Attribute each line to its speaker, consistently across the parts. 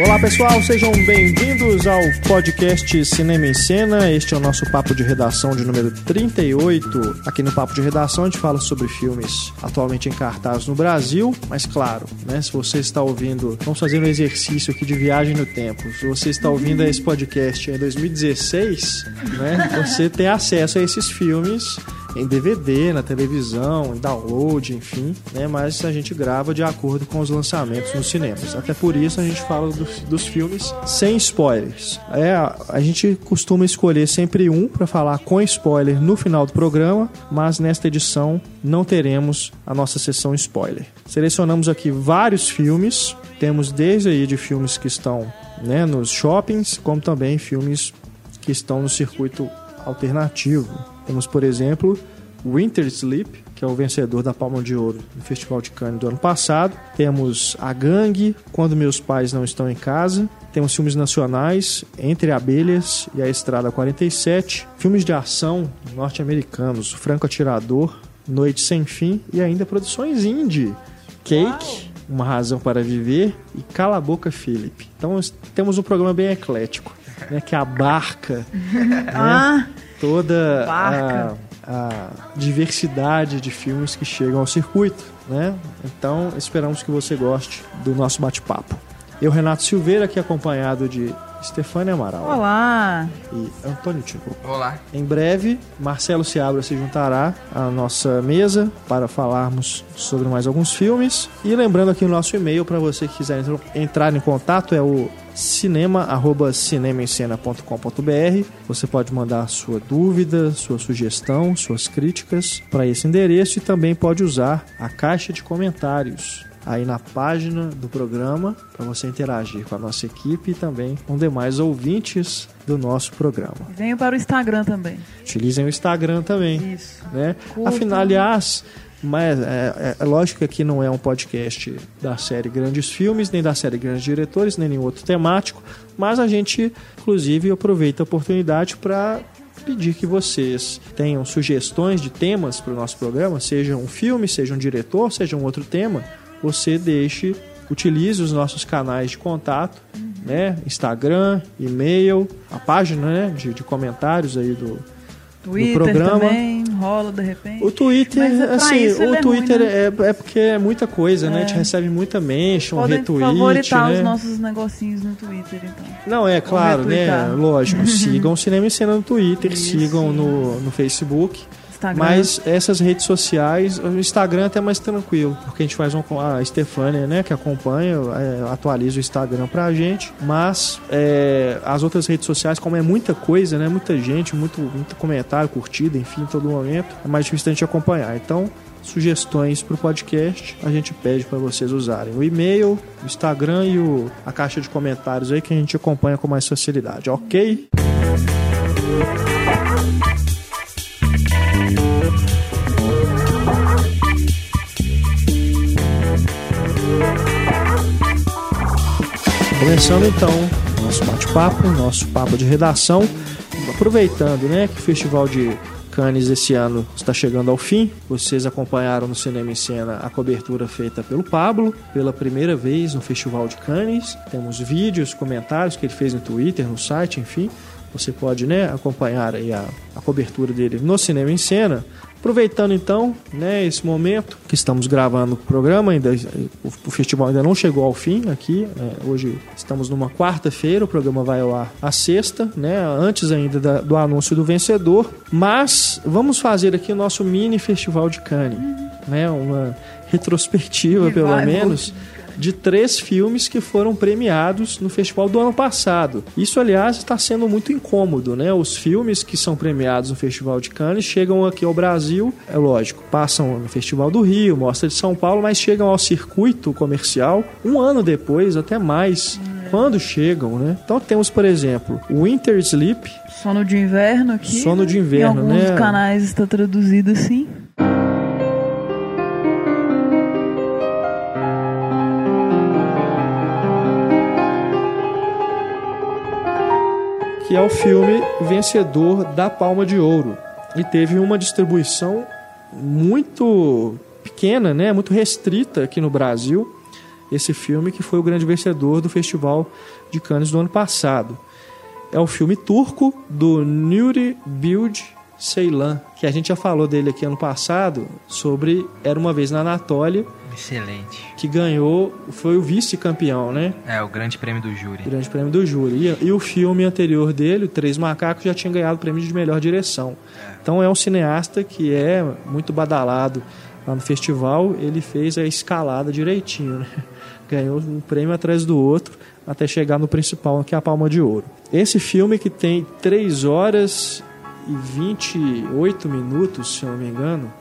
Speaker 1: Olá pessoal, sejam bem-vindos ao podcast Cinema em Cena. Este é o nosso papo de redação de número 38. Aqui no papo de redação a gente fala sobre filmes atualmente em cartaz no Brasil, mas claro, né, se você está ouvindo, vamos fazer um exercício aqui de viagem no tempo. Se você está ouvindo esse podcast em 2016, né, você tem acesso a esses filmes em DVD, na televisão, em download, enfim, né? Mas a gente grava de acordo com os lançamentos nos cinemas. Até por isso a gente fala do, dos filmes sem spoilers. É, a gente costuma escolher sempre um para falar com spoiler no final do programa, mas nesta edição não teremos a nossa sessão spoiler. Selecionamos aqui vários filmes, temos desde aí de filmes que estão né, nos shoppings, como também filmes que estão no circuito alternativo. Temos, por exemplo, Winter Sleep, que é o vencedor da Palma de Ouro no Festival de Cannes do ano passado. Temos A Gangue, Quando Meus Pais Não Estão em Casa. Temos filmes nacionais, Entre Abelhas e A Estrada 47. Filmes de ação norte-americanos, Franco Atirador, Noite Sem Fim e ainda produções indie. Cake, Uma Razão para Viver e Cala a Boca, Philip. Então temos um programa bem eclético, né, que abarca né,
Speaker 2: Ah,
Speaker 1: toda a, a diversidade de filmes que chegam ao circuito, né? Então esperamos que você goste do nosso bate-papo. Eu, Renato Silveira, aqui acompanhado de Stefania Amaral
Speaker 2: olá.
Speaker 1: e Antônio Tico.
Speaker 3: Olá.
Speaker 1: Em breve, Marcelo Seabra se juntará à nossa mesa para falarmos sobre mais alguns filmes. E lembrando aqui o nosso e-mail para você que quiser entrar em contato é o cinema@cinemaencena.com.br. Você pode mandar sua dúvida, sua sugestão, suas críticas para esse endereço e também pode usar a caixa de comentários aí na página do programa para você interagir com a nossa equipe e também com demais ouvintes do nosso programa.
Speaker 2: Venho para o Instagram também.
Speaker 1: Utilizem o Instagram também,
Speaker 2: Isso.
Speaker 1: né?
Speaker 2: Curtam.
Speaker 1: Afinal, aliás, mas é, é- é lógico que aqui não é um podcast da série Grandes Filmes, nem da série Grandes Diretores, nem nenhum outro temático, mas a gente, inclusive, aproveita a oportunidade para pedir que vocês tenham sugestões de temas para o nosso programa, seja um filme, seja um diretor, seja um outro tema, você deixe, utilize os nossos canais de contato, né? Instagram, e-mail, a página né? de, de comentários aí do,
Speaker 2: Twitter
Speaker 1: programa.
Speaker 2: também, rola de repente.
Speaker 1: o Twitter,
Speaker 2: Mas
Speaker 1: assim, o
Speaker 2: é
Speaker 1: Twitter
Speaker 2: ruim, né?
Speaker 1: é, é porque é muita coisa, né? A gente
Speaker 2: É.
Speaker 1: recebe muita mention,
Speaker 2: Podem
Speaker 1: retweet,
Speaker 2: favoritar
Speaker 1: né?
Speaker 2: os nossos negocinhos no Twitter, então.
Speaker 1: Não, é claro, né? Lógico, sigam o Cinema e Cena no Twitter,
Speaker 2: Isso.
Speaker 1: sigam no, no Facebook.
Speaker 2: Instagram.
Speaker 1: Mas essas redes sociais, o Instagram é até mais tranquilo, porque a gente faz um a Stefania, né, que acompanha, é, atualiza o Instagram pra gente, mas é, as outras redes sociais, como é muita coisa, né, muita gente, muito, muito comentário, curtida, enfim, todo momento, é mais difícil a gente acompanhar. Então, sugestões pro podcast, a gente pede para vocês usarem o e-mail, o Instagram e o, a caixa de comentários aí que a gente acompanha com mais facilidade, ok? Começando então nosso bate-papo, nosso papo de redação, aproveitando, né, que o Festival de Cannes esse ano está chegando ao fim. Vocês acompanharam no Cinema em Cena a cobertura feita pelo Pablo pela primeira vez no Festival de Cannes. Temos vídeos, comentários que ele fez no Twitter, no site, enfim. Você pode, né, acompanhar aí a, a cobertura dele no Cinema em Cena. Aproveitando então, né, esse momento que estamos gravando o programa, ainda o, festival ainda não chegou ao fim aqui. é, hoje estamos numa quarta-feira, o programa vai ao ar à sexta, né, antes ainda da- do anúncio do vencedor. Mas vamos fazer aqui o nosso mini festival de Cannes, né, uma retrospectiva pelo menos de três filmes que foram premiados no festival do ano passado. Isso, aliás, está sendo muito incômodo, né? Os filmes que são premiados no Festival de Cannes chegam aqui ao Brasil, é lógico, passam no Festival do Rio, Mostra de São Paulo, mas chegam ao circuito comercial um ano depois, até mais. Quando chegam, né? Então temos, por exemplo, Winter Sleep,
Speaker 2: Sono de inverno aqui.
Speaker 1: Sono de inverno,
Speaker 2: Em alguns
Speaker 1: né?
Speaker 2: canais está traduzido assim.
Speaker 1: É o filme vencedor da Palma de Ouro. E teve uma distribuição muito pequena, né? muito restrita aqui no Brasil. esse filme que foi o grande vencedor do Festival de Cannes do ano passado. É o filme turco do Nuri Bilge Ceylan, que a gente já falou dele aqui ano passado, sobre Era Uma Vez na Anatólia,
Speaker 3: Excelente.
Speaker 1: que ganhou, foi o vice-campeão, né?
Speaker 3: É, o grande prêmio do júri.
Speaker 1: Grande prêmio do júri. E, e o filme anterior dele, Três Macacos, já tinha ganhado o prêmio de melhor direção. Então é um cineasta que é muito badalado lá no festival. Ele fez a escalada direitinho, né? Ganhou um prêmio atrás do outro até chegar no principal, que é a Palma de Ouro. Esse filme que tem 3 horas e 28 minutos, se eu não me engano.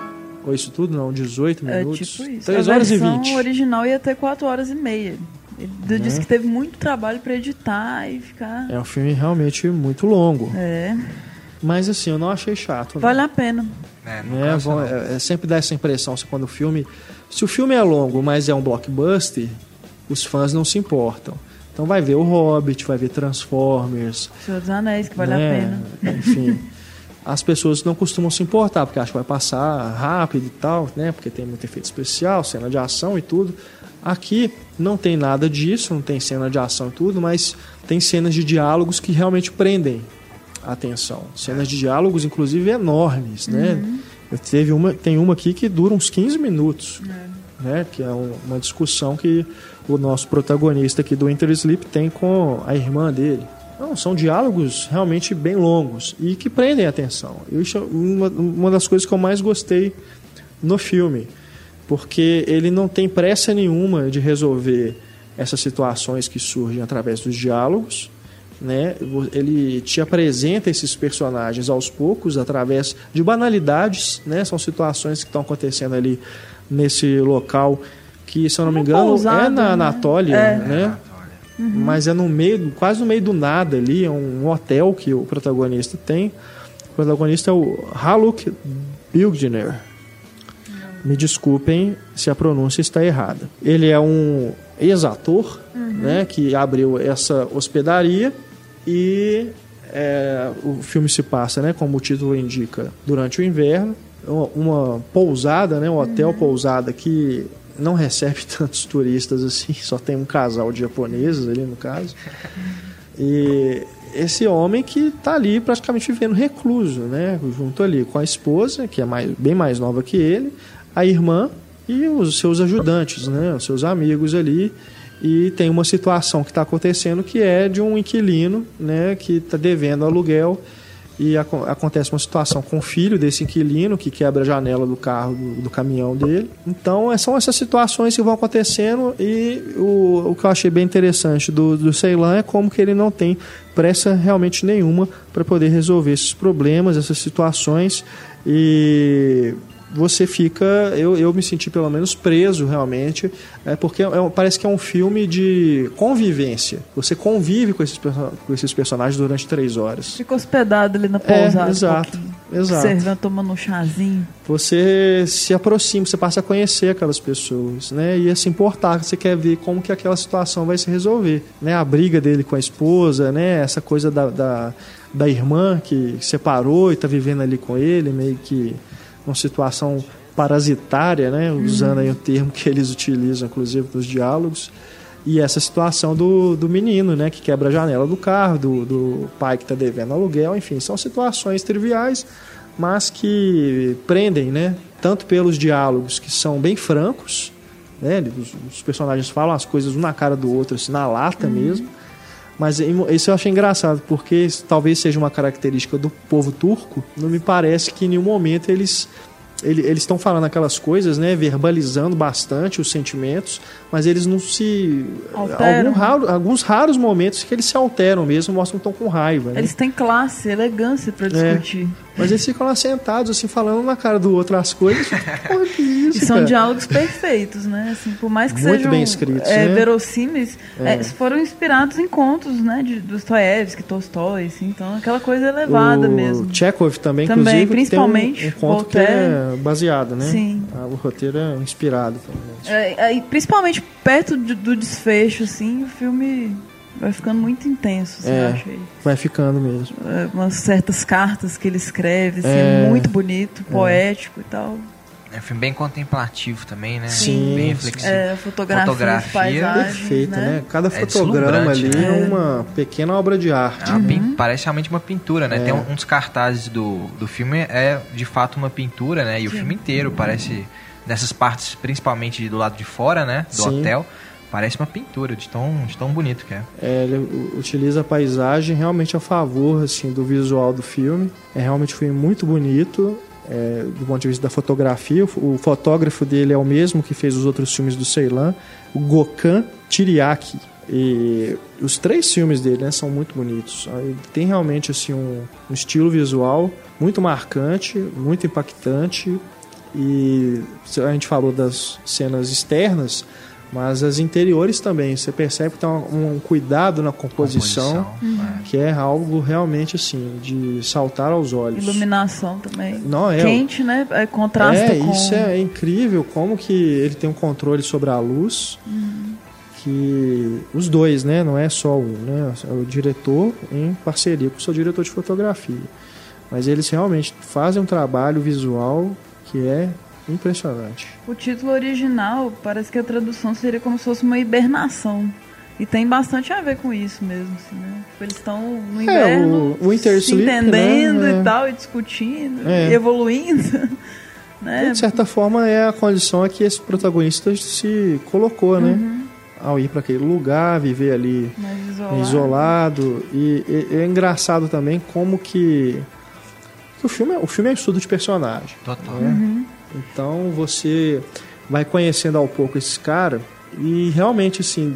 Speaker 1: Ou isso tudo? Não, 18
Speaker 2: É
Speaker 1: minutos.
Speaker 2: tipo isso.
Speaker 1: 3
Speaker 2: a
Speaker 1: horas e
Speaker 2: versão
Speaker 1: 20.
Speaker 2: original ia ter 4 horas e meia. Ele disse que teve muito trabalho pra editar e ficar.
Speaker 1: É um filme realmente muito longo.
Speaker 2: É,
Speaker 1: Mas assim, eu não achei chato. não.
Speaker 2: vale a pena.
Speaker 3: É, não
Speaker 1: É,
Speaker 3: não.
Speaker 1: é- é sempre dá essa impressão se quando o filme. Se o filme é longo, mas é um blockbuster, os fãs não se importam. Então vai ver o Hobbit, vai ver Transformers.
Speaker 2: Senhor dos Anéis, que vale
Speaker 1: né?
Speaker 2: a pena.
Speaker 1: Enfim. As pessoas não costumam se importar, porque acham que vai passar rápido e tal, né? Porque tem muito efeito especial, cena de ação e tudo. Aqui não tem nada disso, não tem cena de ação e tudo, mas tem cenas de diálogos que realmente prendem a atenção. Cenas de diálogos, inclusive, enormes, né? Teve uma, tem uma aqui que dura uns 15 minutos, né? Que é um- uma discussão que o nosso protagonista aqui do Inter Sleep tem com a irmã dele. Não, são diálogos realmente bem longos e que prendem a atenção. Isso é uma, uma das coisas que eu mais gostei no filme, porque ele não tem pressa nenhuma de resolver essas situações que surgem através dos diálogos. Né? Ele te apresenta esses personagens aos poucos através de banalidades, né? São situações que estão acontecendo ali nesse local que, se eu não me
Speaker 2: Uma
Speaker 1: engano, é na
Speaker 2: né?
Speaker 1: Anatólia,
Speaker 2: É.
Speaker 1: né? Mas é no meio, quase no meio do nada ali, é um hotel que o protagonista tem. O protagonista é o Haluk Bilgner. Me desculpem se a pronúncia está errada. Ele é um ex-ator, né, que abriu essa hospedaria e é, o filme se passa, né, como o título indica, durante o inverno. Uma, uma pousada, né, um hotel pousada que não recebe tantos turistas assim, só tem um casal de japoneses ali no caso. E esse homem que está ali praticamente vivendo recluso, né? Junto ali com a esposa, que é mais, bem mais nova que ele, a irmã e os seus ajudantes, né? Os seus amigos ali. E tem uma situação que está acontecendo que é de um inquilino, né? Que está devendo aluguel e aco- acontece uma situação com o filho desse inquilino que quebra a janela do carro do, do caminhão dele. Então é- são essas situações que vão acontecendo e o, o que eu achei bem interessante do, do Ceylan é como que ele não tem pressa realmente nenhuma para poder resolver esses problemas, essas situações e você fica, eu, eu me senti pelo menos preso realmente, é porque é um- parece que é um filme de convivência. Você convive com esses, com esses personagens durante três horas.
Speaker 2: Fica hospedado ali na
Speaker 1: É,
Speaker 2: pousada. um
Speaker 1: exato,
Speaker 2: pouquinho.
Speaker 1: exato.
Speaker 2: Observando, tomando um chazinho.
Speaker 1: Você se aproxima, você passa a conhecer aquelas pessoas, né? E a se importar, você quer ver como que aquela situação vai se resolver, né? A briga dele com a esposa, né? Essa coisa da, da, da irmã que separou e está vivendo ali com ele, meio que uma situação parasitária, né? Usando aí o termo que eles utilizam, inclusive, nos diálogos. E essa situação do, do menino, né? Que quebra a janela do carro, do, do pai que está devendo aluguel, enfim, são situações triviais, mas que prendem, né? Tanto pelos diálogos que são bem francos, né? Os, os personagens falam as coisas um na cara do outro, assim, na lata mesmo. Mas isso eu achei engraçado, porque talvez seja uma característica do povo turco. Não me parece que em nenhum momento eles ele- eles estão falando aquelas coisas, né, verbalizando bastante os sentimentos, mas eles não se algum raro- alguns raros momentos que eles se alteram mesmo, mostram que estão com raiva, né?
Speaker 2: Eles têm classe, elegância pra
Speaker 1: É. Mas eles ficam lá sentados assim falando na cara do outro as coisas. Porra, que isso,
Speaker 2: E são
Speaker 1: cara?
Speaker 2: diálogos perfeitos, né? Assim, por mais que
Speaker 1: Muito
Speaker 2: sejam
Speaker 1: bem escritos,
Speaker 2: é,
Speaker 1: né?
Speaker 2: verossímeis,
Speaker 1: É.
Speaker 2: é, foram inspirados em contos, né? De Dostoiévski, Tolstói, assim, então aquela coisa elevada
Speaker 1: o
Speaker 2: mesmo.
Speaker 1: Chekhov também,
Speaker 2: Também,
Speaker 1: inclusive,
Speaker 2: principalmente,
Speaker 1: tem um, um conto que é baseado, né?
Speaker 2: Sim.
Speaker 1: Ah, O roteiro é inspirado também.
Speaker 2: É, é, e principalmente perto de- do desfecho, assim, o filme vai ficando muito intenso, assim,
Speaker 1: É.
Speaker 2: eu achei.
Speaker 1: Vai ficando mesmo.
Speaker 2: É, umas certas cartas que ele escreve, assim,
Speaker 1: É.
Speaker 2: é muito bonito, poético e tal.
Speaker 3: É um filme bem contemplativo também, né?
Speaker 1: Sim,
Speaker 3: Bem
Speaker 1: sim.
Speaker 3: reflexivo.
Speaker 2: É, fotografia,
Speaker 3: Fotografia,
Speaker 1: Perfeito, né? Cada
Speaker 3: É
Speaker 1: fotograma ali
Speaker 3: deslumbrante,
Speaker 1: é
Speaker 2: né?
Speaker 1: uma pequena obra de
Speaker 3: É
Speaker 1: arte.
Speaker 3: uma pin- Parece realmente uma pintura, né?
Speaker 1: É.
Speaker 3: Tem um, um dos cartazes do, do filme é de fato uma pintura, né? E o filme inteiro parece, nessas partes, principalmente do lado de fora, né? Do
Speaker 1: Sim.
Speaker 3: hotel, parece uma pintura de tão, de tão bonito que é.
Speaker 1: É, ele utiliza a paisagem realmente a favor assim, do visual do filme. É realmente um filme muito bonito. é, do ponto de vista da fotografia, o, fotógrafo dele é o mesmo que fez os outros filmes do Ceylan, o Gokhan Tiriaki. E os três filmes dele né, são muito bonitos. Ele tem realmente assim, um, um estilo visual muito marcante, muito impactante. E a gente falou das cenas externas, mas as interiores também. Você percebe que tem um, um cuidado na composição,
Speaker 3: Composição,
Speaker 1: que é algo realmente assim de saltar aos olhos.
Speaker 2: Iluminação também.
Speaker 1: Não é.
Speaker 2: Quente, né? É, contrasta
Speaker 1: é,
Speaker 2: com...
Speaker 1: isso é incrível como que ele tem um controle sobre a luz. Que os dois, né? Não é só um, né? É o diretor em parceria com o seu diretor de fotografia. Mas eles realmente fazem um trabalho visual que é impressionante.
Speaker 2: O título original parece que a tradução seria como se fosse uma hibernação. E tem bastante a ver com isso mesmo, assim, né? Tipo, eles estão no
Speaker 1: É,
Speaker 2: inverno,
Speaker 1: o Winter
Speaker 2: se
Speaker 1: Sleep,
Speaker 2: entendendo
Speaker 1: né?
Speaker 2: e
Speaker 1: É.
Speaker 2: tal, e discutindo,
Speaker 1: É.
Speaker 2: e evoluindo, né?
Speaker 1: De certa forma, é a condição a que esse protagonista se colocou, né?
Speaker 2: Uhum.
Speaker 1: Ao ir para aquele lugar, viver ali
Speaker 2: isolado.
Speaker 1: isolado. E, e- é engraçado também como que, que o filme, é- o filme é um estudo de personagem.
Speaker 3: Total.
Speaker 1: né?
Speaker 2: Uhum.
Speaker 1: Então você vai conhecendo ao pouco esse cara e realmente assim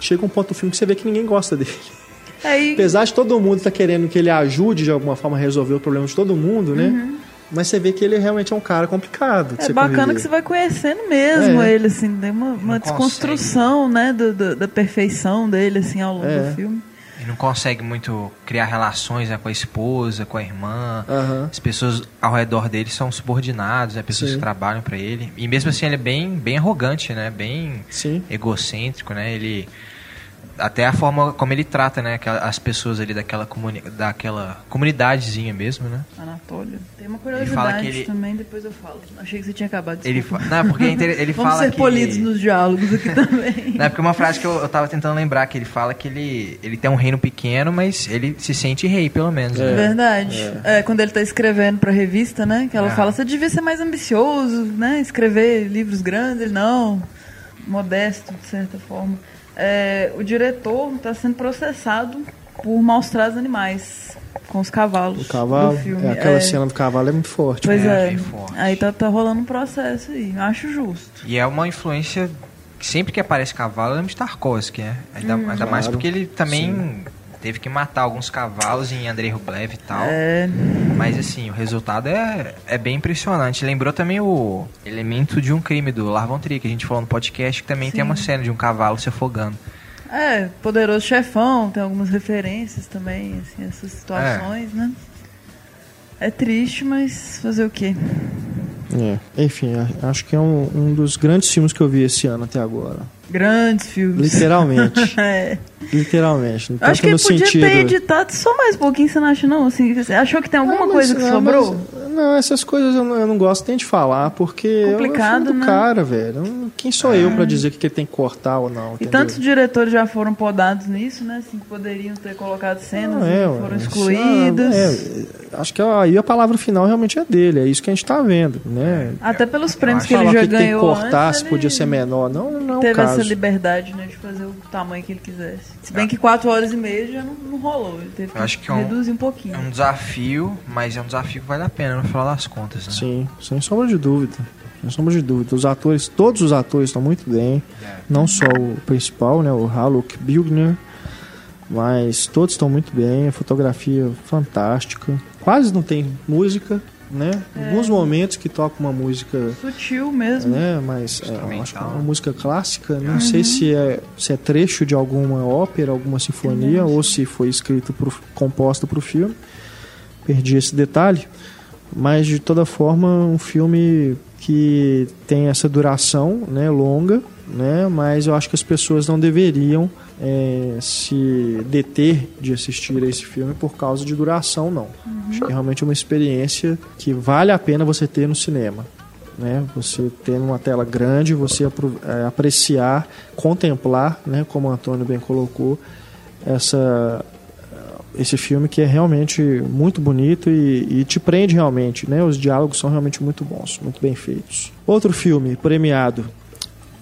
Speaker 1: chega um ponto do filme que você vê que ninguém gosta dele.
Speaker 2: É, e-
Speaker 1: Apesar de todo mundo estar querendo que ele ajude de alguma forma a resolver o problema de todo mundo, né?
Speaker 2: Uhum.
Speaker 1: Mas você vê que ele realmente é um cara complicado. de
Speaker 2: É bacana
Speaker 1: conviver.
Speaker 2: que você vai conhecendo mesmo
Speaker 1: É.
Speaker 2: ele, assim, tem uma, uma desconstrução, né, do, do- da perfeição dele, assim, ao longo
Speaker 1: É.
Speaker 2: do filme.
Speaker 3: E não consegue muito criar relações né, com a esposa, com a irmã.
Speaker 1: Aham.
Speaker 3: As pessoas ao redor dele são subordinados, né? Pessoas
Speaker 1: Sim.
Speaker 3: que trabalham pra ele. E mesmo assim ele é bem, bem arrogante, né? Bem
Speaker 1: Sim.
Speaker 3: egocêntrico, né? Ele até a forma como ele trata, né, as pessoas ali daquela comuni daquela comunidadezinha mesmo, né?
Speaker 2: Anatólio. Tem uma
Speaker 3: fala
Speaker 2: curiosidade
Speaker 3: que ele-
Speaker 2: também, depois eu falo. Achei que você tinha acabado.
Speaker 3: Ele
Speaker 2: desculpa.
Speaker 3: fa- não, porque é inter- ele
Speaker 2: Vamos
Speaker 3: fala
Speaker 2: ser
Speaker 3: que
Speaker 2: polidos nos diálogos aqui também.
Speaker 3: Não, é porque uma frase que eu, eu tava tentando lembrar que ele fala que ele ele tem um reino pequeno, mas ele se sente rei pelo menos.
Speaker 1: É.
Speaker 3: né?
Speaker 2: Verdade. É, quando ele tá escrevendo pra revista, né? Que ela
Speaker 3: É.
Speaker 2: fala, você devia ser mais ambicioso, né? Escrever livros grandes. Ele, não. Modesto, de certa forma. É, o diretor tá sendo processado por maus tratos animais com os cavalos
Speaker 1: O cavalo,
Speaker 2: do filme.
Speaker 1: é, aquela
Speaker 2: É,
Speaker 1: cena do cavalo é muito forte.
Speaker 2: Pois
Speaker 3: É,
Speaker 2: é.
Speaker 3: achei forte.
Speaker 2: Aí tá, tá rolando um processo aí. Acho justo.
Speaker 3: E é uma influência que sempre que aparece cavalo, lembra de Tarkovsky, né? Ainda,
Speaker 2: Hum.
Speaker 3: ainda mais
Speaker 1: Claro.
Speaker 3: porque ele também teve que matar alguns cavalos em Andrei Rublev e tal.
Speaker 2: É,
Speaker 3: Mas assim, o resultado é, é bem impressionante. Lembrou também o elemento de um crime do Lars von Trier, que a gente falou no podcast, que também tem uma cena de um cavalo se afogando.
Speaker 2: é, Poderoso Chefão, tem algumas referências também, assim, essas situações, né? É triste, mas fazer o quê?
Speaker 1: É. Enfim, a- acho que é um, um dos grandes filmes que eu vi esse ano até agora.
Speaker 2: Grandes filmes.
Speaker 1: Literalmente.
Speaker 2: É.
Speaker 1: Literalmente. Tanto
Speaker 2: Acho que
Speaker 1: no
Speaker 2: ele podia
Speaker 1: sentido...
Speaker 2: ter editado só mais um pouquinho, você não acha não? Assim, você achou que tem alguma
Speaker 1: Ah, mas-
Speaker 2: coisa que
Speaker 1: ah,
Speaker 2: sobrou?
Speaker 1: mas- não, essas coisas eu não, eu não gosto nem de falar, porque é o
Speaker 2: Complicado,
Speaker 1: filme do
Speaker 2: né?
Speaker 1: cara, velho. Não- Quem sou eu pra dizer o que ele tem que cortar ou não,
Speaker 2: E
Speaker 1: entendeu?
Speaker 2: tantos diretores já foram podados nisso, né? Assim, que poderiam ter colocado cenas
Speaker 1: Não, é,
Speaker 2: e
Speaker 1: ué,
Speaker 2: foram
Speaker 1: isso-
Speaker 2: excluídas.
Speaker 1: é, acho que aí a palavra final realmente é dele, é isso que a gente tá vendo, né?
Speaker 2: Até pelos prêmios que ele já
Speaker 1: que tem que
Speaker 2: ganhou
Speaker 1: cortar,
Speaker 2: antes,
Speaker 1: se podia ser menor, não, não é o
Speaker 2: Teve
Speaker 1: caso.
Speaker 2: Essa liberdade, né, de fazer o tamanho que ele quisesse. Se bem que quatro horas e meia já não, não rolou, ele teve que,
Speaker 3: que é um-
Speaker 2: reduzir um pouquinho.
Speaker 3: É um desafio, mas é um desafio que vale a pena no final das contas, né?
Speaker 1: Sim, sem sombra de dúvida. Sem sombra de dúvida. Os atores, todos os atores estão muito bem.
Speaker 3: É.
Speaker 1: Não só o principal, né, o Haluk Bilgner, mas todos estão muito bem. A fotografia fantástica. Quase não tem música, né?
Speaker 2: É.
Speaker 1: Alguns momentos que toca uma música,
Speaker 2: Sutil mesmo.
Speaker 1: né? Mas é, acho que é uma música clássica. Não sei se é, se é trecho de alguma ópera, alguma sinfonia, ou se foi escrito, pro, composta para o filme. Perdi esse detalhe. Mas de toda forma, um filme que tem essa duração né, longa, né, mas eu acho que as pessoas não deveriam é, se deter de assistir a esse filme por causa de duração, não. Acho que é realmente uma experiência que vale a pena você ter no cinema. né? Você ter uma tela grande, você é, apreciar, contemplar, né? Como o Antônio bem colocou, essa esse filme que é realmente muito bonito e, e, te prende realmente, né? Os diálogos são realmente muito bons, muito bem feitos. Outro filme premiado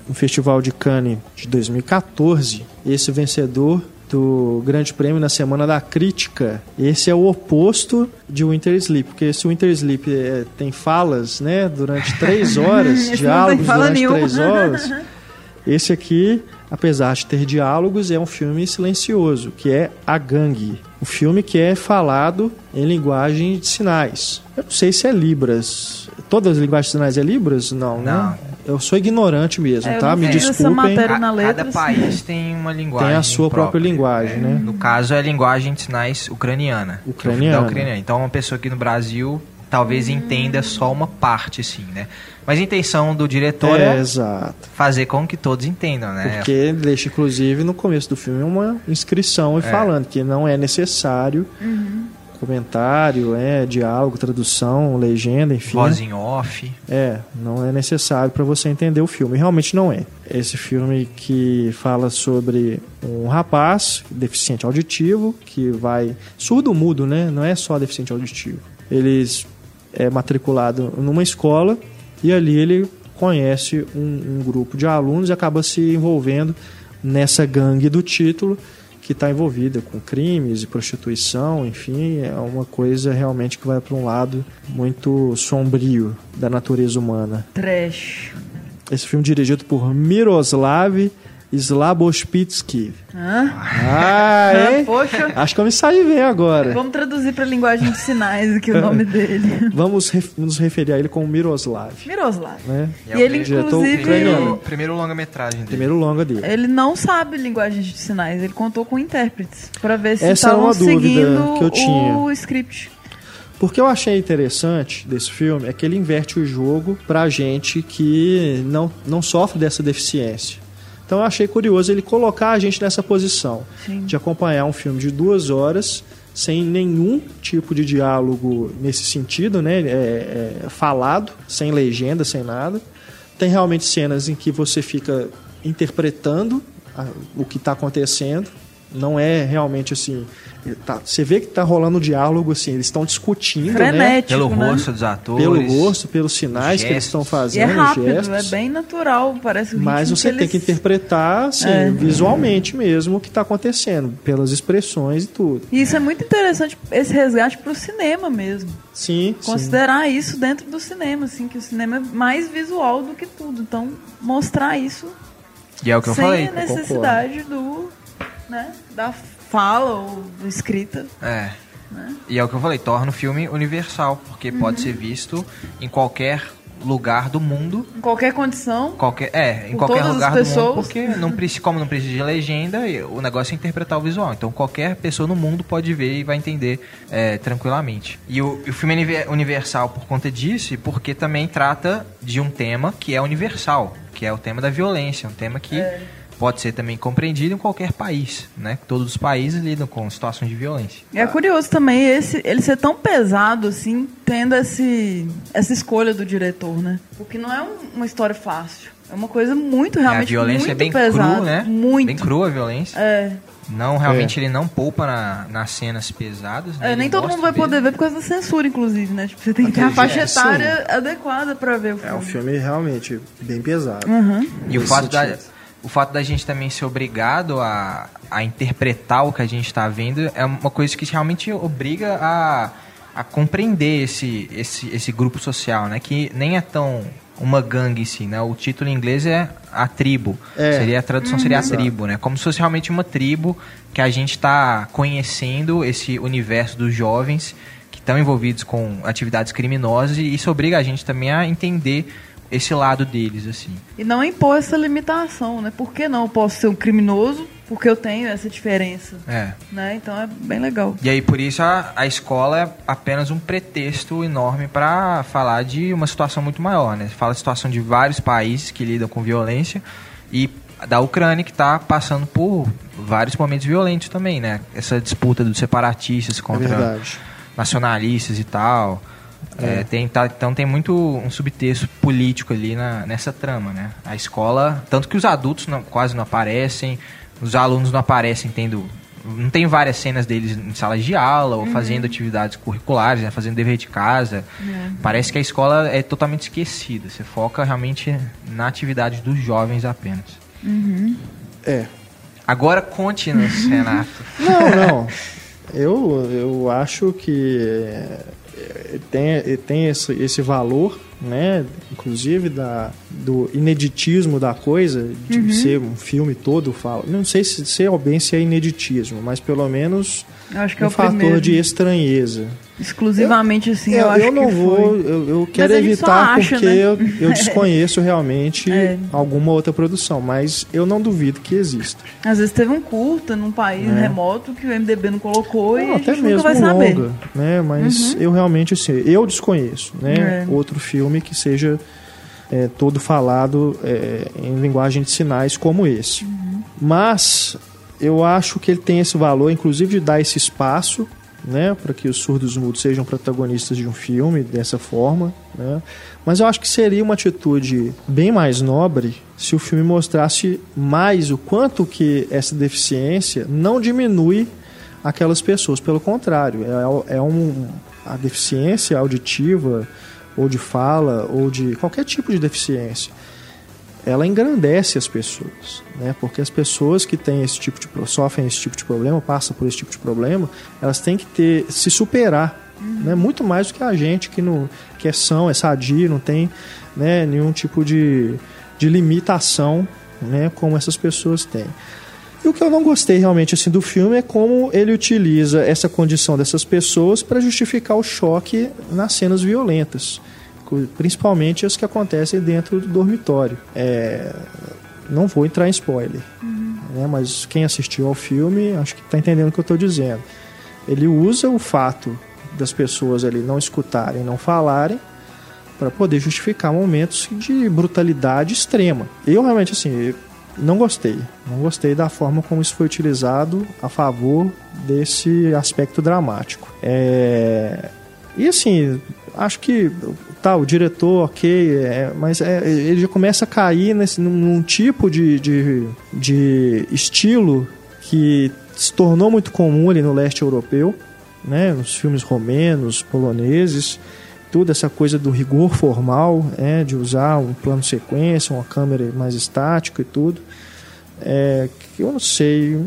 Speaker 1: no Festival de Cannes de 2014, esse vencedor do Grande Prêmio na Semana da Crítica. Esse é o oposto de Winter Sleep, porque se o Winter Sleep é, tem falas, né, durante três horas, diálogos durante nenhuma. três horas, esse aqui, apesar de ter diálogos, é um filme silencioso, que é A Gangue. Um filme que é falado em linguagem de sinais. Eu não sei se é Libras. Todas as linguagens de sinais é Libras? Não, né? não. né? Eu sou ignorante mesmo, é, tá? Me desculpem.
Speaker 3: Cada país tem uma linguagem.
Speaker 1: Tem a sua própria, própria linguagem, é, né?
Speaker 3: No caso, é a linguagem de sinais ucraniana.
Speaker 1: Ucraniana.
Speaker 3: ucraniana. Então, uma pessoa aqui no Brasil talvez hum. entenda só uma parte, sim, né? Mas a intenção do diretor é, é fazer com que todos entendam, né?
Speaker 1: Porque ele deixa, inclusive, no começo do filme uma inscrição e é. falando que não é necessário uhum comentário, é, diálogo, tradução, legenda, enfim.
Speaker 3: Voz em off.
Speaker 1: É, não é necessário para você entender o filme. Realmente não é. Esse filme que fala sobre um rapaz deficiente auditivo que vai surdo mudo, né? Não é só deficiente auditivo. Ele é matriculado numa escola e ali ele conhece um, um grupo de alunos e acaba se envolvendo nessa gangue do título que está envolvida com crimes e prostituição, enfim, é uma coisa realmente que vai para um lado muito sombrio da natureza humana.
Speaker 2: Trash.
Speaker 1: Esse filme dirigido por Miroslav Slabospitsky.
Speaker 2: Hã?
Speaker 1: Ah, é?
Speaker 2: Poxa.
Speaker 1: Acho que eu me saí bem agora.
Speaker 2: Vamos traduzir para linguagem de sinais aqui o nome dele.
Speaker 1: Vamos ref nos referir a ele como Miroslav.
Speaker 2: Miroslav.
Speaker 1: Né?
Speaker 2: E, e ele, inclusive...
Speaker 3: Primeiro, primeiro longa-metragem dele.
Speaker 1: Primeiro longa dele.
Speaker 2: Ele não sabe linguagem de sinais, ele contou com intérpretes para ver se estavam seguindo que eu tinha. o script.
Speaker 1: Porque eu achei interessante desse filme é que ele inverte o jogo pra gente que não, não sofre dessa deficiência. Então eu achei curioso ele colocar a gente nessa posição Sim. de acompanhar um filme de duas horas sem nenhum tipo de diálogo nesse sentido, né? É, é, falado, sem legenda, sem nada. Tem realmente cenas em que você fica interpretando a, o que está acontecendo. Não é realmente assim Tá, você vê que tá rolando um diálogo, assim, eles estão discutindo, né?
Speaker 2: Frenético,
Speaker 3: né? Pelo
Speaker 2: né?
Speaker 3: rosto dos atores.
Speaker 1: Pelo rosto, pelos sinais gestos. que eles estão fazendo, e
Speaker 2: é rápido,
Speaker 1: gestos.
Speaker 2: é bem natural, parece
Speaker 1: Mas você
Speaker 2: que
Speaker 1: tem
Speaker 2: eles...
Speaker 1: que interpretar, assim, é. visualmente mesmo o que está acontecendo, pelas expressões e tudo.
Speaker 2: E isso é muito interessante, esse resgate para o cinema mesmo.
Speaker 1: Sim,
Speaker 2: Considerar
Speaker 1: sim.
Speaker 2: isso dentro do cinema, assim, que o cinema é mais visual do que tudo. Então, mostrar isso
Speaker 3: e é o que eu
Speaker 2: sem
Speaker 3: falei.
Speaker 2: a necessidade do, né, da fala ou escrita.
Speaker 3: É. Né? E é o que eu falei, torna o filme universal, porque uhum. pode ser visto em qualquer lugar do mundo.
Speaker 2: Em qualquer condição.
Speaker 3: Qualquer, é, em qualquer lugar do mundo, porque não precisa, como não precisa de legenda, o negócio é interpretar o visual. Então qualquer pessoa no mundo pode ver e vai entender é, tranquilamente. E o, o filme é universal por conta disso e porque também trata de um tema que é universal, que é o tema da violência, um tema que... É pode ser também compreendido em qualquer país, né? Todos os países lidam com situações de violência.
Speaker 2: É curioso também esse, ele ser tão pesado assim, tendo esse, essa escolha do diretor, né? Porque não é um, uma história fácil. É uma coisa muito realmente
Speaker 3: é, a violência
Speaker 2: muito
Speaker 3: é bem
Speaker 2: pesada,
Speaker 3: crua, né?
Speaker 2: Muito.
Speaker 3: Bem crua a violência.
Speaker 2: É.
Speaker 3: Não, realmente é. ele não poupa na, nas cenas pesadas. Né?
Speaker 2: É, nem todo mundo vai poder ver por causa da censura, inclusive, né? Tipo, você tem que ter a faixa etária adequada para ver o filme.
Speaker 1: É um filme realmente bem pesado.
Speaker 2: Uhum.
Speaker 3: E o fato da, o fato da gente também ser obrigado a, a interpretar o que a gente está vendo é uma coisa que realmente obriga a, a compreender esse, esse, esse grupo social, né? Que nem é tão uma gangue em si, né? O título em inglês é a tribo. É. Seria a tradução uhum. seria a tribo, né? Como se fosse realmente uma tribo que a gente está conhecendo esse universo dos jovens que estão envolvidos com atividades criminosas e isso obriga a gente também a entender esse lado deles, assim.
Speaker 2: E não impor essa limitação, né? Por que não eu posso ser um criminoso? Porque eu tenho essa diferença.
Speaker 3: É.
Speaker 2: Né? Então é bem legal.
Speaker 3: E aí, por isso, a, a escola é apenas um pretexto enorme para falar de uma situação muito maior, né? Fala a situação de vários países que lidam com violência e da Ucrânia que está passando por vários momentos violentos também, né? Essa disputa dos separatistas contra
Speaker 1: é
Speaker 3: nacionalistas e tal É, tem, tá- então tem muito um subtexto político ali na, nessa trama, né? A escola, tanto que os adultos não- quase não aparecem, os alunos não aparecem tendo. Não tem várias cenas deles em salas de aula ou fazendo atividades curriculares, né? fazendo dever de casa. Parece que a escola é totalmente esquecida. Você foca realmente na atividade dos jovens apenas.
Speaker 1: É.
Speaker 3: Agora conte-nos, Renato.
Speaker 1: Não, não. Eu, eu acho que é, é, tem, é, tem esse, esse valor, né? Inclusive da, do ineditismo da coisa, de ser um filme todo. Fala. Não sei se, se é bem se é ineditismo, mas pelo menos
Speaker 2: Eu acho que
Speaker 1: um
Speaker 2: é o
Speaker 1: fator
Speaker 2: primeiro.
Speaker 1: de estranheza.
Speaker 2: Exclusivamente assim, eu,
Speaker 1: eu,
Speaker 2: acho
Speaker 1: eu não
Speaker 2: que
Speaker 1: vou,
Speaker 2: foi.
Speaker 1: eu, eu quero evitar
Speaker 2: acha,
Speaker 1: porque
Speaker 2: né?
Speaker 1: eu, eu desconheço realmente
Speaker 2: É.
Speaker 1: alguma outra produção, mas eu não duvido que exista.
Speaker 2: Às vezes teve um curta num país
Speaker 1: É.
Speaker 2: remoto que o MDB não colocou e
Speaker 1: Não,
Speaker 2: a
Speaker 1: até mesmo
Speaker 2: vai saber.
Speaker 1: longa, né? Mas eu realmente assim, eu desconheço, né?
Speaker 2: É.
Speaker 1: Outro filme que seja é, todo falado é, em linguagem de sinais como esse. Mas eu acho que ele tem esse valor, inclusive de dar esse espaço, né, para que os surdos mudos sejam protagonistas de um filme dessa forma, né? Mas eu acho que seria uma atitude bem mais nobre se o filme mostrasse mais o quanto que essa deficiência não diminui aquelas pessoas. Pelo contrário, é, é um, a deficiência auditiva ou de fala ou de qualquer tipo de deficiência, ela engrandece as pessoas, né? Porque as pessoas que têm esse tipo de sofrem esse tipo de problema, passam por esse tipo de problema, elas têm que ter se superar, né? Muito mais do que a gente que não que é são, é sadio, não tem, né, nenhum tipo de, de limitação, né, como essas pessoas têm. E o que eu não gostei realmente assim do filme é como ele utiliza essa condição dessas pessoas para justificar o choque nas cenas violentas, principalmente as que acontecem dentro do dormitório. É, não vou entrar em spoiler, né, mas quem assistiu ao filme acho que está entendendo o que eu estou dizendo. Ele usa o fato das pessoas ali não escutarem, não falarem, para poder justificar momentos de brutalidade extrema. Eu realmente assim não gostei, não gostei da forma como isso foi utilizado a favor desse aspecto dramático. É... E assim, acho que tá, o diretor, ok, é, mas é, ele já começa a cair nesse, num, tipo de, de, de estilo que se tornou muito comum ali no leste europeu, né, nos filmes romenos, poloneses, tudo essa coisa do rigor formal, é, de usar um plano sequência, uma câmera mais estática e tudo. É, eu não sei,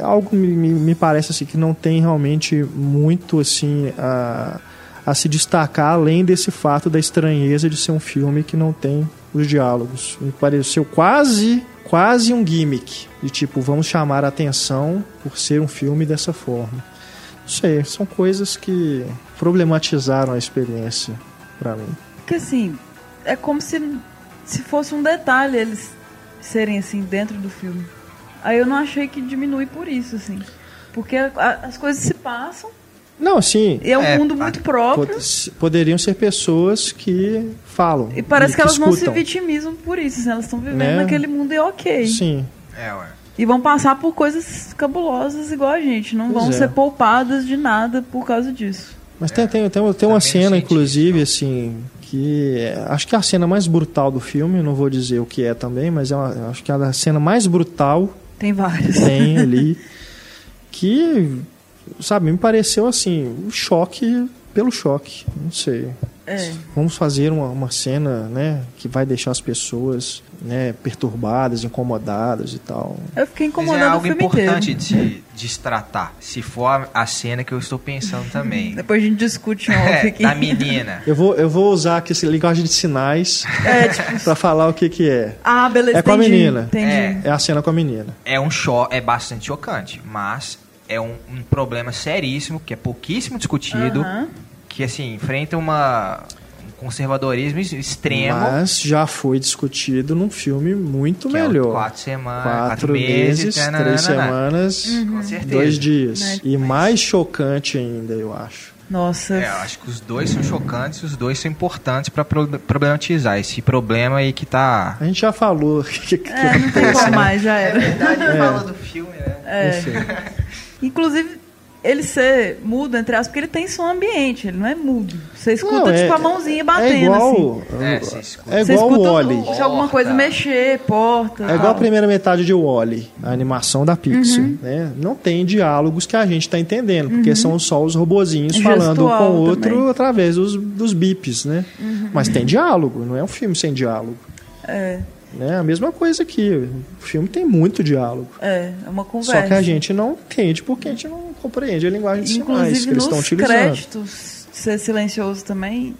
Speaker 1: algo me, me, me parece assim que não tem realmente muito assim a, a se destacar além desse fato da estranheza de ser um filme que não tem os diálogos. Me pareceu quase quase um gimmick de tipo vamos chamar a atenção por ser um filme dessa forma. Não sei, são coisas que problematizaram a experiência pra mim.
Speaker 2: Porque assim, é como se, se fosse um detalhe eles serem assim dentro do filme. Aí eu não achei que diminui por isso, assim. Porque a- as coisas se passam
Speaker 1: Não,
Speaker 2: e é um
Speaker 3: É,
Speaker 2: mundo muito próprio.
Speaker 1: pod- poderiam ser pessoas que falam.
Speaker 2: E parece que elas não se
Speaker 1: escutam.
Speaker 2: vitimizam por isso, assim, elas estão vivendo
Speaker 1: Né?
Speaker 2: naquele mundo e é ok.
Speaker 1: Sim.
Speaker 3: É, ué.
Speaker 2: E vão passar por coisas cabulosas igual a gente. Não
Speaker 1: Pois
Speaker 2: vão
Speaker 1: é.
Speaker 2: ser poupadas de nada por causa disso.
Speaker 1: Mas tem, tem, tem, tem uma cena, inclusive, assim, que é- acho que é a cena mais brutal do filme, não vou dizer o que é também, mas é uma- acho que é a cena mais brutal
Speaker 2: Tem vários.
Speaker 1: que tem ali, que, sabe, me pareceu assim, um choque pelo choque, não sei.
Speaker 2: É.
Speaker 1: Vamos fazer uma, uma cena, né, que vai deixar as pessoas, né, perturbadas, incomodadas e tal.
Speaker 2: Eu fiquei
Speaker 3: Mas é algo
Speaker 2: filme
Speaker 3: importante
Speaker 2: inteiro.
Speaker 3: de se, de se tratar. Se for a, a cena que eu estou pensando também.
Speaker 2: Depois a gente discute off
Speaker 3: É,
Speaker 2: aqui.
Speaker 3: da menina.
Speaker 1: Eu vou, eu vou usar aqui essa linguagem de sinais
Speaker 2: É, tipo,
Speaker 1: pra falar o que que é.
Speaker 2: ah, beleza,
Speaker 1: É com a
Speaker 2: entendi,
Speaker 1: menina.
Speaker 2: Entendi.
Speaker 3: É.
Speaker 1: É a cena com a menina.
Speaker 3: É um cho é bastante chocante, mas é um, um problema seríssimo, que é pouquíssimo discutido,
Speaker 2: Aham.
Speaker 3: que assim, enfrenta uma, um conservadorismo ex- extremo.
Speaker 1: Mas já foi discutido num filme muito
Speaker 3: é
Speaker 1: melhor.
Speaker 3: quatro semanas,
Speaker 1: Quatro
Speaker 3: meses,
Speaker 1: meses,
Speaker 3: tananana.
Speaker 1: três semanas,
Speaker 3: Com certeza.
Speaker 1: dois dias.
Speaker 2: Né?
Speaker 1: E mais chocante ainda, eu acho.
Speaker 2: Nossa.
Speaker 3: É, eu acho que os dois são chocantes, os dois são importantes para problematizar esse problema aí que tá.
Speaker 1: A gente já falou o que, que,
Speaker 2: É, não tem como
Speaker 1: né?
Speaker 2: mais, já era.
Speaker 3: verdade,
Speaker 1: É.
Speaker 3: fala do filme, né?
Speaker 2: É. Inclusive, ele ser mudo, entre aspas, porque ele tem som ambiente, ele não é mudo. Você escuta
Speaker 1: Não, é-
Speaker 2: tipo a mãozinha
Speaker 1: É
Speaker 2: batendo,
Speaker 1: igual,
Speaker 2: assim.
Speaker 3: É, você escuta.
Speaker 1: é
Speaker 2: Você
Speaker 1: igual o
Speaker 2: escuta
Speaker 1: Wally.
Speaker 2: se alguma coisa mexer, porta.
Speaker 1: É igual a
Speaker 2: tal.
Speaker 1: primeira metade de Wally, a animação da Pixar.
Speaker 2: Uhum.
Speaker 1: Né? Não tem diálogos que a gente está entendendo, porque são só os robozinhos falando um com o outro
Speaker 2: também. Uhum.
Speaker 1: através dos, dos bips, né? Mas tem diálogo, não é um filme sem diálogo.
Speaker 2: É,
Speaker 1: Né? A mesma coisa aqui. O filme tem muito diálogo.
Speaker 2: é, é uma conversa.
Speaker 1: Só que a gente não entende porque a gente não compreende a linguagem de sinais que
Speaker 2: Inclusive
Speaker 1: eles estão
Speaker 2: nos
Speaker 1: utilizando.
Speaker 2: créditos, ser silencioso também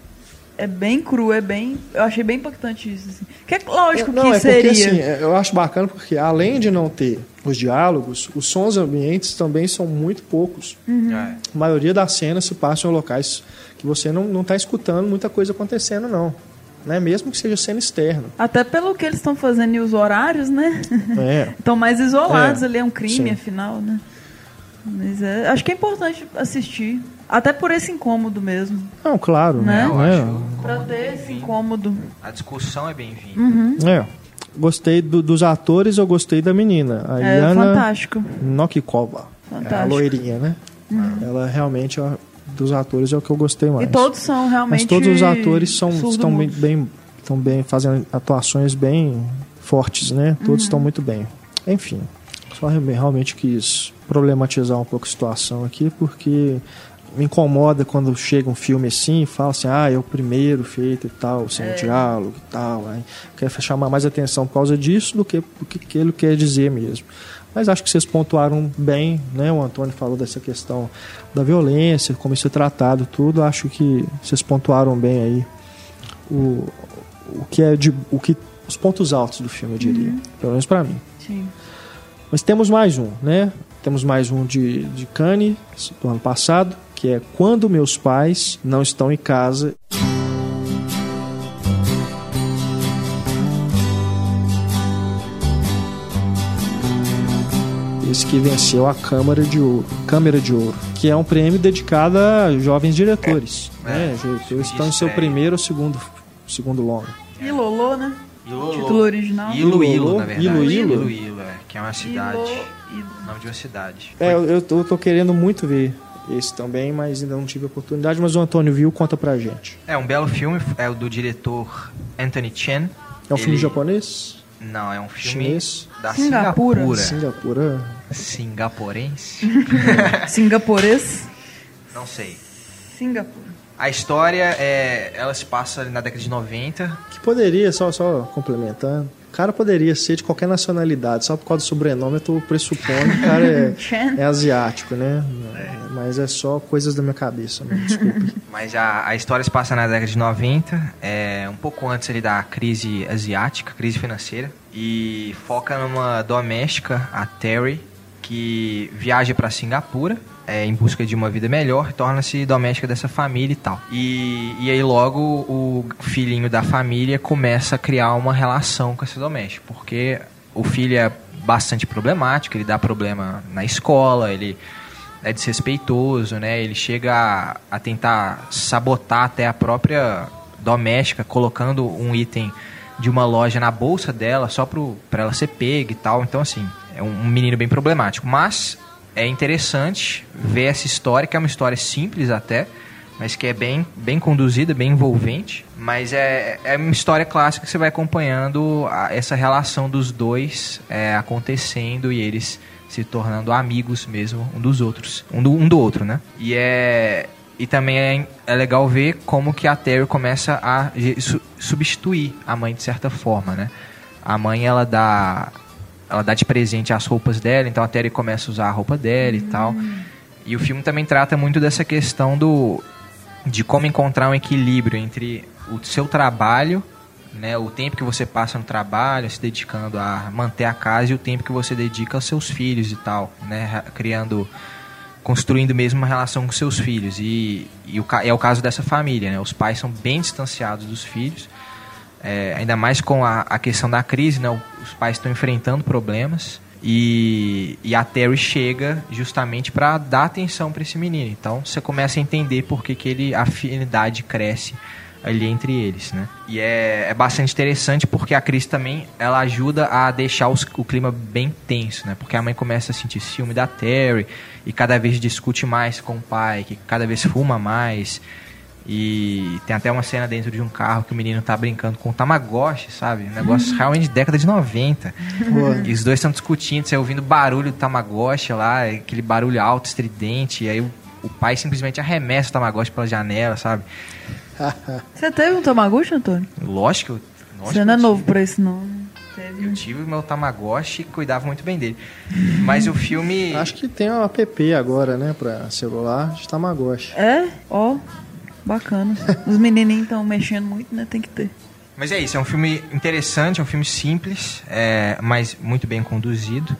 Speaker 2: é bem cru, é bem. Eu achei bem impactante isso. Assim. Que é lógico
Speaker 1: Não,
Speaker 2: que
Speaker 1: é porque
Speaker 2: seria.
Speaker 1: assim, é, eu acho bacana porque além de não ter os diálogos, os sons ambientes também são muito poucos.
Speaker 2: Uhum.
Speaker 3: É.
Speaker 1: A maioria das cenas se passa em locais que você não está escutando muita coisa acontecendo, não. Né? Mesmo que seja cena externa.
Speaker 2: Até pelo que eles estão fazendo e os horários, né?
Speaker 1: É.
Speaker 2: Estão mais isolados
Speaker 1: É,
Speaker 2: ali, é um crime,
Speaker 1: sim.
Speaker 2: afinal, né? Mas é, acho que é importante assistir. Até por esse incômodo mesmo.
Speaker 1: Não, claro.
Speaker 2: Né?
Speaker 3: Eu
Speaker 1: né?
Speaker 3: acho
Speaker 2: Pra ter esse
Speaker 3: bem-vindo.
Speaker 2: incômodo.
Speaker 3: A discussão é bem-vinda.
Speaker 2: Uhum.
Speaker 1: É. Gostei do- dos atores, eu gostei da menina. A
Speaker 2: É
Speaker 1: Yana
Speaker 2: fantástico.
Speaker 1: Nokikova. É a
Speaker 2: Fantástico.
Speaker 1: loirinha, né? Ela realmente, ó, dos atores, é o que eu gostei mais.
Speaker 2: E todos são realmente.
Speaker 1: Mas todos os atores são, estão bem, bem, estão bem, fazendo atuações bem fortes, né? Todos estão muito bem. Enfim, só re- realmente quis problematizar um pouco a situação aqui, porque me incomoda quando chega um filme assim e fala assim, ah, é o primeiro feito e tal, sem diálogo e tal. Aí quer chamar mais atenção por causa disso do que o que ele quer dizer mesmo. Mas acho que vocês pontuaram bem, né? O Antônio falou dessa questão da violência, como isso é tratado, tudo. Acho que vocês pontuaram bem aí o, o que é de o que os pontos altos do filme, eu diria, pelo menos para mim.
Speaker 2: Sim.
Speaker 1: Mas temos mais um, né? Temos mais um de, de Cannes, do ano passado, que é Quando Meus Pais Não Estão em Casa. Esse que venceu a Câmara de Ouro, Câmara de Ouro, que é um prêmio dedicado a jovens diretores.
Speaker 3: É,
Speaker 1: né?
Speaker 3: é,
Speaker 1: Diretores estão em seu
Speaker 3: é.
Speaker 1: primeiro ou segundo, segundo longa.
Speaker 2: E Lolo, né?
Speaker 3: Ilo,
Speaker 2: Título original.
Speaker 3: Ilo, Ilo,
Speaker 1: Ilo,
Speaker 3: na verdade.
Speaker 1: Ilo, Ilo?
Speaker 3: Ilo, Ilo, é, que é uma cidade.
Speaker 2: Ilo- Ilo.
Speaker 3: Nome de uma cidade.
Speaker 1: É, eu, eu, tô, eu tô querendo muito ver esse também, mas ainda não tive a oportunidade. Mas o Antônio viu, conta pra gente.
Speaker 3: É um belo filme, é o do diretor Anthony Chen.
Speaker 1: É um filme
Speaker 3: Ele-
Speaker 1: japonês?
Speaker 3: Não, é um filme
Speaker 1: Chinês?
Speaker 3: da
Speaker 2: Singapura.
Speaker 3: Singapura.
Speaker 1: Singapura.
Speaker 3: Singaporense?
Speaker 2: Singaporês.
Speaker 3: Não sei.
Speaker 2: Singapura.
Speaker 3: A história é, ela se passa ali na década de 90.
Speaker 1: Que poderia, só, só complementando, cara poderia ser de qualquer nacionalidade, só por causa do sobrenome eu tô pressupondo que o cara é, é asiático, né? Mas é só coisas da minha cabeça, né? desculpe.
Speaker 3: Mas a, a história se passa na década de 90, é, um pouco antes ali da crise asiática, crise financeira, e foca numa doméstica, a Terry, que viaja para Singapura é, em busca de uma vida melhor, torna-se doméstica dessa família e tal. E, e aí logo o filhinho da família começa a criar uma relação com essa doméstica, porque o filho é bastante problemático, ele dá problema na escola, ele é desrespeitoso, né? Ele chega a, a tentar sabotar até a própria doméstica, colocando um item de uma loja na bolsa dela só para ela ser pega e tal. Então, assim, é um, um menino bem problemático. Mas é interessante ver essa história, que é uma história simples até, mas que é bem, bem conduzida, bem envolvente. Mas é, é uma história clássica que você vai acompanhando a- essa relação dos dois é, acontecendo e eles se tornando amigos mesmo um dos outros, um do, um do outro, né? E é e também é, é legal ver como que a Terry começa a su- substituir a mãe de certa forma, né? A mãe ela dá ela dá de presente as roupas dela, então a Terry começa a usar a roupa dela e tal. E o filme também trata muito dessa questão do de como encontrar um equilíbrio entre o seu trabalho, né, o tempo que você passa no trabalho, se dedicando a manter a casa e o tempo que você dedica aos seus filhos e tal, né, criando construindo mesmo uma relação com seus filhos e, e o, é o caso dessa família, né? Os pais são bem distanciados dos filhos, é, ainda mais com a, a questão da crise, né? Os pais estão enfrentando problemas e, e a Terry chega justamente para dar atenção para esse menino. Então você começa a entender por que, que ele, a afinidade cresce ali entre eles, né? E é, é bastante interessante porque a Cris também, ela ajuda a deixar os, o clima bem tenso, né? Porque a mãe começa a sentir ciúme da Terry e cada vez discute mais com o pai, que cada vez fuma mais. E tem até uma cena dentro de um carro que o menino tá brincando com o Tamagotchi, sabe? Um negócio realmente de década de 90. E os dois estão discutindo, você ouvindo barulho do Tamagotchi lá, aquele barulho alto, estridente, e aí o, o pai simplesmente arremessa o Tamagotchi pela janela, sabe?
Speaker 2: Você teve um Tamagotchi, Antônio?
Speaker 3: Lógico, lógico
Speaker 2: Você não é novo pra isso, não.
Speaker 3: Eu tive o meu Tamagotchi e cuidava muito bem dele. Mas o filme.
Speaker 1: Acho que tem um app agora, né, pra celular de Tamagotchi.
Speaker 2: É? Ó, bacana. Os menininhos estão mexendo muito, né? Tem que ter.
Speaker 3: Mas é isso, é um filme interessante, é um filme simples, é, mas muito bem conduzido.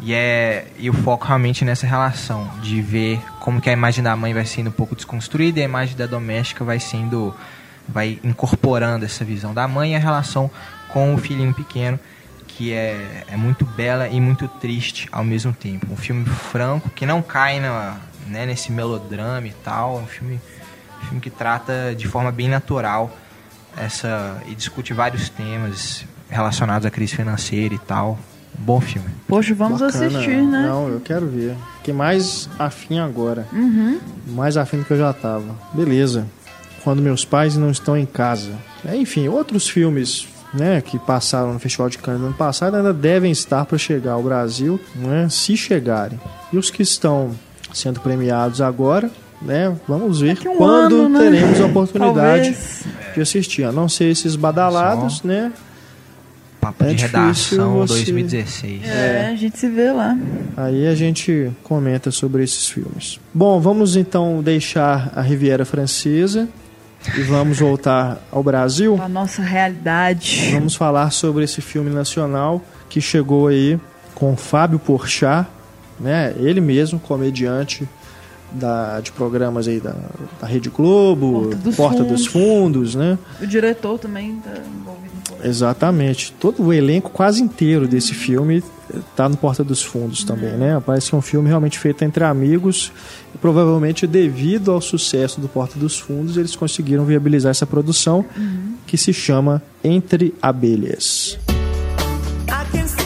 Speaker 3: E, é, e o foco realmente nessa relação, de ver como que a imagem da mãe vai sendo um pouco desconstruída e a imagem da doméstica vai sendo. vai incorporando essa visão da mãe e a relação com o filhinho pequeno, que é, é muito bela e muito triste ao mesmo tempo. Um filme franco, que não cai na, né, nesse melodrama e tal, um filme, filme que trata de forma bem natural essa e discute vários temas relacionados à crise financeira e tal. Um bom filme.
Speaker 2: Poxa, vamos
Speaker 1: Bacana.
Speaker 2: assistir, né?
Speaker 1: Não, eu quero ver. Fiquei mais afim agora.
Speaker 2: Uhum.
Speaker 1: Mais afim do que eu já tava. Beleza. Quando meus pais não estão em casa. É, enfim, outros filmes né, que passaram no Festival de Cannes no ano passado ainda devem estar para chegar ao Brasil, né, se chegarem. E os que estão sendo premiados agora, né, vamos ver
Speaker 2: um
Speaker 1: quando
Speaker 2: ano, né?
Speaker 1: teremos a oportunidade
Speaker 2: Talvez.
Speaker 1: de assistir. A não ser esses badalados, né?
Speaker 3: Papo
Speaker 1: É
Speaker 3: de redação
Speaker 1: você-
Speaker 3: 2016.
Speaker 2: É, a gente se vê lá.
Speaker 1: Aí a gente comenta sobre esses filmes. Bom, vamos então deixar a Riviera Francesa e vamos voltar ao Brasil.
Speaker 2: A nossa realidade.
Speaker 1: Vamos falar sobre esse filme nacional que chegou aí com Fábio Porchat, né? Ele mesmo, comediante da, de programas aí da, da Rede Globo,
Speaker 2: Porta dos
Speaker 1: dos Fundos, né?
Speaker 2: O diretor também tá envolvido no.
Speaker 1: Exatamente. Todo o elenco quase inteiro desse filme está no Porta dos Fundos também, né? Parece que é um filme realmente feito entre amigos e provavelmente devido ao sucesso do Porta dos Fundos eles conseguiram viabilizar essa produção que se chama Entre Abelhas.
Speaker 4: I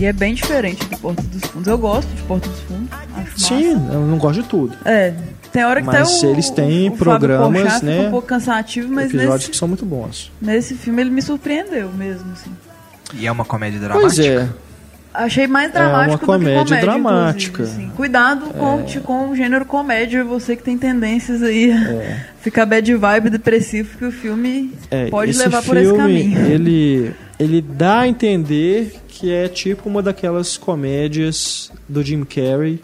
Speaker 2: E é bem diferente do Porta dos Fundos. Eu gosto de Porta dos Fundos.
Speaker 1: Sim,
Speaker 2: massa.
Speaker 1: eu não gosto de tudo.
Speaker 2: É, tem hora que
Speaker 1: Mas
Speaker 2: até o,
Speaker 1: eles têm
Speaker 2: o, o
Speaker 1: programas,
Speaker 2: Porchat
Speaker 1: né,
Speaker 2: Fica um pouco cansativo, mas
Speaker 1: Episódios
Speaker 2: nesse,
Speaker 1: que são muito bons.
Speaker 2: nesse filme ele me surpreendeu mesmo, assim.
Speaker 3: E é uma comédia dramática.
Speaker 1: Pois é.
Speaker 2: Achei mais
Speaker 1: É
Speaker 2: dramático
Speaker 1: uma
Speaker 2: do que
Speaker 1: comédia
Speaker 2: comédia,
Speaker 1: dramática. É.
Speaker 2: assim. Cuidado com, com o gênero comédia, você que tem tendências aí a ficar bad vibe, depressivo, que o filme
Speaker 1: É,
Speaker 2: pode
Speaker 1: esse
Speaker 2: levar por esse
Speaker 1: filme,
Speaker 2: caminho.
Speaker 1: Ele, ele dá a entender que é tipo uma daquelas comédias do Jim Carrey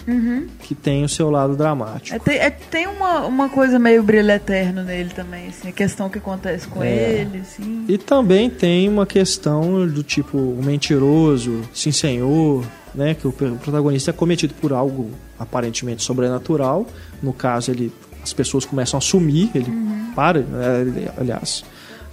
Speaker 1: que tem o seu lado dramático.
Speaker 2: É, tem, é, tem uma, uma coisa meio brilho eterno nele também, assim, a questão que acontece com
Speaker 1: É.
Speaker 2: ele, assim.
Speaker 1: E também tem uma questão do tipo o mentiroso, sim senhor, né, que o protagonista é cometido por algo aparentemente sobrenatural. No caso, ele as pessoas começam a sumir, ele para, é, ele- aliás,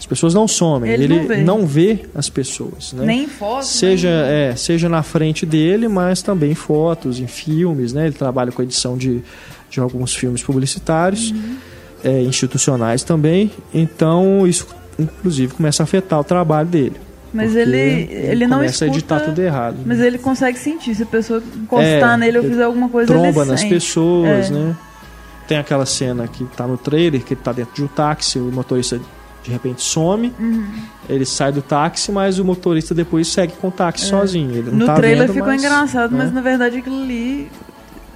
Speaker 1: as pessoas não somem,
Speaker 2: Ele
Speaker 1: ele,
Speaker 2: não vê.
Speaker 1: não vê as pessoas, né?
Speaker 2: Nem em foto,
Speaker 1: seja
Speaker 2: nem-
Speaker 1: é, seja na frente dele, mas também em fotos, em filmes, né? Ele trabalha com a edição de, de alguns filmes publicitários,
Speaker 2: Uhum.
Speaker 1: é, institucionais também. Então isso, inclusive, começa a afetar o trabalho dele.
Speaker 2: Mas
Speaker 1: porque
Speaker 2: ele, ele, não
Speaker 1: começa
Speaker 2: escuta,
Speaker 1: a editar tudo errado.
Speaker 2: Mas ele consegue sentir. Se a pessoa encostar
Speaker 1: É,
Speaker 2: nele ou
Speaker 1: ele
Speaker 2: fizer alguma coisa,
Speaker 1: tromba
Speaker 2: ele
Speaker 1: nas
Speaker 2: sente.
Speaker 1: pessoas,
Speaker 2: É.
Speaker 1: né? Tem aquela cena que tá no trailer, que ele tá dentro de um táxi, o motorista de repente some,
Speaker 2: Uhum.
Speaker 1: ele sai do táxi, mas o motorista depois segue com o táxi sozinho.
Speaker 2: É. No
Speaker 1: tá
Speaker 2: trailer
Speaker 1: vendo,
Speaker 2: ficou
Speaker 1: mas,
Speaker 2: engraçado,
Speaker 1: né?
Speaker 2: mas na verdade aquilo ali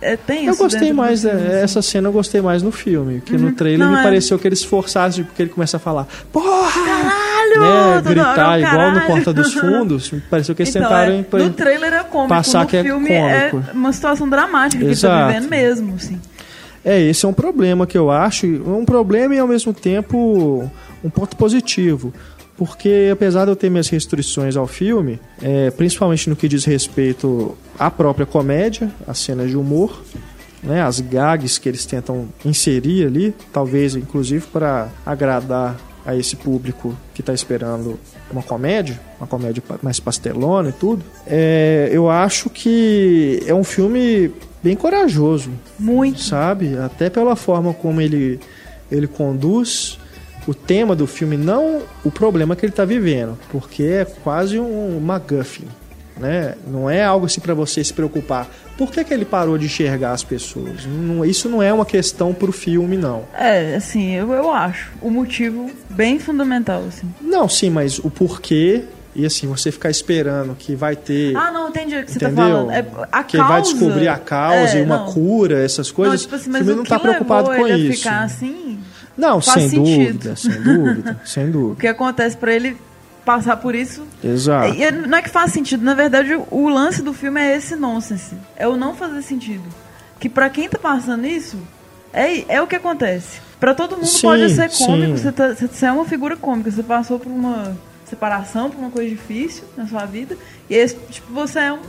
Speaker 2: é tenso.
Speaker 1: Eu gostei mais,
Speaker 2: filme,
Speaker 1: é,
Speaker 2: assim.
Speaker 1: essa cena eu gostei mais no filme, que no trailer
Speaker 2: Não,
Speaker 1: me
Speaker 2: é.
Speaker 1: pareceu que eles forçassem, porque ele começa a falar, porra!
Speaker 2: Caralho!
Speaker 1: né, gritar igual no
Speaker 2: caralho.
Speaker 1: Porta dos Fundos, me pareceu que eles
Speaker 2: Então,
Speaker 1: tentaram
Speaker 2: é, no trailer é cômico,
Speaker 1: passar
Speaker 2: no
Speaker 1: que é
Speaker 2: filme
Speaker 1: cômico.
Speaker 2: é uma situação dramática que ele tá vivendo mesmo, assim.
Speaker 1: É, esse é um problema que eu acho, um problema e ao mesmo tempo um ponto positivo. Porque apesar de eu ter minhas restrições ao filme, é, principalmente no que diz respeito à própria comédia, as cenas de humor, né, as gags que eles tentam inserir ali, talvez inclusive para agradar a esse público que está esperando uma comédia, uma comédia mais pastelona e tudo, é, eu acho que é um filme bem corajoso,
Speaker 2: Muito.
Speaker 1: sabe? Até pela forma como ele, ele conduz o tema do filme, não o problema que ele está vivendo, porque é quase um MacGuffin, né? Não é algo assim para você se preocupar. Por que, que ele parou de enxergar as pessoas? Não- isso não é uma questão pro filme, não.
Speaker 2: É, assim, eu, eu acho. O motivo bem fundamental, assim.
Speaker 1: Não, sim, mas o porquê e assim, você ficar esperando que vai ter...
Speaker 2: Ah, não, entendi o que você tá
Speaker 1: Entendeu?
Speaker 2: falando. É, a
Speaker 1: que ele vai
Speaker 2: causa-
Speaker 1: descobrir a causa
Speaker 2: É,
Speaker 1: e uma
Speaker 2: não.
Speaker 1: cura, essas coisas.
Speaker 2: Não, tipo assim,
Speaker 1: o
Speaker 2: mas
Speaker 1: filme
Speaker 2: o
Speaker 1: não
Speaker 2: que
Speaker 1: tá preocupado com
Speaker 2: ele
Speaker 1: isso.
Speaker 2: ficar assim,
Speaker 1: Não,
Speaker 2: faz
Speaker 1: sem
Speaker 2: sentido.
Speaker 1: dúvida, sem dúvida, sem
Speaker 2: o
Speaker 1: dúvida.
Speaker 2: que acontece pra ele passar por isso
Speaker 1: Exato.
Speaker 2: E não é que faz sentido, na verdade o- o lance do filme é esse nonsense. É o não fazer sentido. Que pra quem tá passando isso, é, é o que acontece. Pra todo mundo
Speaker 1: Sim,
Speaker 2: pode ser cômico, você, tá- você é uma figura cômica, você passou por uma separação, por uma coisa difícil na sua vida, e esse, tipo, você é um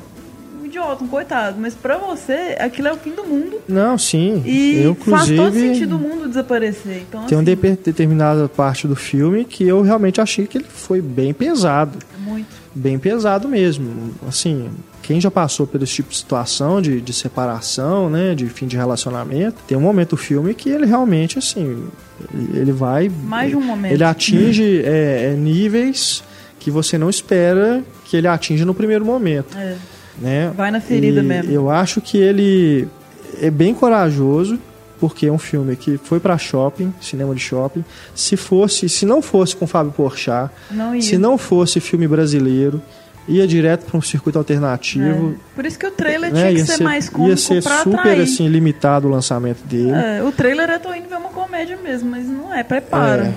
Speaker 2: idiota, um coitado. Mas pra você, aquilo é o fim do mundo.
Speaker 1: Não, sim.
Speaker 2: E
Speaker 1: eu,
Speaker 2: faz todo sentido o mundo desaparecer. Então,
Speaker 1: tem uma
Speaker 2: assim,
Speaker 1: depe- determinada parte do filme que eu realmente achei que ele foi bem pesado.
Speaker 2: muito.
Speaker 1: Bem pesado mesmo. Assim, quem já passou por esse tipo de situação de, de separação, né, de fim de relacionamento, tem um momento do filme que ele realmente, assim, ele ele vai...
Speaker 2: Mais de um momento.
Speaker 1: Ele atinge é, é, níveis que você não espera que ele atinja no primeiro momento.
Speaker 2: É,
Speaker 1: né?
Speaker 2: vai na ferida
Speaker 1: E
Speaker 2: mesmo.
Speaker 1: Eu acho que ele é bem corajoso porque é um filme que foi para shopping, cinema de shopping. Se fosse, se não fosse com Fábio Porchat,
Speaker 2: Não
Speaker 1: se não fosse filme brasileiro, ia direto para um circuito alternativo.
Speaker 2: É. Por isso que o trailer
Speaker 1: Né?
Speaker 2: tinha que ser,
Speaker 1: ser,
Speaker 2: mais cômico
Speaker 1: ia ser super
Speaker 2: atrair.
Speaker 1: assim limitado o lançamento dele.
Speaker 2: É, o trailer é tô indo ver uma comédia mesmo, mas não é, prepara.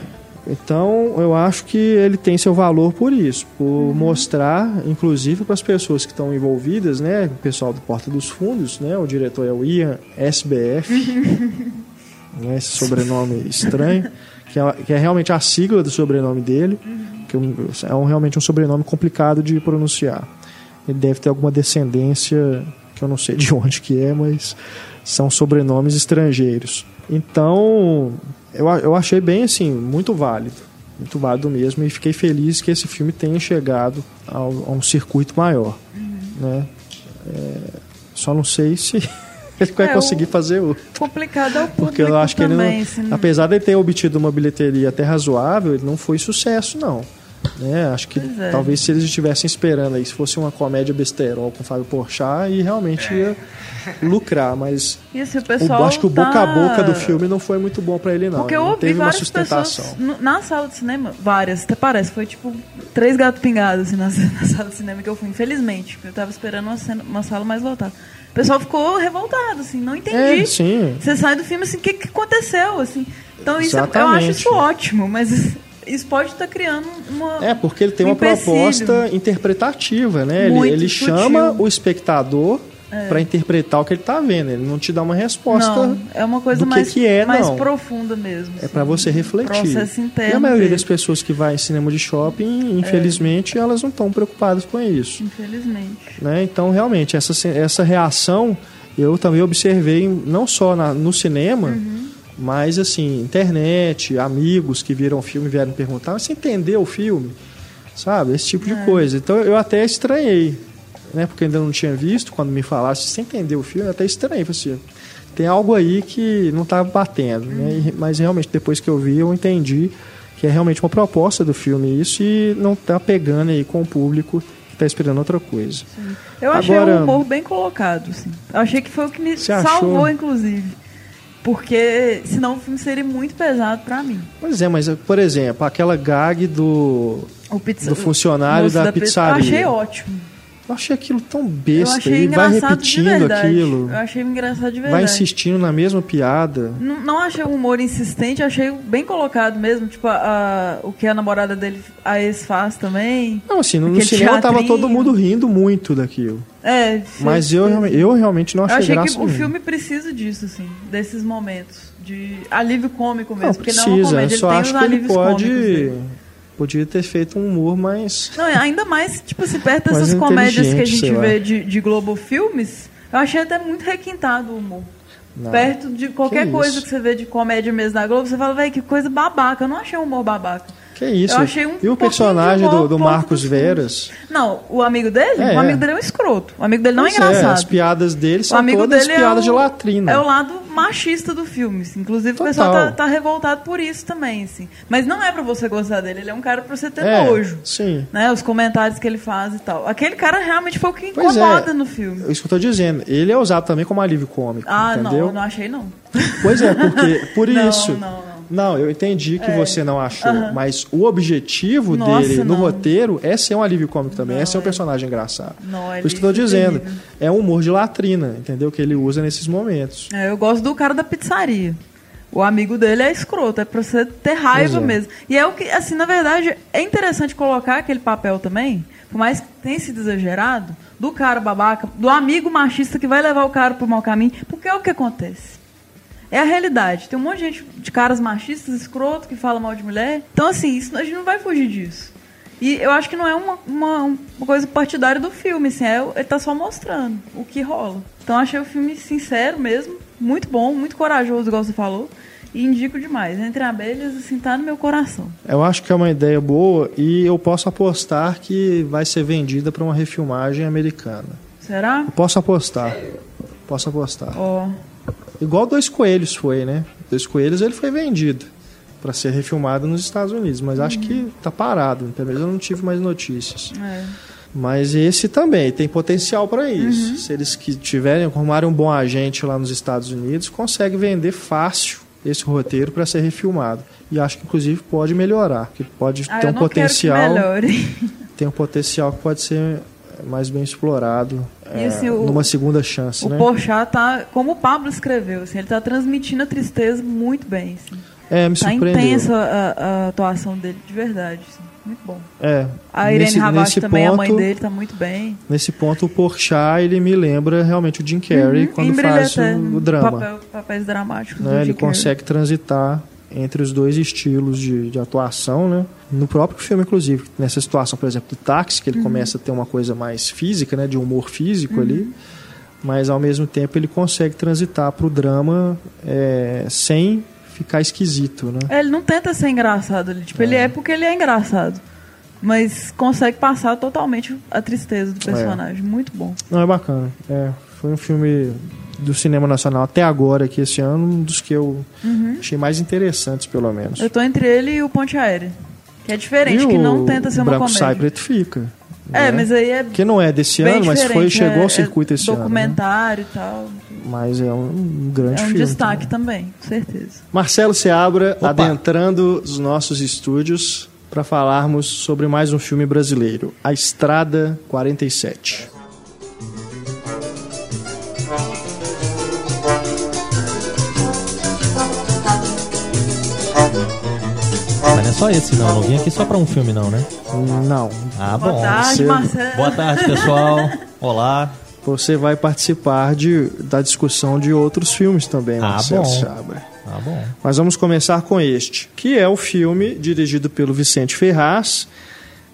Speaker 1: É. Então, eu acho que ele tem seu valor por isso, por
Speaker 2: Uhum.
Speaker 1: mostrar, inclusive para as pessoas que estão envolvidas, né, o pessoal do Porta dos Fundos, né, o diretor é o Ian SBF, né, esse sobrenome estranho, que é, que é realmente a sigla do sobrenome dele,
Speaker 2: Uhum.
Speaker 1: que um- é um- realmente um sobrenome complicado de pronunciar. Ele deve ter alguma descendência que eu não sei de onde que é, mas são sobrenomes estrangeiros. Então, eu, eu achei bem assim, muito válido. Muito válido mesmo. E fiquei feliz que esse filme tenha chegado ao- a um circuito maior. Né? É, só não sei se ele vai
Speaker 2: É,
Speaker 1: conseguir fazer outro.
Speaker 2: Complicado é o público
Speaker 1: Porque eu acho que ele
Speaker 2: também.
Speaker 1: não,
Speaker 2: assim,
Speaker 1: apesar de ele ter obtido uma bilheteria até razoável, ele não foi sucesso, não. Né? Acho que
Speaker 2: é.
Speaker 1: talvez se eles estivessem esperando aí, se fosse uma comédia besterol com Fábio Porchat, e realmente ia lucrar, mas
Speaker 2: assim, o
Speaker 1: o,
Speaker 2: pessoal
Speaker 1: acho que o
Speaker 2: tá...
Speaker 1: boca a boca do filme não foi muito bom pra ele, não.
Speaker 2: Porque eu ouvi
Speaker 1: teve uma
Speaker 2: várias
Speaker 1: sustentação.
Speaker 2: pessoas na sala de cinema, várias, até parece, foi tipo três gatos pingados assim, na, na sala de cinema que eu fui, infelizmente, porque eu tava esperando uma, cena- uma sala mais lotada. O pessoal ficou revoltado, assim, não entendi.
Speaker 1: É, sim.
Speaker 2: Você sai do filme assim, o que, que aconteceu? Assim. Então isso, eu acho isso ótimo, mas isso pode estar criando uma.
Speaker 1: É, porque ele tem
Speaker 2: um
Speaker 1: uma
Speaker 2: empecilho.
Speaker 1: proposta interpretativa, né? Ele,
Speaker 2: Muito
Speaker 1: ele chama o espectador pra interpretar o que ele tá vendo. Ele não te dá uma resposta.
Speaker 2: Não, é uma coisa
Speaker 1: que
Speaker 2: mais,
Speaker 1: que é,
Speaker 2: mais
Speaker 1: não.
Speaker 2: profunda mesmo.
Speaker 1: É
Speaker 2: assim.
Speaker 1: pra você refletir.
Speaker 2: Processo interno
Speaker 1: e a maioria
Speaker 2: dele.
Speaker 1: das pessoas que vai em cinema de shopping, infelizmente, elas não estão preocupadas com isso.
Speaker 2: Infelizmente.
Speaker 1: Né? Então, realmente, essa, essa reação eu também observei não só na- no cinema,
Speaker 2: Uhum.
Speaker 1: Mas assim, internet, amigos que viram o filme vieram perguntar, você entendeu o filme? Sabe? Esse tipo de
Speaker 2: É.
Speaker 1: coisa. Então eu até estranhei, né? Porque ainda não tinha visto, quando me falasse, você entendeu o filme, eu até estranhei. Assim, tem algo aí que não estava batendo. Né?
Speaker 2: Uhum.
Speaker 1: Mas realmente, depois que eu vi, eu entendi que é realmente uma proposta do filme isso e não tá pegando aí com o público que tá esperando outra coisa.
Speaker 2: Eu achei
Speaker 1: Agora-
Speaker 2: o humor bem colocado, assim. Eu achei que foi o que me salvou,
Speaker 1: achou?
Speaker 2: inclusive. Porque senão o filme seria muito pesado pra mim.
Speaker 1: Pois é, mas por exemplo, aquela gag do,
Speaker 2: pizza,
Speaker 1: do funcionário da,
Speaker 2: pizza-
Speaker 1: pizzaria.
Speaker 2: Eu achei ótimo.
Speaker 1: Eu achei aquilo tão
Speaker 2: Eu
Speaker 1: besta
Speaker 2: achei
Speaker 1: e vai repetindo aquilo.
Speaker 2: Eu achei engraçado de verdade.
Speaker 1: Vai insistindo na mesma piada.
Speaker 2: Não, não achei o humor insistente, achei bem colocado mesmo. Tipo, a, a- o que a namorada dele, a ex, faz também.
Speaker 1: Não, assim, no, no cinema tava
Speaker 2: teatrinho.
Speaker 1: todo mundo rindo muito daquilo.
Speaker 2: É,
Speaker 1: Mas eu, eu realmente não
Speaker 2: Eu
Speaker 1: achei,
Speaker 2: achei
Speaker 1: graça
Speaker 2: que o filme precisa disso, assim, desses momentos de alívio cômico mesmo,
Speaker 1: Não,
Speaker 2: porque
Speaker 1: precisa.
Speaker 2: não é uma
Speaker 1: eu
Speaker 2: comédia,
Speaker 1: só
Speaker 2: ele
Speaker 1: acho que ele
Speaker 2: alívios cômicos
Speaker 1: pode... Podia ter feito um humor mais...
Speaker 2: Não, ainda mais, tipo, se perto dessas comédias que a gente vê de, de Globo Filmes, eu achei até muito requintado o humor.
Speaker 1: Não.
Speaker 2: Perto de qualquer
Speaker 1: Que
Speaker 2: coisa que você vê de comédia mesmo da Globo, você fala, velho, que coisa babaca. Eu não achei um humor babaca.
Speaker 1: Que isso?
Speaker 2: Eu achei um
Speaker 1: e o personagem do, do Marcos Veras?
Speaker 2: Não, o amigo dele?
Speaker 1: É,
Speaker 2: o amigo
Speaker 1: é.
Speaker 2: dele é um escroto. O amigo dele não
Speaker 1: Pois
Speaker 2: é engraçado.
Speaker 1: as piadas dele são
Speaker 2: amigo
Speaker 1: todas
Speaker 2: dele
Speaker 1: piadas
Speaker 2: é o,
Speaker 1: de latrina.
Speaker 2: É o lado machista do filme. assim. Inclusive,
Speaker 1: Total.
Speaker 2: o pessoal tá, tá revoltado por isso também, assim. Mas não é pra você gostar dele. Ele é um cara pra você ter
Speaker 1: É,
Speaker 2: nojo.
Speaker 1: sim.
Speaker 2: Né? Os comentários que ele faz e tal. Aquele cara realmente foi o que
Speaker 1: é.
Speaker 2: incomoda no filme.
Speaker 1: É isso que eu tô dizendo. Ele é usado também como alívio cômico,
Speaker 2: Ah,
Speaker 1: entendeu?
Speaker 2: não, eu não achei não.
Speaker 1: Pois é, porque por
Speaker 2: Não,
Speaker 1: isso.
Speaker 2: não, não.
Speaker 1: Não, eu entendi que
Speaker 2: É.
Speaker 1: você não achou,
Speaker 2: Aham.
Speaker 1: mas o objetivo
Speaker 2: Nossa,
Speaker 1: dele no
Speaker 2: não.
Speaker 1: roteiro é ser um alívio cômico também,
Speaker 2: Não,
Speaker 1: é ser um
Speaker 2: é.
Speaker 1: personagem engraçado.
Speaker 2: Não,
Speaker 1: Por
Speaker 2: ele
Speaker 1: isso que eu tô dizendo.
Speaker 2: terrível.
Speaker 1: É um humor de latrina, entendeu? Que ele usa nesses momentos.
Speaker 2: É, eu gosto do cara da pizzaria. O amigo dele é escroto, é pra você ter raiva
Speaker 1: é.
Speaker 2: mesmo. E é o que, assim, na verdade, é interessante colocar aquele papel também, por mais que tenha sido exagerado, do cara babaca, do amigo machista que vai levar o cara pro mau caminho, porque é o que acontece. É a realidade. Tem um monte de gente, de caras machistas, escroto, que fala mal de mulher. Então, assim, isso, a gente não vai fugir disso. E eu acho que não é uma, uma, uma coisa partidária do filme, assim, é, ele tá só mostrando o que rola. Então achei o filme sincero mesmo, muito bom, muito corajoso, igual você falou, e indico demais. Entre Abelhas, assim, tá no meu coração.
Speaker 1: Eu acho que é uma ideia boa e eu posso apostar que vai ser vendida para uma refilmagem americana.
Speaker 2: Será?
Speaker 1: Eu posso apostar. Posso apostar.
Speaker 2: Ó,
Speaker 1: Igual Dois Coelhos foi, né? Dois Coelhos ele foi vendido para ser refilmado nos Estados Unidos, mas acho que tá parado. Pelo menos eu não tive mais notícias.
Speaker 2: é.
Speaker 1: Mas esse também tem potencial para isso. Se eles que tiverem arrumarem um bom agente lá nos Estados Unidos, consegue vender fácil esse roteiro para ser refilmado. E acho que inclusive pode melhorar, que pode
Speaker 2: Ah,
Speaker 1: ter um potencial, tem um potencial que pode ser mais bem explorado é,
Speaker 2: assim, o-
Speaker 1: numa segunda chance,
Speaker 2: O
Speaker 1: né?
Speaker 2: Porchat tá, como o Pablo escreveu, assim, ele tá transmitindo a tristeza muito bem, assim.
Speaker 1: É, me
Speaker 2: Tá
Speaker 1: surpreendeu.
Speaker 2: intensa a, a atuação dele, de verdade, assim. Muito bom.
Speaker 1: É,
Speaker 2: A Irene
Speaker 1: nesse
Speaker 2: também, a mãe
Speaker 1: ponto-
Speaker 2: dele, tá muito bem.
Speaker 1: Nesse ponto, o Porchat, ele me lembra realmente o Jim Carrey
Speaker 2: Uhum,
Speaker 1: quando faz o,
Speaker 2: é,
Speaker 1: o drama.
Speaker 2: Papel, papéis dramáticos.
Speaker 1: né? Ele
Speaker 2: Jim Carrey.
Speaker 1: consegue transitar entre os dois estilos de, de atuação, né? No próprio filme, inclusive. Nessa situação, por exemplo, do táxi, que ele
Speaker 2: Uhum.
Speaker 1: começa a ter uma coisa mais física, né? De humor físico ali. Mas, ao mesmo tempo, ele consegue transitar para o drama é, sem ficar esquisito, né?
Speaker 2: É, Ele não tenta ser engraçado ali. Tipo, ele é porque ele é engraçado. Mas consegue passar totalmente a tristeza do personagem. Muito bom.
Speaker 1: Não, é bacana. É, foi um filme do cinema nacional até agora, aqui esse ano, um dos que eu
Speaker 2: Uhum.
Speaker 1: achei mais interessantes, pelo menos.
Speaker 2: Eu tô entre ele e o Ponte Aérea. Que é diferente,
Speaker 1: E
Speaker 2: que não tenta ser uma
Speaker 1: Branco
Speaker 2: comédia.
Speaker 1: Sai Preto fica.
Speaker 2: É,
Speaker 1: né?
Speaker 2: mas aí é
Speaker 1: Que não é desse ano, mas foi, chegou
Speaker 2: é-
Speaker 1: ao circuito
Speaker 2: é
Speaker 1: esse ano. né?
Speaker 2: Documentário e tal.
Speaker 1: Mas é um grande
Speaker 2: É um
Speaker 1: filme.
Speaker 2: destaque
Speaker 1: também.
Speaker 2: também, com certeza.
Speaker 1: Marcelo Seabra
Speaker 5: Opa.
Speaker 1: adentrando os nossos estúdios para falarmos sobre mais um filme brasileiro, A Estrada 47.
Speaker 5: É só esse, não. Não vim aqui só pra um filme, não, né?
Speaker 1: Não,
Speaker 5: Ah,
Speaker 2: Boa
Speaker 5: bom.
Speaker 2: tarde,
Speaker 1: você-
Speaker 2: Marcelo.
Speaker 5: Boa tarde, pessoal. Olá.
Speaker 1: você vai participar de, da discussão de outros filmes também,
Speaker 5: Ah,
Speaker 1: Marcelo
Speaker 5: bom.
Speaker 1: Seabra.
Speaker 5: Ah, bom.
Speaker 1: Mas vamos começar com este, que é o filme dirigido pelo Vicente Ferraz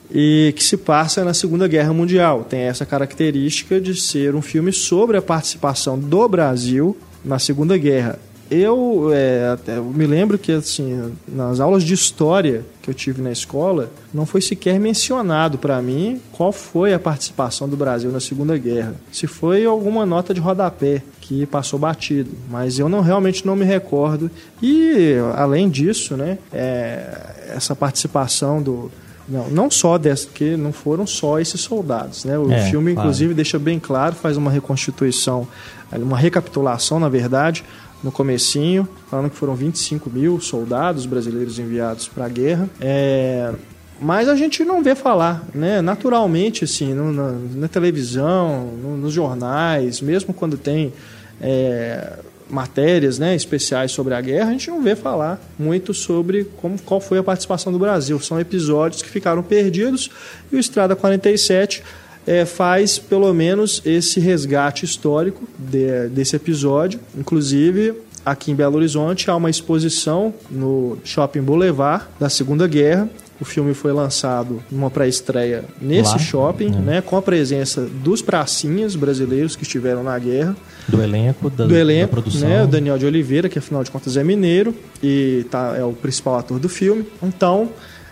Speaker 1: e que se passa na Segunda Guerra Mundial. Tem essa característica de ser um filme sobre a participação do Brasil na Segunda Guerra. Eu, é, até- eu me lembro que assim nas aulas de história que eu tive na escola não foi sequer mencionado para mim qual foi a participação do Brasil na Segunda Guerra. Se foi alguma nota de rodapé que passou batido, mas eu não realmente não me recordo. E além disso, né, é, essa participação do não, não só dessa, porque não foram só esses soldados, né? O
Speaker 5: É,
Speaker 1: filme
Speaker 5: claro.
Speaker 1: inclusive deixa bem claro, faz uma reconstituição, uma recapitulação, na verdade, no comecinho, falando que foram 25 mil soldados brasileiros enviados para a guerra. É, mas a gente não vê falar, né? Naturalmente, assim, no- na, na televisão, no- nos jornais, mesmo quando tem é, matérias né, especiais sobre a guerra, a gente não vê falar muito sobre como, qual foi a participação do Brasil. São episódios que ficaram perdidos e o Estrada 47 é, faz pelo menos esse resgate histórico de- desse episódio. Inclusive, aqui em Belo Horizonte há uma exposição no Shopping Boulevard da Segunda Guerra. O filme foi lançado numa pré-estreia nesse
Speaker 5: Lá?
Speaker 1: shopping,
Speaker 5: É.
Speaker 1: né, com a presença dos pracinhas brasileiros que estiveram na guerra
Speaker 5: Do elenco, da,
Speaker 1: do
Speaker 5: da
Speaker 1: elenco,
Speaker 5: produção.
Speaker 1: né? O Daniel de Oliveira, que afinal de contas é mineiro e tá, é o principal ator do filme. Então,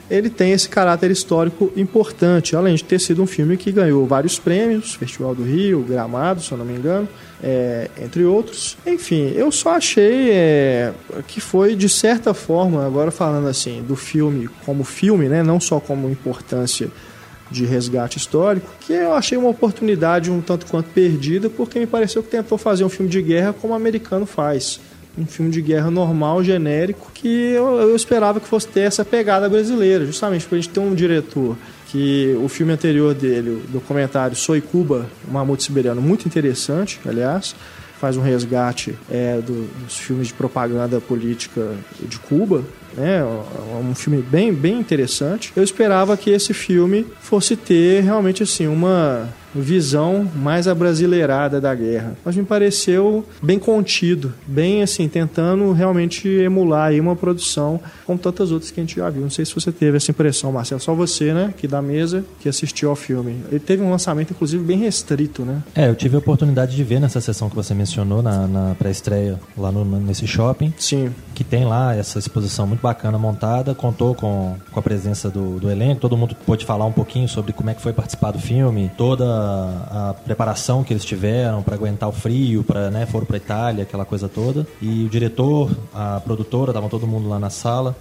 Speaker 1: ele tem esse caráter histórico importante, além de ter sido um filme que ganhou vários prêmios, Festival do Rio, Gramado, se eu não me engano, é, entre outros. Enfim, eu só achei é, que foi, de certa forma, agora falando assim, do filme como filme, né, não só como importância de resgate histórico, que eu achei uma oportunidade um tanto quanto perdida, porque me pareceu que tentou fazer um filme de guerra como o americano faz. Um filme de guerra normal, genérico, que eu, eu esperava que fosse ter essa pegada brasileira, justamente porque a gente tem um diretor que o filme anterior dele, o documentário Soy Cuba, o Mamute Siberiano, muito interessante, aliás, faz um resgate é, do- dos filmes de propaganda política de Cuba, né? Um filme bem, bem interessante. Eu esperava que esse filme fosse ter realmente assim uma visão mais abrasileirada da guerra. Mas me pareceu bem contido, bem assim, tentando realmente emular aí uma produção como tantas outras que a gente já viu. Não sei se você teve essa impressão, Marcelo. Só você, né, que da mesa, que assistiu ao filme. Ele teve um lançamento, inclusive, bem restrito, né?
Speaker 5: É, eu tive a oportunidade de ver nessa sessão que você mencionou, na, na pré-estreia, lá no, nesse shopping,
Speaker 1: Sim,
Speaker 5: que tem lá essa exposição muito bacana montada, contou com, com a presença do, do elenco, todo mundo pôde falar um pouquinho sobre como é que foi participar do filme, toda a, preparação que eles tiveram para aguentar o frio, para né, foram para Itália, aquela coisa toda. E o diretor, a produtora, tava todo mundo lá na sala.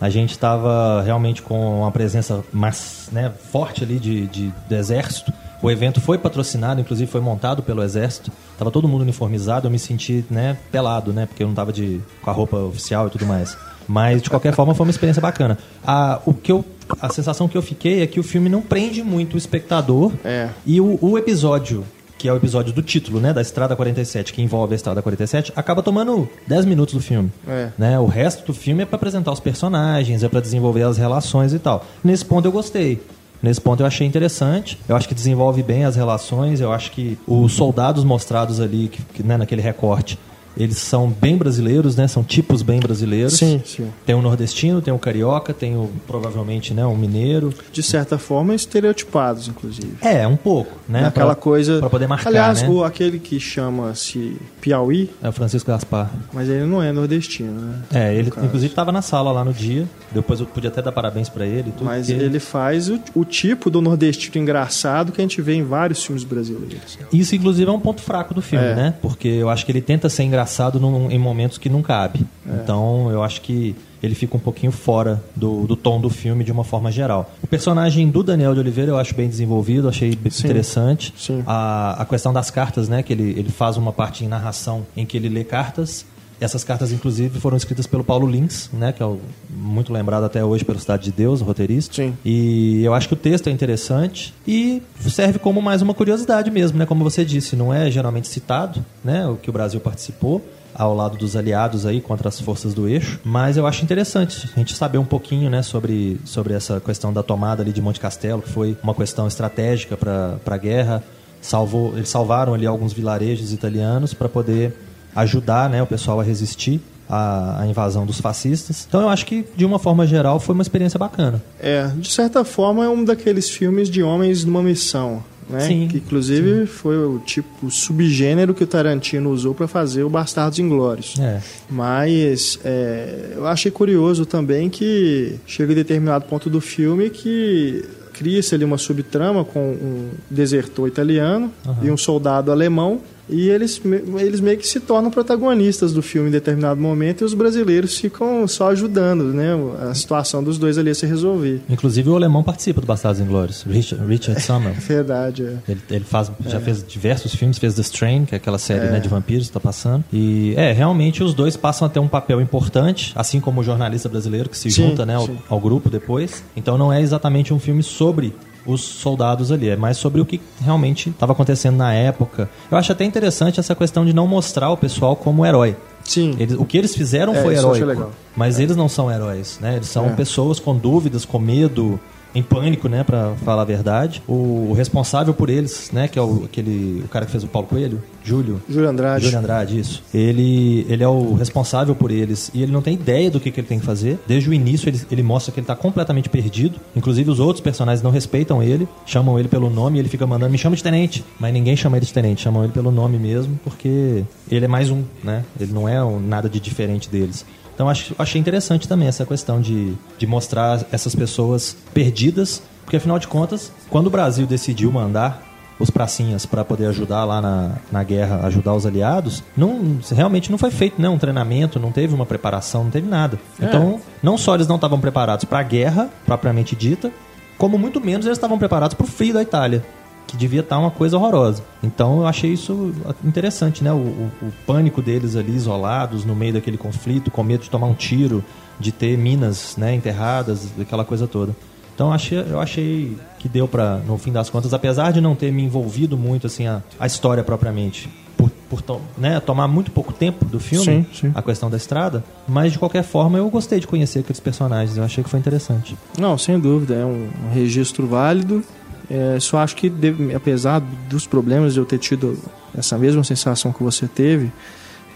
Speaker 5: A gente estava realmente com uma presença mais né, forte ali de, de, do exército. O evento foi patrocinado, inclusive foi montado pelo exército. Tava todo mundo uniformizado, eu me senti né, pelado, né, porque eu não tava de, com a roupa oficial e tudo mais. Mas de qualquer forma foi uma experiência bacana. A, o que eu, a sensação que eu fiquei é que o filme não prende muito o espectador.
Speaker 1: É.
Speaker 5: E o, o episódio, que é o episódio do título, né, da Estrada 47, que envolve a Estrada 47, acaba tomando 10 minutos do filme.
Speaker 1: É.
Speaker 5: Né? O resto do filme é para apresentar os personagens, é para desenvolver as relações e tal. Nesse ponto eu gostei. Nesse ponto eu achei interessante. Eu acho que desenvolve bem as relações. Eu acho que os soldados mostrados ali, que, que, né, naquele recorte, eles são bem brasileiros, né? São tipos bem brasileiros.
Speaker 1: Sim, sim.
Speaker 5: Tem o nordestino, tem o carioca, tem o provavelmente, né, um mineiro.
Speaker 1: de certa forma, estereotipados, inclusive.
Speaker 5: É, um pouco, né?
Speaker 1: Aquela
Speaker 5: Pra-
Speaker 1: coisa.
Speaker 5: Pra poder marcar,
Speaker 1: Aliás,
Speaker 5: né?
Speaker 1: o, aquele que chama-se Piauí,
Speaker 5: É o Francisco Gaspar.
Speaker 1: mas ele não é nordestino, né?
Speaker 5: É, ele inclusive estava na sala lá no dia. Depois eu podia até dar parabéns pra ele. Tudo,
Speaker 1: Mas
Speaker 5: porque
Speaker 1: ele faz o, o tipo do nordestino engraçado que a gente vê em vários filmes brasileiros.
Speaker 5: Isso, inclusive, é um ponto fraco do filme,
Speaker 1: É.
Speaker 5: né? Porque eu acho que ele tenta ser engraçado num- em momentos que não cabe.
Speaker 1: É.
Speaker 5: Então, eu acho que ele fica um pouquinho fora do, do tom do filme de uma forma geral. O personagem do Daniel de Oliveira eu acho bem desenvolvido, achei
Speaker 1: Sim.
Speaker 5: interessante.
Speaker 1: Sim.
Speaker 5: A, a questão das cartas, né? Que ele, ele faz uma parte em narração em que ele lê cartas. Essas cartas, inclusive, foram escritas pelo Paulo Lins, né? Que é o, muito lembrado até hoje pelo Cidade de Deus, o roteirista.
Speaker 1: Sim.
Speaker 5: E eu acho que o texto é interessante e serve como mais uma curiosidade mesmo, né? Como você disse, não é geralmente citado, né? O que o Brasil participou ao lado dos aliados aí contra as forças do eixo, mas eu acho interessante a gente saber um pouquinho, né, sobre, sobre essa questão da tomada ali de Monte Castelo, que foi uma questão estratégica para a guerra. Salvou, eles salvaram ali alguns vilarejos italianos para poder ajudar, né, o pessoal a resistir à, à invasão dos fascistas. Então eu acho que de uma forma geral foi uma experiência bacana.
Speaker 1: É, de certa forma é um daqueles filmes de homens numa missão, né?
Speaker 5: Sim,
Speaker 1: que inclusive foi o tipo subgênero que o Tarantino usou para fazer o Bastardos Inglórios.
Speaker 5: É.
Speaker 1: Mas é, eu achei curioso também que chega em determinado ponto do filme que cria-se ali uma subtrama com um desertor italiano e um soldado alemão e eles, eles meio que se tornam protagonistas do filme em determinado momento e os brasileiros ficam só ajudando né, a situação dos dois ali a se resolver.
Speaker 5: Inclusive o alemão participa do Bastardos Inglórios, Richard, Richard Summer.
Speaker 1: Verdade, é.
Speaker 5: Ele, ele faz, já fez diversos filmes, fez The Strain, que é aquela série né, de vampiros que está passando. E é, realmente os dois passam a ter um papel importante, assim como o jornalista brasileiro que se
Speaker 1: Sim,
Speaker 5: junta né, ao, ao grupo depois. Então não é exatamente um filme sobre os soldados ali, é mais sobre o que realmente estava acontecendo na época. Eu acho até interessante essa questão de não mostrar o pessoal como herói.
Speaker 1: Sim.
Speaker 5: Eles- o que eles fizeram
Speaker 1: É,
Speaker 5: foi heróico. Mas eles não são heróis, né? Eles são
Speaker 1: É.
Speaker 5: pessoas com dúvidas, com medo, em pânico, né, Pra falar a verdade. O, responsável por eles, né, que é o, aquele o cara que fez o Paulo Coelho, Júlio.
Speaker 1: Júlio Andrade.
Speaker 5: Júlio Andrade, isso. Ele, ele é o responsável por eles e ele não tem ideia do que, que ele tem que fazer. Desde o início ele, ele mostra que ele está completamente perdido. Inclusive os outros personagens não respeitam ele, chamam ele pelo nome e ele fica mandando, me chama de tenente. Mas ninguém chama ele de tenente, chamam ele pelo nome mesmo, porque ele é mais um, né? Ele não é um- nada de diferente deles. Então acho, achei interessante também essa questão de, de mostrar essas pessoas perdidas, porque afinal de contas, quando o Brasil decidiu mandar os pracinhas para poder ajudar lá na, na guerra, ajudar os aliados, não, realmente não foi feito né, um treinamento, não teve uma preparação, não teve nada. Então, não só eles não estavam preparados para a guerra propriamente dita, como muito menos eles estavam preparados para o frio da Itália, que devia estar uma coisa horrorosa. Então eu achei isso interessante, né? O, o- o pânico deles ali isolados no meio daquele conflito, com medo de tomar um tiro, de ter minas né, enterradas, aquela coisa toda. Então eu achei, eu achei que deu pra, no fim das contas, apesar de não ter me envolvido muito assim a, a história propriamente, por, por to- né, tomar muito pouco tempo do filme,
Speaker 1: Sim, sim.
Speaker 5: a questão da estrada, mas de qualquer forma eu gostei de conhecer aqueles personagens, eu achei que foi interessante.
Speaker 1: Não, sem dúvida, é um registro válido. É, só acho que, deve- apesar dos problemas de eu ter tido essa mesma sensação que você teve,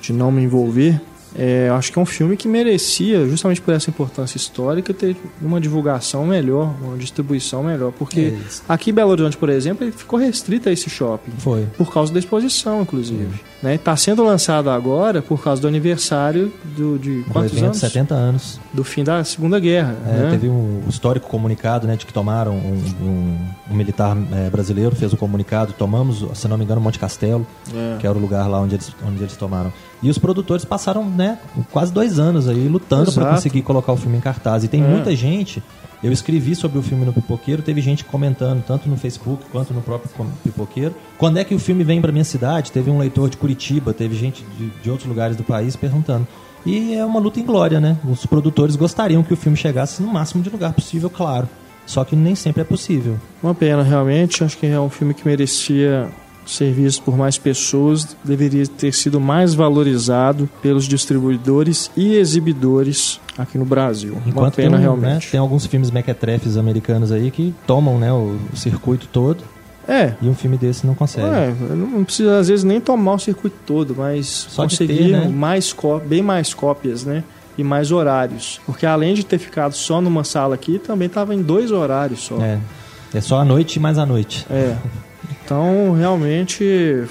Speaker 1: de não me envolver, é, eu acho que é um filme que merecia, justamente por essa importância histórica, ter uma divulgação melhor, uma distribuição melhor. Porque
Speaker 5: É
Speaker 1: aqui em Belo Horizonte, por exemplo, ele ficou restrito a esse shopping.
Speaker 5: Foi.
Speaker 1: Por causa da exposição, inclusive. Está sendo lançado agora por causa do aniversário do, de quantos
Speaker 5: evento,
Speaker 1: anos?
Speaker 5: 70 anos.
Speaker 1: Do fim da Segunda Guerra.
Speaker 5: É,
Speaker 1: né?
Speaker 5: Teve um histórico comunicado, né, de que tomaram um, um- um militar é, brasileiro fez o comunicado, tomamos, se não me engano, Monte Castelo,
Speaker 1: É.
Speaker 5: que era o lugar lá onde eles, onde eles tomaram. E os produtores passaram, né, quase dois anos aí lutando para conseguir colocar o filme em cartaz. E tem
Speaker 1: É.
Speaker 5: muita gente. Eu escrevi sobre o filme no Pipoqueiro, teve gente comentando, tanto no Facebook quanto no próprio Pipoqueiro. Quando é que o filme vem para minha cidade? Teve um leitor de Curitiba, teve gente de, de outros lugares do país perguntando. E é uma luta em glória, né? Os produtores gostariam que o filme chegasse no máximo de lugar possível, claro. Só que nem sempre é possível.
Speaker 1: Uma pena, realmente. Acho que é um filme que merecia ser visto por mais pessoas, deveria ter sido mais valorizado pelos distribuidores e exibidores aqui no Brasil. Uma
Speaker 5: Enquanto
Speaker 1: pena,
Speaker 5: tem, né,
Speaker 1: realmente.
Speaker 5: tem alguns filmes mequetrefes americanos aí que tomam né, o, o circuito todo
Speaker 1: É.
Speaker 5: e um filme desse não consegue.
Speaker 1: É, não precisa às vezes nem tomar o circuito todo, mas
Speaker 5: Só
Speaker 1: conseguir
Speaker 5: ter, né?
Speaker 1: mais bem mais cópias, né? E mais horários. Porque além de ter ficado só numa sala aqui, também estava em dois horários só.
Speaker 5: É. É só a noite e mais a noite.
Speaker 1: É. Então, realmente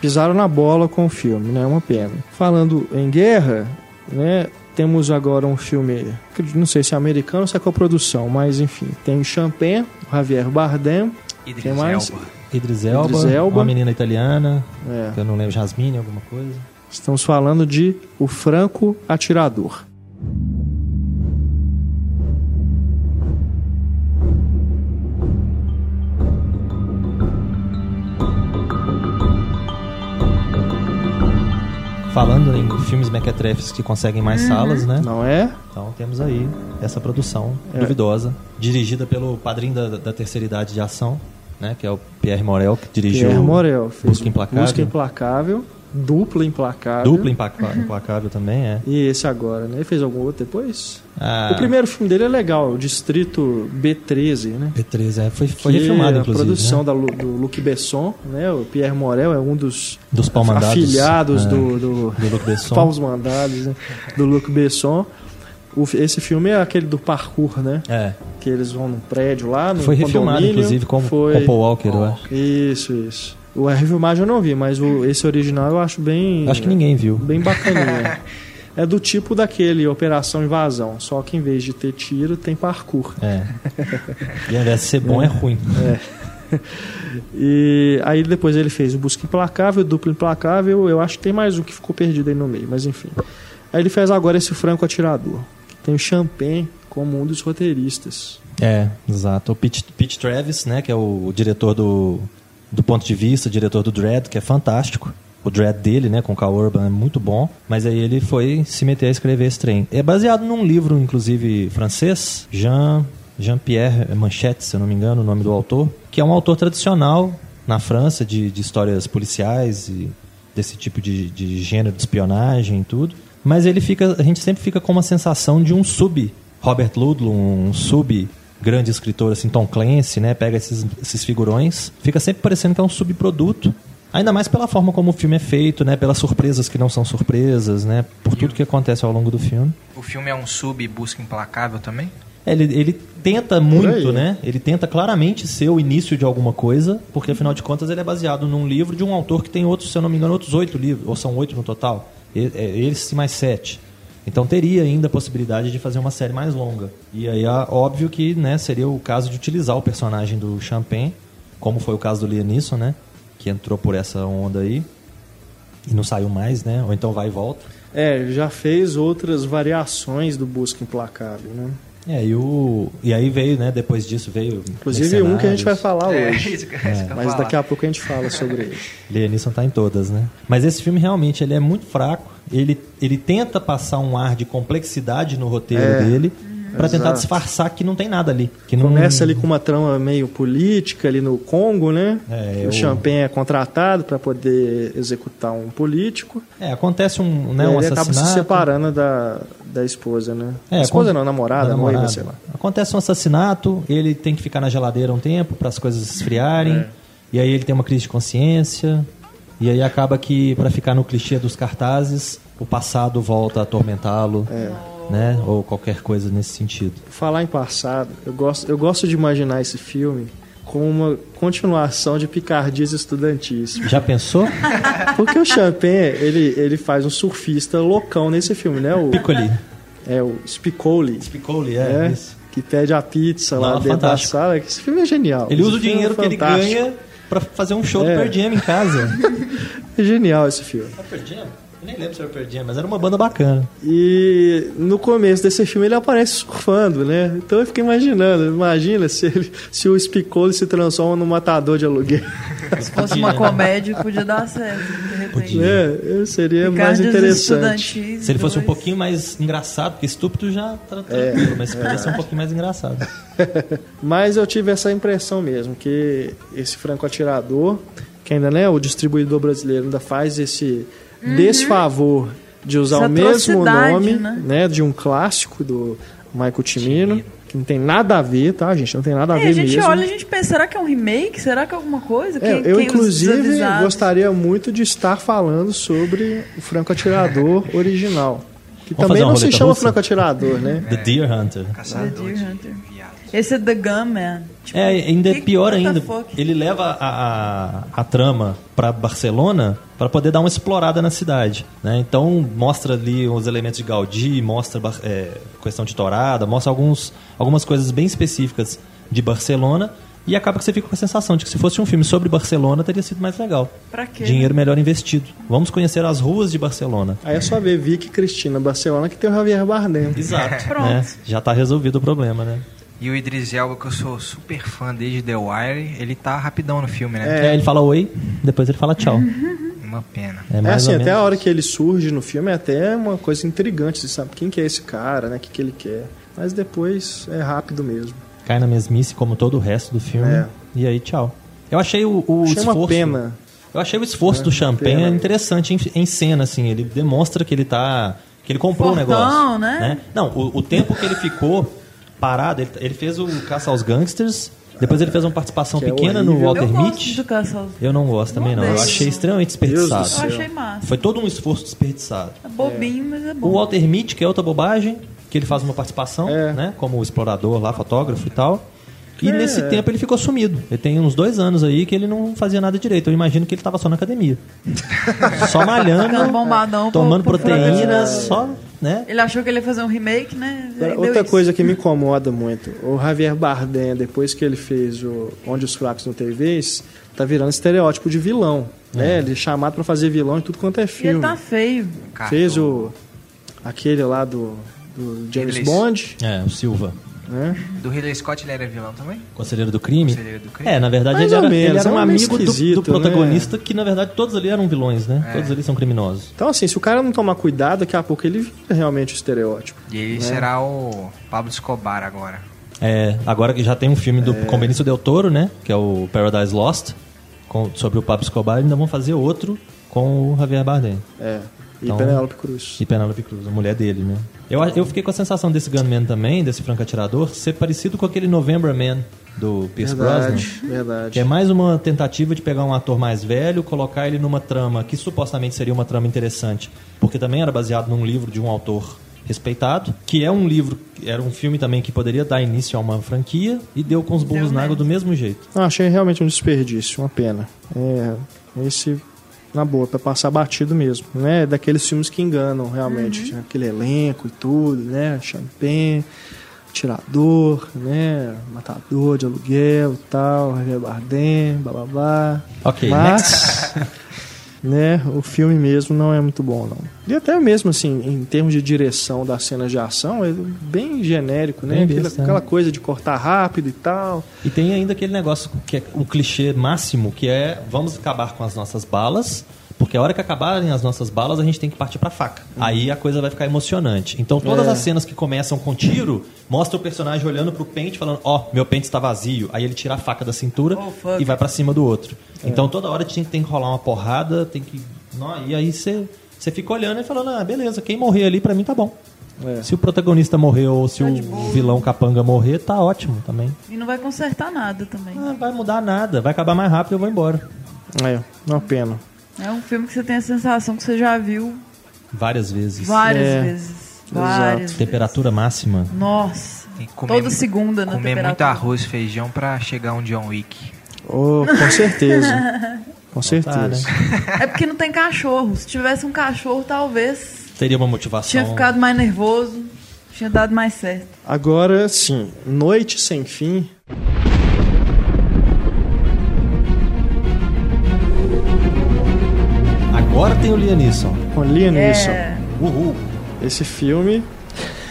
Speaker 1: pisaram na bola com o filme, né? É uma pena. Falando em guerra, né? Temos agora um filme, não sei se é americano ou se é coprodução, mas enfim, tem Champagne, Javier Bardem,
Speaker 3: Idris
Speaker 1: Quem mais?
Speaker 3: Elba.
Speaker 5: Idris Elba,
Speaker 1: Idris Elba.
Speaker 5: uma menina italiana,
Speaker 1: é,
Speaker 5: que eu não lembro, Jasmine, alguma coisa.
Speaker 1: estamos falando de O Franco Atirador.
Speaker 5: Falando em filmes mequetrefes que conseguem mais salas, né?
Speaker 1: Não é?
Speaker 5: Então temos aí essa produção
Speaker 1: É.
Speaker 5: duvidosa, dirigida pelo padrinho da, da terceira idade de ação, né? Que é o Pierre Morel, que dirigiu
Speaker 1: Pierre Morel fez
Speaker 5: Busca Implacável.
Speaker 1: Busca Implacável, Dupla Implacável.
Speaker 5: Dupla Implaca- Implacável também, é.
Speaker 1: E esse agora, né? Ele fez algum outro depois?
Speaker 5: Ah,
Speaker 1: O primeiro filme dele é legal, o Distrito B13, né?
Speaker 5: B13, é, foi, foi
Speaker 1: que
Speaker 5: refilmado,
Speaker 1: é a
Speaker 5: inclusive.
Speaker 1: produção
Speaker 5: né?
Speaker 1: da do Luc Besson, né? O Pierre Morel é um dos
Speaker 5: Dos
Speaker 1: afilhados
Speaker 5: é,
Speaker 1: do, do,
Speaker 5: do Luc Besson.
Speaker 1: paus mandados, né? do Luc Besson. O esse filme é aquele do parkour, né?
Speaker 5: É,
Speaker 1: Que eles vão num prédio lá, no
Speaker 5: foi refilmado, inclusive, com,
Speaker 1: Foi...
Speaker 5: com Paul Walker, eu acho.
Speaker 1: Isso, isso. O refilmagem eu não vi, mas o, esse original eu acho bem...
Speaker 5: Acho que ninguém viu.
Speaker 1: Bem bacaninha. é do tipo daquele Operação Invasão, só que em vez de ter tiro, tem parkour.
Speaker 5: É. E ao invés de ser bom, é ruim.
Speaker 1: E aí depois ele fez o Busca Implacável, o Duplo Implacável, eu acho que tem mais um que ficou perdido aí no meio, mas enfim. Aí ele fez agora esse Franco Atirador, que tem o Champagne como um dos roteiristas.
Speaker 5: É, exato. O Pete, Pete Travis, né, que é o, diretor do, do ponto de vista, diretor do Dread, que é fantástico. O Dread dele, né, com o Cal Urban, é muito bom. Mas aí ele foi se meter a escrever esse trem. É baseado num livro, inclusive, francês, Jean, Jean-Pierre Manchette, se eu não me engano, o nome do autor, que é um autor tradicional na França de, de histórias policiais e desse tipo de, de gênero de espionagem e tudo. Mas ele fica, a gente sempre fica com uma sensação de um sub Robert Ludlum, um sub grande escritor assim, Tom Clancy, né? Pega esses, esses figurões, fica sempre parecendo que é um subproduto. Ainda mais pela forma como o filme é feito, né? Pelas surpresas que não são surpresas, né? Por tudo que acontece ao longo do filme.
Speaker 3: O filme é um sub busca implacável também?
Speaker 5: Ele, ele tenta muito, né? Ele tenta claramente ser o início de alguma coisa, porque afinal de contas ele é baseado num livro de um autor que tem outros, se eu não me engano, outros oito livros, ou são oito no total. E- é, Esse mais sete. Então teria ainda a possibilidade de fazer uma série mais longa. E aí, ah, óbvio que né, seria o caso de utilizar o personagem do Champagne, como foi o caso do Liam né? Que entrou por essa onda aí e não saiu mais, né? Ou então vai e volta.
Speaker 1: É, já fez outras variações do Busca Implacável, né?
Speaker 5: É, e, o, e aí veio, né? Depois disso veio.
Speaker 1: Inclusive um que a gente vai falar
Speaker 3: É,
Speaker 1: hoje.
Speaker 3: isso que, isso que eu ia
Speaker 1: Mas
Speaker 3: falar.
Speaker 1: daqui a pouco a gente fala sobre ele.
Speaker 5: Liam Neeson tá em todas, né? Mas esse filme realmente ele é muito fraco. Ele, ele tenta passar um ar de complexidade no roteiro
Speaker 1: É,
Speaker 5: dele pra tentar disfarçar que não tem nada ali. Que não,
Speaker 1: Começa ali com uma trama meio política ali no Congo, né?
Speaker 5: É,
Speaker 1: o Champagne é contratado para poder executar um político.
Speaker 5: É, acontece um, né,
Speaker 1: e
Speaker 5: um
Speaker 1: ele acaba se
Speaker 5: assassinato.
Speaker 1: separando da, da esposa, né?
Speaker 5: É,
Speaker 1: esposa não, namorada,
Speaker 5: da
Speaker 1: noiva,
Speaker 5: namorada.
Speaker 1: sei lá.
Speaker 5: Acontece um assassinato, ele tem que ficar na geladeira um tempo para as coisas esfriarem.
Speaker 1: É.
Speaker 5: E aí ele tem uma crise de consciência. E aí acaba que, para ficar no clichê dos cartazes, o passado volta a atormentá-lo.
Speaker 1: É.
Speaker 5: Né? Ou qualquer coisa nesse sentido.
Speaker 1: Falar em passado, eu gosto, eu gosto de imaginar esse filme como uma continuação de picardias estudantis.
Speaker 5: Já pensou?
Speaker 1: Porque o Champagne, ele, ele faz um surfista loucão nesse filme, né? O,
Speaker 5: Piccoli.
Speaker 1: é o Spicoli.
Speaker 5: Spicoli,
Speaker 1: É,
Speaker 5: é, isso.
Speaker 1: que pede a pizza lá
Speaker 5: Não,
Speaker 1: dentro
Speaker 5: fantástico.
Speaker 1: da sala. Esse filme é genial.
Speaker 5: Ele
Speaker 1: Esse
Speaker 5: usa o
Speaker 1: é
Speaker 5: dinheiro que ele ganha pra fazer um show
Speaker 1: É.
Speaker 5: do Pearl Jam em casa.
Speaker 1: É genial esse filme.
Speaker 5: Pearl Jam? Eu nem lembro se era Pearl Jam, mas era uma banda bacana.
Speaker 1: E no começo desse filme ele aparece surfando, né? Então eu fiquei imaginando, imagina se, ele, se o Spicoli se transforma num matador de aluguel.
Speaker 2: Se fosse uma comédia, podia dar certo, de repente.
Speaker 5: Podia.
Speaker 1: É, seria mais
Speaker 2: Picardias
Speaker 1: interessante.
Speaker 5: Se ele fosse um pouquinho mais engraçado, porque estúpido já tá
Speaker 1: É.
Speaker 5: tranquilo, mas podia ser um pouquinho mais engraçado.
Speaker 1: Mas eu tive essa impressão mesmo, que esse franco-atirador, que ainda né, o distribuidor brasileiro ainda faz esse desfavor de usar
Speaker 2: Essa
Speaker 1: o mesmo nome
Speaker 2: né?
Speaker 1: né, de um clássico do Michael Cimino, que não tem nada a ver, tá, gente? Não tem nada a
Speaker 2: É,
Speaker 1: ver
Speaker 2: a gente
Speaker 1: mesmo.
Speaker 2: olha e a gente pensa, será que é um remake? Será que é alguma coisa?
Speaker 1: É,
Speaker 2: Quem-
Speaker 1: eu,
Speaker 2: quem
Speaker 1: inclusive, gostaria muito de estar falando sobre o Franco Atirador original. Que
Speaker 5: Vamos
Speaker 1: também não se chama
Speaker 5: russa?
Speaker 1: Franco Atirador, né?
Speaker 5: The Deer Hunter.
Speaker 3: Caçador
Speaker 2: The Deer
Speaker 3: de
Speaker 2: Hunter. Esse é The Gunman. Tipo,
Speaker 5: É, ainda é
Speaker 2: que-
Speaker 5: pior ainda. Ele leva a, a, a trama pra Barcelona para poder dar uma explorada na cidade. Né? Então mostra ali os elementos de Gaudí, mostra é, questão de torada, mostra alguns, algumas coisas bem específicas de Barcelona. E acaba que você fica com a sensação de que se fosse um filme sobre Barcelona, teria sido mais legal.
Speaker 2: Pra quê?
Speaker 5: Dinheiro melhor investido. Vamos conhecer as ruas de Barcelona.
Speaker 1: Aí é só ver Vicky e Cristina Barcelona que tem o Javier Bardem.
Speaker 5: Exato.
Speaker 2: Pronto.
Speaker 5: né? Já tá resolvido o problema, né?
Speaker 3: E o Idris Elba, que eu sou super fã desde The Wire, ele tá rapidão no filme, né?
Speaker 5: É, ele fala oi, depois ele fala tchau.
Speaker 3: Uma pena.
Speaker 5: É
Speaker 1: É
Speaker 5: mais
Speaker 1: assim,
Speaker 5: ou
Speaker 1: até
Speaker 5: menos
Speaker 1: a hora que ele surge no filme é até uma coisa intrigante, você sabe quem que é esse cara, né? O que, que ele quer. Mas depois é rápido mesmo.
Speaker 5: cai na mesmice como todo o resto do filme.
Speaker 1: É.
Speaker 5: E aí, tchau. Eu achei o, o
Speaker 1: Achei
Speaker 5: esforço.
Speaker 1: uma pena.
Speaker 5: Eu achei o esforço
Speaker 1: É,
Speaker 5: do Champagne
Speaker 1: pena.
Speaker 5: interessante em, em cena, assim. Ele demonstra que ele tá. que ele comprou o negócio.
Speaker 2: né?
Speaker 5: Não, o, o tempo que ele ficou parado, ele, ele fez o Caça aos Gangsters, depois ele fez uma participação
Speaker 1: Que é
Speaker 5: pequena no
Speaker 1: horrível.
Speaker 5: Walter
Speaker 2: Eu
Speaker 5: Mitty. Eu não gosto também, não. Eu achei extremamente desperdiçado.
Speaker 2: Eu achei massa.
Speaker 5: Foi todo um esforço desperdiçado.
Speaker 2: É bobinho, mas é
Speaker 5: O
Speaker 2: bom.
Speaker 5: Walter Mitty, que é outra bobagem, que ele faz uma participação,
Speaker 1: É.
Speaker 5: né? Como explorador lá, fotógrafo e tal. E
Speaker 1: É.
Speaker 5: nesse tempo ele ficou sumido. Ele tem uns dois anos aí que ele não fazia nada direito. Eu imagino que ele estava só na academia. só malhando,
Speaker 2: pro-
Speaker 5: tomando
Speaker 2: pro
Speaker 5: proteínas, só, né?
Speaker 2: Ele achou que ele ia fazer um remake, né? Aí
Speaker 1: Outra
Speaker 2: isso.
Speaker 1: coisa que me incomoda muito, o Javier Bardem, depois que ele fez o Onde os Fracos Não Têm Vez, tá virando estereótipo de vilão. Né? Ele é chamado pra fazer vilão em tudo quanto é
Speaker 2: E ele
Speaker 1: filme.
Speaker 2: tá feio.
Speaker 3: Cara,
Speaker 1: Fez o aquele lá do, do James
Speaker 3: Ridley-
Speaker 1: Bond,
Speaker 5: É, o Silva.
Speaker 1: Né?
Speaker 3: Do Ridley Scott ele era vilão também?
Speaker 5: Conselheiro do crime.
Speaker 3: Conselheiro do crime?
Speaker 5: É, na verdade
Speaker 1: Mais
Speaker 5: ele
Speaker 1: ou
Speaker 5: era,
Speaker 1: menos,
Speaker 5: ele era
Speaker 1: é
Speaker 5: um
Speaker 1: um
Speaker 5: amigo do, do
Speaker 1: esquisito,
Speaker 5: protagonista, que na verdade todos ali eram vilões, né?
Speaker 3: É.
Speaker 5: Todos ali são criminosos.
Speaker 1: Então assim, se o cara não tomar cuidado, daqui a pouco ele vira realmente o estereótipo.
Speaker 3: E ele será o Pablo Escobar agora.
Speaker 5: É, agora que já tem um filme do, com Benício Del Toro, né? Que é o Paradise Lost, com- sobre o Pablo Escobar, ainda vão fazer outro com o Javier Bardem.
Speaker 1: É. E
Speaker 5: Então-
Speaker 1: Penélope Cruz.
Speaker 5: E Penélope Cruz, a mulher dele, né? Eu, eu fiquei com a sensação desse Gunman também, desse franco atirador, ser parecido com aquele November Man do Pierce
Speaker 1: Verdade,
Speaker 5: Brosnan.
Speaker 1: verdade.
Speaker 5: Que é mais uma tentativa de pegar um ator mais velho, colocar ele numa trama que supostamente seria uma trama interessante, porque também era baseado num livro de um autor respeitado, que é um livro, era um filme também que poderia dar início a uma franquia e deu com os burros na água
Speaker 2: mesmo.
Speaker 5: do mesmo jeito.
Speaker 1: Não, achei realmente um desperdício, uma pena. É, esse Na boa, pra passar batido mesmo, né? Daqueles filmes que enganam realmente. Aquele elenco e tudo, né? Champagne, Tirador, né? Matador de aluguel e tal, Javier Bardem, bababá.
Speaker 5: Ok,
Speaker 1: Mas, né, o filme mesmo não é muito bom, não. E até mesmo, assim, em termos de direção das cenas de ação, é bem genérico, né?
Speaker 5: Bem
Speaker 1: Aquela,
Speaker 5: né?
Speaker 1: aquela coisa de cortar rápido e tal.
Speaker 5: E tem ainda aquele negócio que é um clichê máximo, que é vamos acabar com as nossas balas, porque a hora que acabarem as nossas balas, a gente tem que partir pra faca. Aí a coisa vai ficar emocionante. Então todas
Speaker 1: É.
Speaker 5: as cenas que começam com tiro, mostra o personagem olhando pro pente, falando, ó, meu pente está vazio. Aí ele tira a faca da cintura
Speaker 2: Oh,
Speaker 5: e vai pra cima do outro. Então toda hora tinha, tem que rolar uma porrada, tem que... Não, e aí você... Você fica olhando e falando, ah, beleza, quem morrer ali pra mim tá bom.
Speaker 1: É.
Speaker 5: Se o protagonista morrer ou se
Speaker 2: Tá
Speaker 5: o vilão capanga morrer, tá ótimo também.
Speaker 2: E não vai consertar nada também.
Speaker 5: Não vai mudar nada, vai acabar mais rápido eu vou embora.
Speaker 1: É, uma pena.
Speaker 2: É um filme que você tem a sensação que você já viu
Speaker 5: Várias vezes.
Speaker 2: várias
Speaker 1: É,
Speaker 2: vezes. Várias
Speaker 5: Temperatura máxima.
Speaker 2: vezes. Nossa.
Speaker 3: Comer
Speaker 2: Toda segunda na
Speaker 3: Comer muito arroz e feijão pra chegar um John Wick.
Speaker 1: Oh, com certeza. Com certeza.
Speaker 5: né?
Speaker 2: É porque não tem cachorro. Se tivesse um cachorro, talvez
Speaker 5: Teria uma motivação.
Speaker 2: tinha ficado mais nervoso, tinha dado mais certo.
Speaker 1: Agora sim, Noite Sem Fim.
Speaker 5: Agora tem o Liam Neeson.
Speaker 1: Com Liam Neeson.
Speaker 2: É.
Speaker 5: Uhul.
Speaker 1: Esse filme,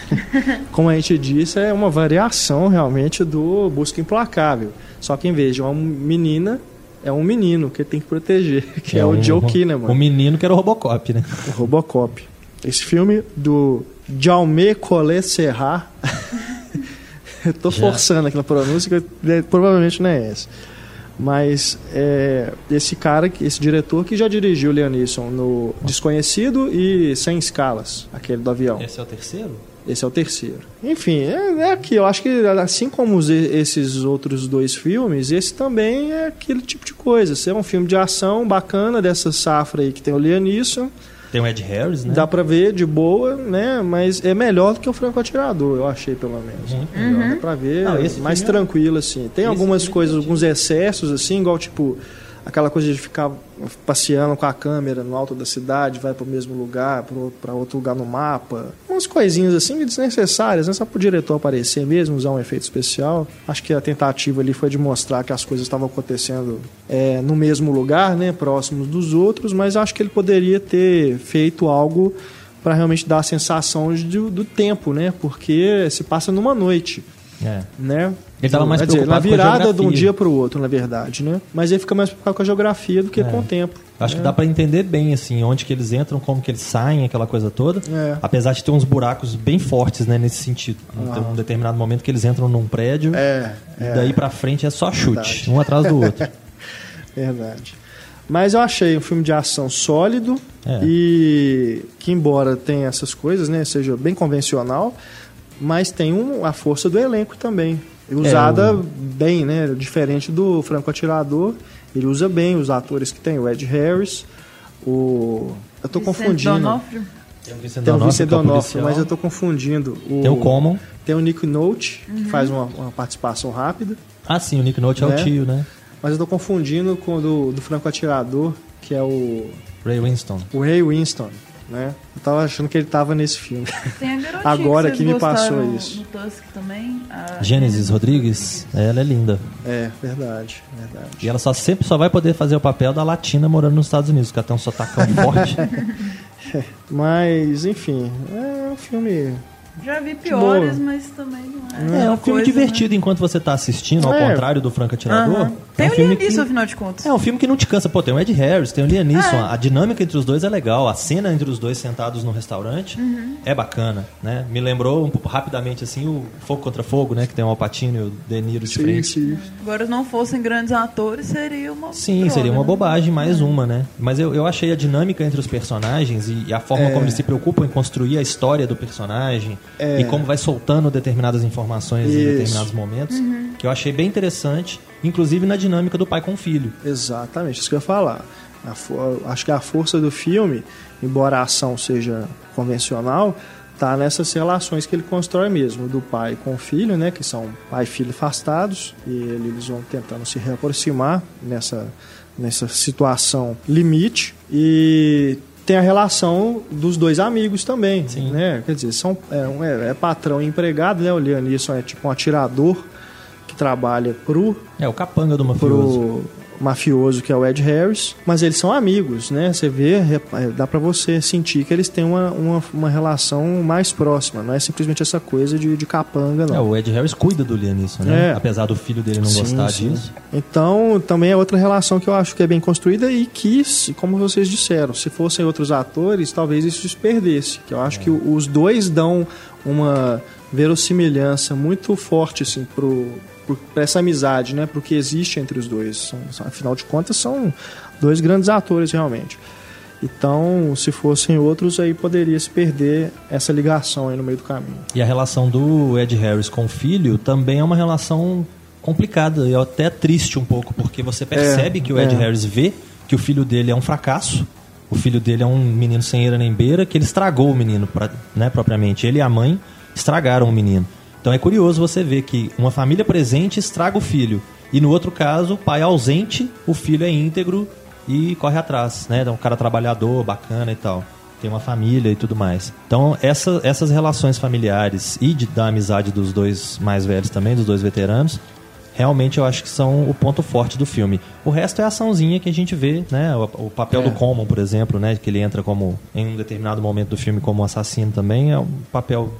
Speaker 1: como a gente disse, é uma variação realmente do Busca Implacável. Só que em vez de uma menina, é um menino que tem que proteger, que é, o
Speaker 5: um-
Speaker 1: Joe Kinnaman,
Speaker 5: O menino que era o Robocop, né?
Speaker 1: o Robocop. Esse filme do Jaume Collet Serra. Eu tô
Speaker 5: Já.
Speaker 1: forçando aquela pronúncia, que é, provavelmente não é essa. Mas é, esse cara, esse diretor que já dirigiu Liam Neeson no Desconhecido e Sem Escalas, aquele do avião.
Speaker 5: Esse é o terceiro?
Speaker 1: Esse é o terceiro. Enfim, é, é aqui. Eu acho que assim como os- esses outros dois filmes, esse também é aquele tipo de coisa. Esse é um filme de ação bacana dessa safra aí que tem o Liam Neeson.
Speaker 5: Tem o Ed Harris, né?
Speaker 1: Dá pra ver de boa, né? Mas é melhor do que o Franco Atirador, eu achei pelo menos.
Speaker 5: Muito
Speaker 1: Melhor, Dá pra ver
Speaker 5: Não, esse
Speaker 1: mais
Speaker 5: é-
Speaker 1: tranquilo, assim. Tem
Speaker 5: Esse
Speaker 1: algumas
Speaker 5: é
Speaker 1: coisas, alguns excessos, assim, igual tipo aquela coisa de ficar passeando com a câmera no alto da cidade, vai pro mesmo lugar, pra outro lugar no mapa. Umas coisinhas assim desnecessárias, né? Só pro diretor aparecer mesmo, usar um efeito especial. Acho que a tentativa ali foi de mostrar que as coisas estavam acontecendo é, no mesmo lugar, né? Próximos dos outros, mas acho que ele poderia ter feito algo para realmente dar a sensação de- do tempo, né? Porque se passa numa noite
Speaker 5: É.
Speaker 1: né?
Speaker 5: Ele tava mais
Speaker 1: Quer dizer, na
Speaker 5: preocupado com a
Speaker 1: virada de um dia para o outro, na verdade, né? Mas ele fica mais preocupado com a geografia do que
Speaker 5: É.
Speaker 1: com o tempo.
Speaker 5: Acho que dá pra entender bem, assim, onde que eles entram, como que eles saem, aquela coisa toda.
Speaker 1: É.
Speaker 5: Apesar de ter uns buracos bem fortes, né, nesse sentido. Tem um determinado momento que eles entram num prédio
Speaker 1: É,
Speaker 5: e
Speaker 1: é.
Speaker 5: daí pra frente é só chute,
Speaker 1: Verdade.
Speaker 5: um atrás do outro.
Speaker 1: Verdade. Mas eu achei um filme de ação sólido
Speaker 5: É.
Speaker 1: e que, embora tenha essas coisas, né? Seja bem convencional, mas tem um, a força do elenco também. E Usada
Speaker 5: o-
Speaker 1: bem, né? Diferente do Franco Atirador. Ele usa bem os atores que tem, o Ed Harris, o. Eu tô
Speaker 2: Vicente
Speaker 1: confundindo.
Speaker 2: Donofrio.
Speaker 5: Tem o Vincent
Speaker 1: Tem o
Speaker 5: D'Onofrio,
Speaker 1: Vincent
Speaker 5: que é o policial.
Speaker 1: mas eu tô confundindo. O,
Speaker 5: Tem o Common.
Speaker 1: Tem o Nick Note, que faz uma, uma participação rápida.
Speaker 5: Ah, sim, o Nick Note é o
Speaker 1: Né?
Speaker 5: tio, né?
Speaker 1: Mas eu tô confundindo com o do, do Franco Atirador, que é o,
Speaker 5: Ray Winston.
Speaker 1: o Ray Winston, né? Eu tava achando que ele tava nesse filme.
Speaker 2: Tem a garotinha
Speaker 1: Agora
Speaker 2: que,
Speaker 1: que me passou isso.
Speaker 2: Também. a-
Speaker 5: Gênesis Rodrigues, ela é linda.
Speaker 1: É, verdade, verdade.
Speaker 5: E ela só sempre só vai poder fazer o papel da latina morando nos Estados Unidos, que ela tem um sotacão forte.
Speaker 1: Mas, enfim, é um filme.
Speaker 2: Já vi piores,
Speaker 1: boa.
Speaker 2: mas também não é.
Speaker 5: É,
Speaker 2: uma
Speaker 5: um filme
Speaker 2: coisa,
Speaker 5: divertido enquanto você tá assistindo, ao
Speaker 1: É.
Speaker 5: contrário do Franco
Speaker 2: Né?
Speaker 5: Atirador.
Speaker 2: Aham.
Speaker 5: É
Speaker 2: Tem
Speaker 5: um
Speaker 2: o
Speaker 5: filme
Speaker 2: Liam Neeson,
Speaker 5: que...
Speaker 2: afinal de contas.
Speaker 5: É um filme que não te cansa. Pô, tem o Ed Harris, tem o Liam Neeson. A dinâmica entre os dois é legal. A cena entre os dois sentados no restaurante
Speaker 2: Uhum.
Speaker 5: é bacana, né? Me lembrou um pouco rapidamente, assim, o Fogo Contra Fogo, né? Que tem o Alpatino e o De Niro de
Speaker 1: Sim,
Speaker 5: frente.
Speaker 1: sim.
Speaker 2: Agora, se não fossem grandes atores, seria uma.
Speaker 5: Sim,
Speaker 2: droga,
Speaker 5: seria uma
Speaker 2: né?
Speaker 5: bobagem, mais uma, né? Mas eu, eu achei a dinâmica entre os personagens e, e a forma
Speaker 1: É.
Speaker 5: como eles se preocupam em construir a história do personagem
Speaker 1: É.
Speaker 5: e como vai soltando determinadas informações em
Speaker 1: Isso.
Speaker 5: determinados momentos,
Speaker 2: Uhum.
Speaker 5: que eu achei bem interessante, inclusive na dinâmica do pai com o filho.
Speaker 1: Exatamente, isso que eu ia falar. A acho que a força do filme, embora a ação seja convencional, tá nessas relações que ele constrói mesmo, do pai com o filho, né, que são pai e filho afastados, e ele- eles vão tentando se reaproximar nessa, nessa situação limite, e tem a relação dos dois amigos também,
Speaker 5: Sim.
Speaker 1: né, quer dizer, são, é, um- é- é patrão e empregado, né, o Leonisson é tipo um atirador que trabalha pro
Speaker 5: É o capanga do mafioso.
Speaker 1: pro mafioso que é o Ed Harris, mas eles são amigos, né? Você vê, repa- dá pra você sentir que eles têm uma, uma, uma relação mais próxima, não é simplesmente essa coisa de, de capanga,
Speaker 5: É,
Speaker 1: não.
Speaker 5: o Ed Harris cuida do Lianisson, né?
Speaker 1: É.
Speaker 5: Apesar do filho dele não
Speaker 1: Sim,
Speaker 5: gostar
Speaker 1: sim.
Speaker 5: disso.
Speaker 1: Então, também é outra relação que eu acho que é bem construída e que, como vocês disseram, se fossem outros atores, talvez isso se perdesse. Que eu acho que o- os dois dão uma verossimilhança muito forte, assim, pro, pro, pra essa amizade, né? Pro que existe entre os dois. São- afinal de contas, são dois grandes atores, realmente. Então, se fossem outros, aí poderia se perder essa ligação aí no meio do caminho.
Speaker 5: E a relação do Ed Harris com o filho também é uma relação complicada e até triste um pouco, porque você percebe que o Ed
Speaker 1: é.
Speaker 5: Harris vê que o filho dele é um fracasso, o filho dele é um menino sem eira nem beira, que ele estragou o menino, pra- né, propriamente. Ele e a mãe estragaram o menino. Então é curioso você ver que uma família presente estraga o filho. E no outro caso, o pai ausente, o filho é íntegro e corre atrás, né? É um cara trabalhador, bacana e tal. Tem uma família e tudo mais. Então, essa- essas relações familiares e de, da amizade dos dois mais velhos também, dos dois veteranos, realmente eu acho que são o ponto forte do filme. O resto é a açãozinha que a gente vê, né? O, o papel
Speaker 1: É.
Speaker 5: do Common, por exemplo, né? Que ele entra como, em um determinado momento do filme, como assassino também, é um papel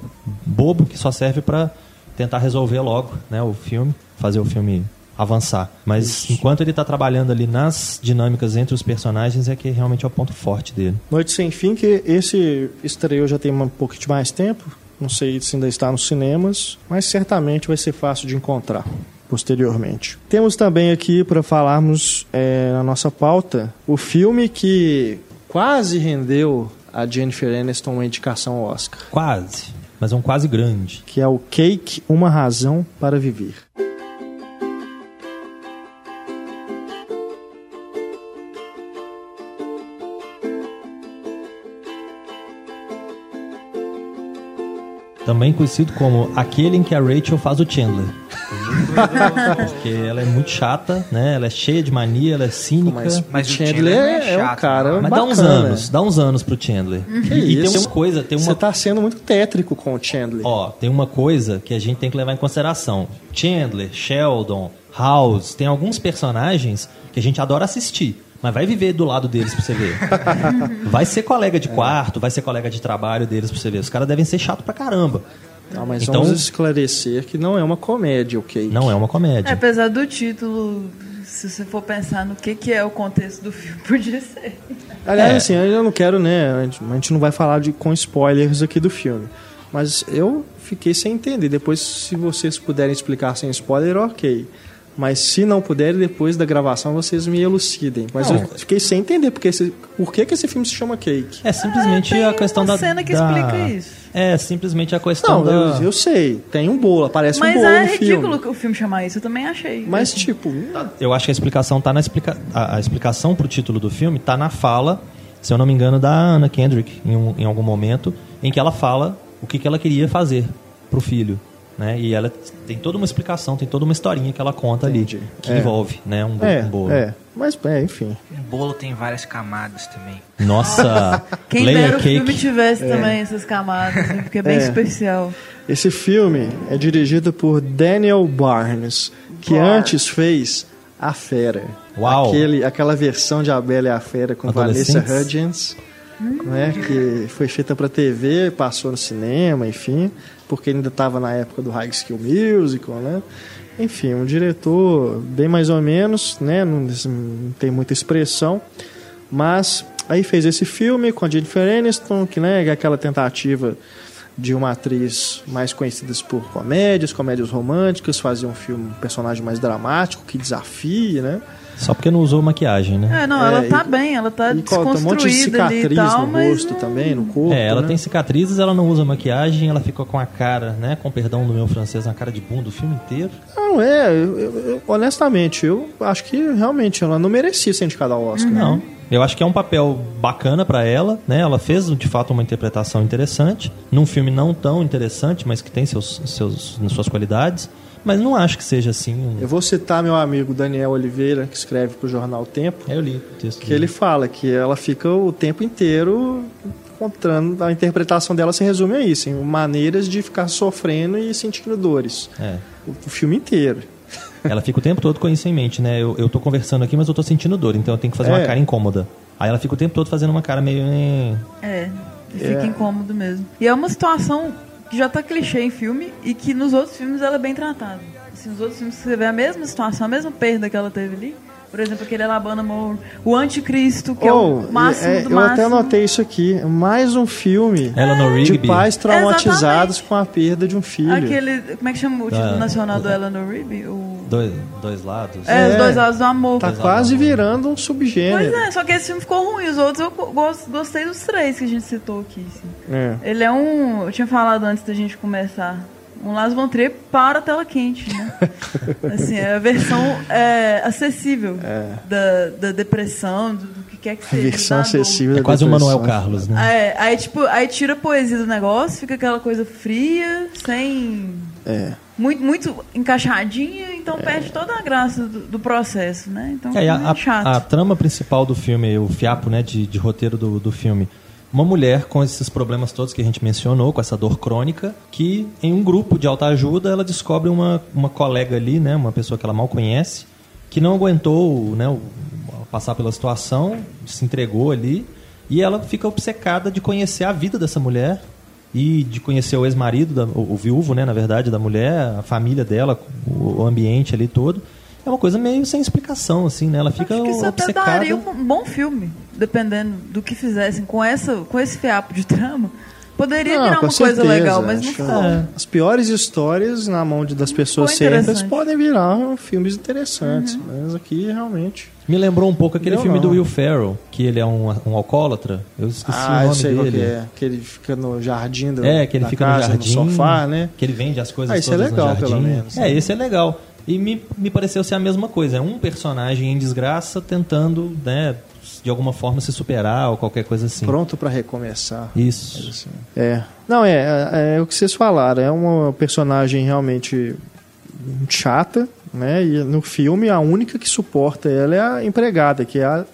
Speaker 5: bobo que só serve para tentar resolver logo, né? O filme, fazer o filme avançar. Mas enquanto ele tá trabalhando ali nas dinâmicas entre os personagens, é que realmente é o ponto forte dele.
Speaker 1: Noite Sem Fim, que esse estreou já tem um pouco de mais tempo. Não sei se ainda está nos cinemas, mas certamente vai ser fácil de encontrar posteriormente. Temos também aqui para falarmos é, na nossa pauta o filme que quase rendeu a Jennifer Aniston uma indicação ao Oscar,
Speaker 5: Quase, mas é um quase grande.
Speaker 1: que é o Cake, Uma Razão para Viver.
Speaker 5: Também conhecido como aquele em que a Rachel faz o Chandler. Porque ela é muito chata, né? Ela é cheia de mania, ela é cínica.
Speaker 1: Mas,
Speaker 3: Mas
Speaker 1: o Chandler
Speaker 3: Chandler não é
Speaker 1: é, um
Speaker 3: chato,
Speaker 1: cara.
Speaker 5: Mas dá uns
Speaker 1: bacana.
Speaker 5: anos, dá uns anos pro Chandler.
Speaker 1: Que
Speaker 5: e tem
Speaker 1: isso?
Speaker 5: uma coisa, tem
Speaker 1: Você
Speaker 5: uma,
Speaker 1: está sendo muito tétrico com o Chandler.
Speaker 5: ó, tem uma coisa que a gente tem que levar em consideração. Chandler, Sheldon, House, tem alguns personagens que a gente adora assistir. Mas vai viver do lado deles pra você ver. Vai ser colega de quarto, vai ser colega de trabalho deles pra você ver. Os caras devem ser chato pra caramba.
Speaker 1: Mas
Speaker 5: Então-
Speaker 1: vamos esclarecer que não é uma comédia, ok?
Speaker 5: Não é uma
Speaker 2: É,
Speaker 5: comédia.
Speaker 2: apesar do título, se você for pensar no que, que é o contexto do filme, podia ser.
Speaker 1: Aliás,
Speaker 5: É.
Speaker 1: assim, eu não quero, né? A gente, a gente não vai falar de, com spoilers aqui do filme. Mas eu fiquei sem entender. Depois, se vocês puderem explicar sem spoiler, ok. Mas se não puderem, depois da gravação vocês me elucidem. Mas
Speaker 5: Não.
Speaker 1: eu fiquei sem entender porque esse, por que, que esse filme se chama Cake.
Speaker 5: É simplesmente
Speaker 2: tem
Speaker 5: a questão
Speaker 2: uma
Speaker 5: da.
Speaker 2: cena que
Speaker 5: da-
Speaker 2: explica isso.
Speaker 5: É simplesmente a questão
Speaker 1: Não,
Speaker 5: da.
Speaker 1: eu, eu sei. Tem um bolo, aparece um
Speaker 2: Mas
Speaker 1: bolo
Speaker 2: é
Speaker 1: no
Speaker 2: ridículo
Speaker 1: filme.
Speaker 2: que o filme chamar isso, eu também achei.
Speaker 1: Mas, tipo,
Speaker 5: Eu acho que a explicação tá na explica... a, a explicação pro título do filme tá na fala, se eu não me engano, da Anna Kendrick em, um- em algum momento, em que ela fala o que, que ela queria fazer pro filho. Né? E ela tem toda uma explicação, tem toda uma historinha que ela conta
Speaker 1: Entendi.
Speaker 5: ali, que
Speaker 1: É.
Speaker 5: envolve né, um, bo-
Speaker 1: é,
Speaker 5: um bolo.
Speaker 1: é. Mas, é, enfim.
Speaker 3: O bolo tem várias camadas também.
Speaker 5: Nossa,
Speaker 2: Quem
Speaker 5: layer
Speaker 2: dera o filme
Speaker 5: cake.
Speaker 2: tivesse também essas camadas, hein, porque é bem
Speaker 1: É.
Speaker 2: especial.
Speaker 1: Esse filme é dirigido por Daniel Barnes, que
Speaker 2: Barnes.
Speaker 1: antes fez A Fera.
Speaker 5: Uau.
Speaker 1: Aquele, aquela versão de A Bela e a Fera com Vanessa? Hudgens, né, que foi feita para TV, passou no cinema, enfim, porque ainda estava na época do High School Musical, né? Enfim, um diretor bem mais ou menos, né, não, não tem muita expressão, mas aí fez esse filme com a Jennifer Aniston, que né, é aquela tentativa de uma atriz mais conhecida por comédias, comédias românticas, fazer um filme, um personagem mais dramático, que desafie, né?
Speaker 5: Só porque não usou maquiagem, né?
Speaker 2: É, não,
Speaker 1: É,
Speaker 2: ela tá
Speaker 1: e-
Speaker 2: bem, ela tá
Speaker 1: E com- tem um monte de
Speaker 2: desconstruída ali
Speaker 1: cicatriz
Speaker 2: e tal,
Speaker 1: no rosto
Speaker 2: não-
Speaker 1: também, no corpo.
Speaker 5: É, ela
Speaker 1: né?
Speaker 5: tem cicatrizes, ela não usa maquiagem, ela fica com a cara, né? Com perdão do meu francês, uma cara de bunda o filme inteiro.
Speaker 1: Não, é, eu- eu- honestamente, eu acho que realmente ela não merecia ser indicada ao Oscar.
Speaker 5: Não. Eu acho que é um papel bacana pra ela, né? Ela fez de fato uma interpretação interessante, num filme não tão interessante, mas que tem seus, seus, suas qualidades. Mas não acho que seja assim. Um...
Speaker 1: Eu vou citar meu amigo Daniel Oliveira, que escreve para o jornal Tempo,
Speaker 5: É, Eu li o texto.
Speaker 1: que
Speaker 5: dele.
Speaker 1: ele fala que ela fica o tempo inteiro encontrando, a interpretação dela se resume a isso, em maneiras de ficar sofrendo e sentindo dores.
Speaker 5: É.
Speaker 1: O, o filme inteiro.
Speaker 5: Ela fica o tempo todo com isso em mente, né? Eu, eu tô conversando aqui, mas eu tô sentindo dor, então eu tenho que fazer uma
Speaker 1: É.
Speaker 5: cara incômoda. Aí ela fica o tempo todo fazendo uma cara meio.
Speaker 2: É, e fica
Speaker 1: É.
Speaker 2: incômodo mesmo. E é uma situação que já tá clichê em filme e que nos outros filmes ela é bem tratada. Assim, nos outros filmes você vê a mesma situação, a mesma perda que ela teve ali. Por exemplo, aquele Alabama Moore, o Anticristo, que é
Speaker 1: Oh,
Speaker 2: o máximo
Speaker 1: é,
Speaker 2: do
Speaker 1: eu
Speaker 2: máximo.
Speaker 1: até anotei isso aqui. Mais um filme
Speaker 5: Eleanor
Speaker 1: de pais traumatizados
Speaker 2: Exatamente.
Speaker 1: com a perda de um filho.
Speaker 2: Aquele, como é que chama o título
Speaker 5: Ah,
Speaker 2: nacional do
Speaker 5: é.
Speaker 2: Eleanor Rigby? O...
Speaker 5: Dois, dois lados.
Speaker 2: É, os
Speaker 1: É.
Speaker 2: dois lados do amor.
Speaker 1: Tá quase virando um
Speaker 2: Pois
Speaker 1: subgênero.
Speaker 2: é, só que esse filme ficou ruim. Os outros eu gos- gostei dos três que a gente citou aqui. assim.
Speaker 1: É.
Speaker 2: Ele é um. Eu tinha falado antes da gente começar. Um Las Von Trier para a tela quente, né? assim, é a versão é, acessível da, da depressão, do, do que quer que
Speaker 1: A
Speaker 2: seja.
Speaker 1: versão
Speaker 2: da dor.
Speaker 1: acessível
Speaker 5: É quase o. Manuel Carlos, né?
Speaker 2: É, aí, tipo, aí tira a poesia do negócio, fica aquela coisa fria, sem.
Speaker 1: É.
Speaker 2: Muito, muito encaixadinha, então perde toda a graça do, do processo, né? Então
Speaker 5: É,
Speaker 2: é,
Speaker 5: a, a-
Speaker 2: chato.
Speaker 5: a trama principal do filme, o fiapo né, de, de roteiro do, do filme. Uma mulher com esses problemas todos que a gente mencionou, com essa dor crônica, que em um grupo de autoajuda ela descobre uma, uma colega ali, né, uma pessoa que ela mal conhece, que não aguentou né, passar pela situação, se entregou ali, e ela fica obcecada de conhecer a vida dessa mulher e de conhecer o ex-marido, o, viúvo, né, na verdade, da mulher, a família dela, o ambiente ali todo. É uma coisa meio sem explicação, assim, né? Ela fica
Speaker 2: Acho que isso até
Speaker 5: obcecada.
Speaker 2: daria um bom filme, dependendo do que fizessem com, essa, com esse fiapo de trama. Poderia
Speaker 1: Não,
Speaker 2: virar uma coisa
Speaker 1: certeza,
Speaker 2: legal, mas não
Speaker 1: acho-
Speaker 2: ficou.
Speaker 1: é. As piores histórias na mão de, das pessoas certas podem virar filmes interessantes.
Speaker 2: Uhum.
Speaker 1: Mas aqui realmente.
Speaker 5: Me lembrou um pouco aquele
Speaker 1: Eu
Speaker 5: filme
Speaker 1: não.
Speaker 5: do Will Ferrell, que ele é um, um alcoólatra. Eu esqueci
Speaker 1: ah,
Speaker 5: o nome
Speaker 1: sei
Speaker 5: dele.
Speaker 1: que é. Que ele fica no jardim do,
Speaker 5: É, que ele fica
Speaker 1: casa,
Speaker 5: no jardim,
Speaker 1: sofá, né?
Speaker 5: Que ele vende as coisas
Speaker 1: Ah, isso é legal,
Speaker 5: no jardim.
Speaker 1: pelo menos.
Speaker 5: É, esse é legal. E me, me pareceu ser a mesma coisa. É um personagem em desgraça tentando, né, de alguma forma se superar ou qualquer coisa assim.
Speaker 1: Pronto pra recomeçar.
Speaker 5: Isso.
Speaker 1: Assim. É. Não, é, é, é o que vocês falaram. É uma personagem realmente chata, né? E no filme a única que suporta ela é a empregada, que é a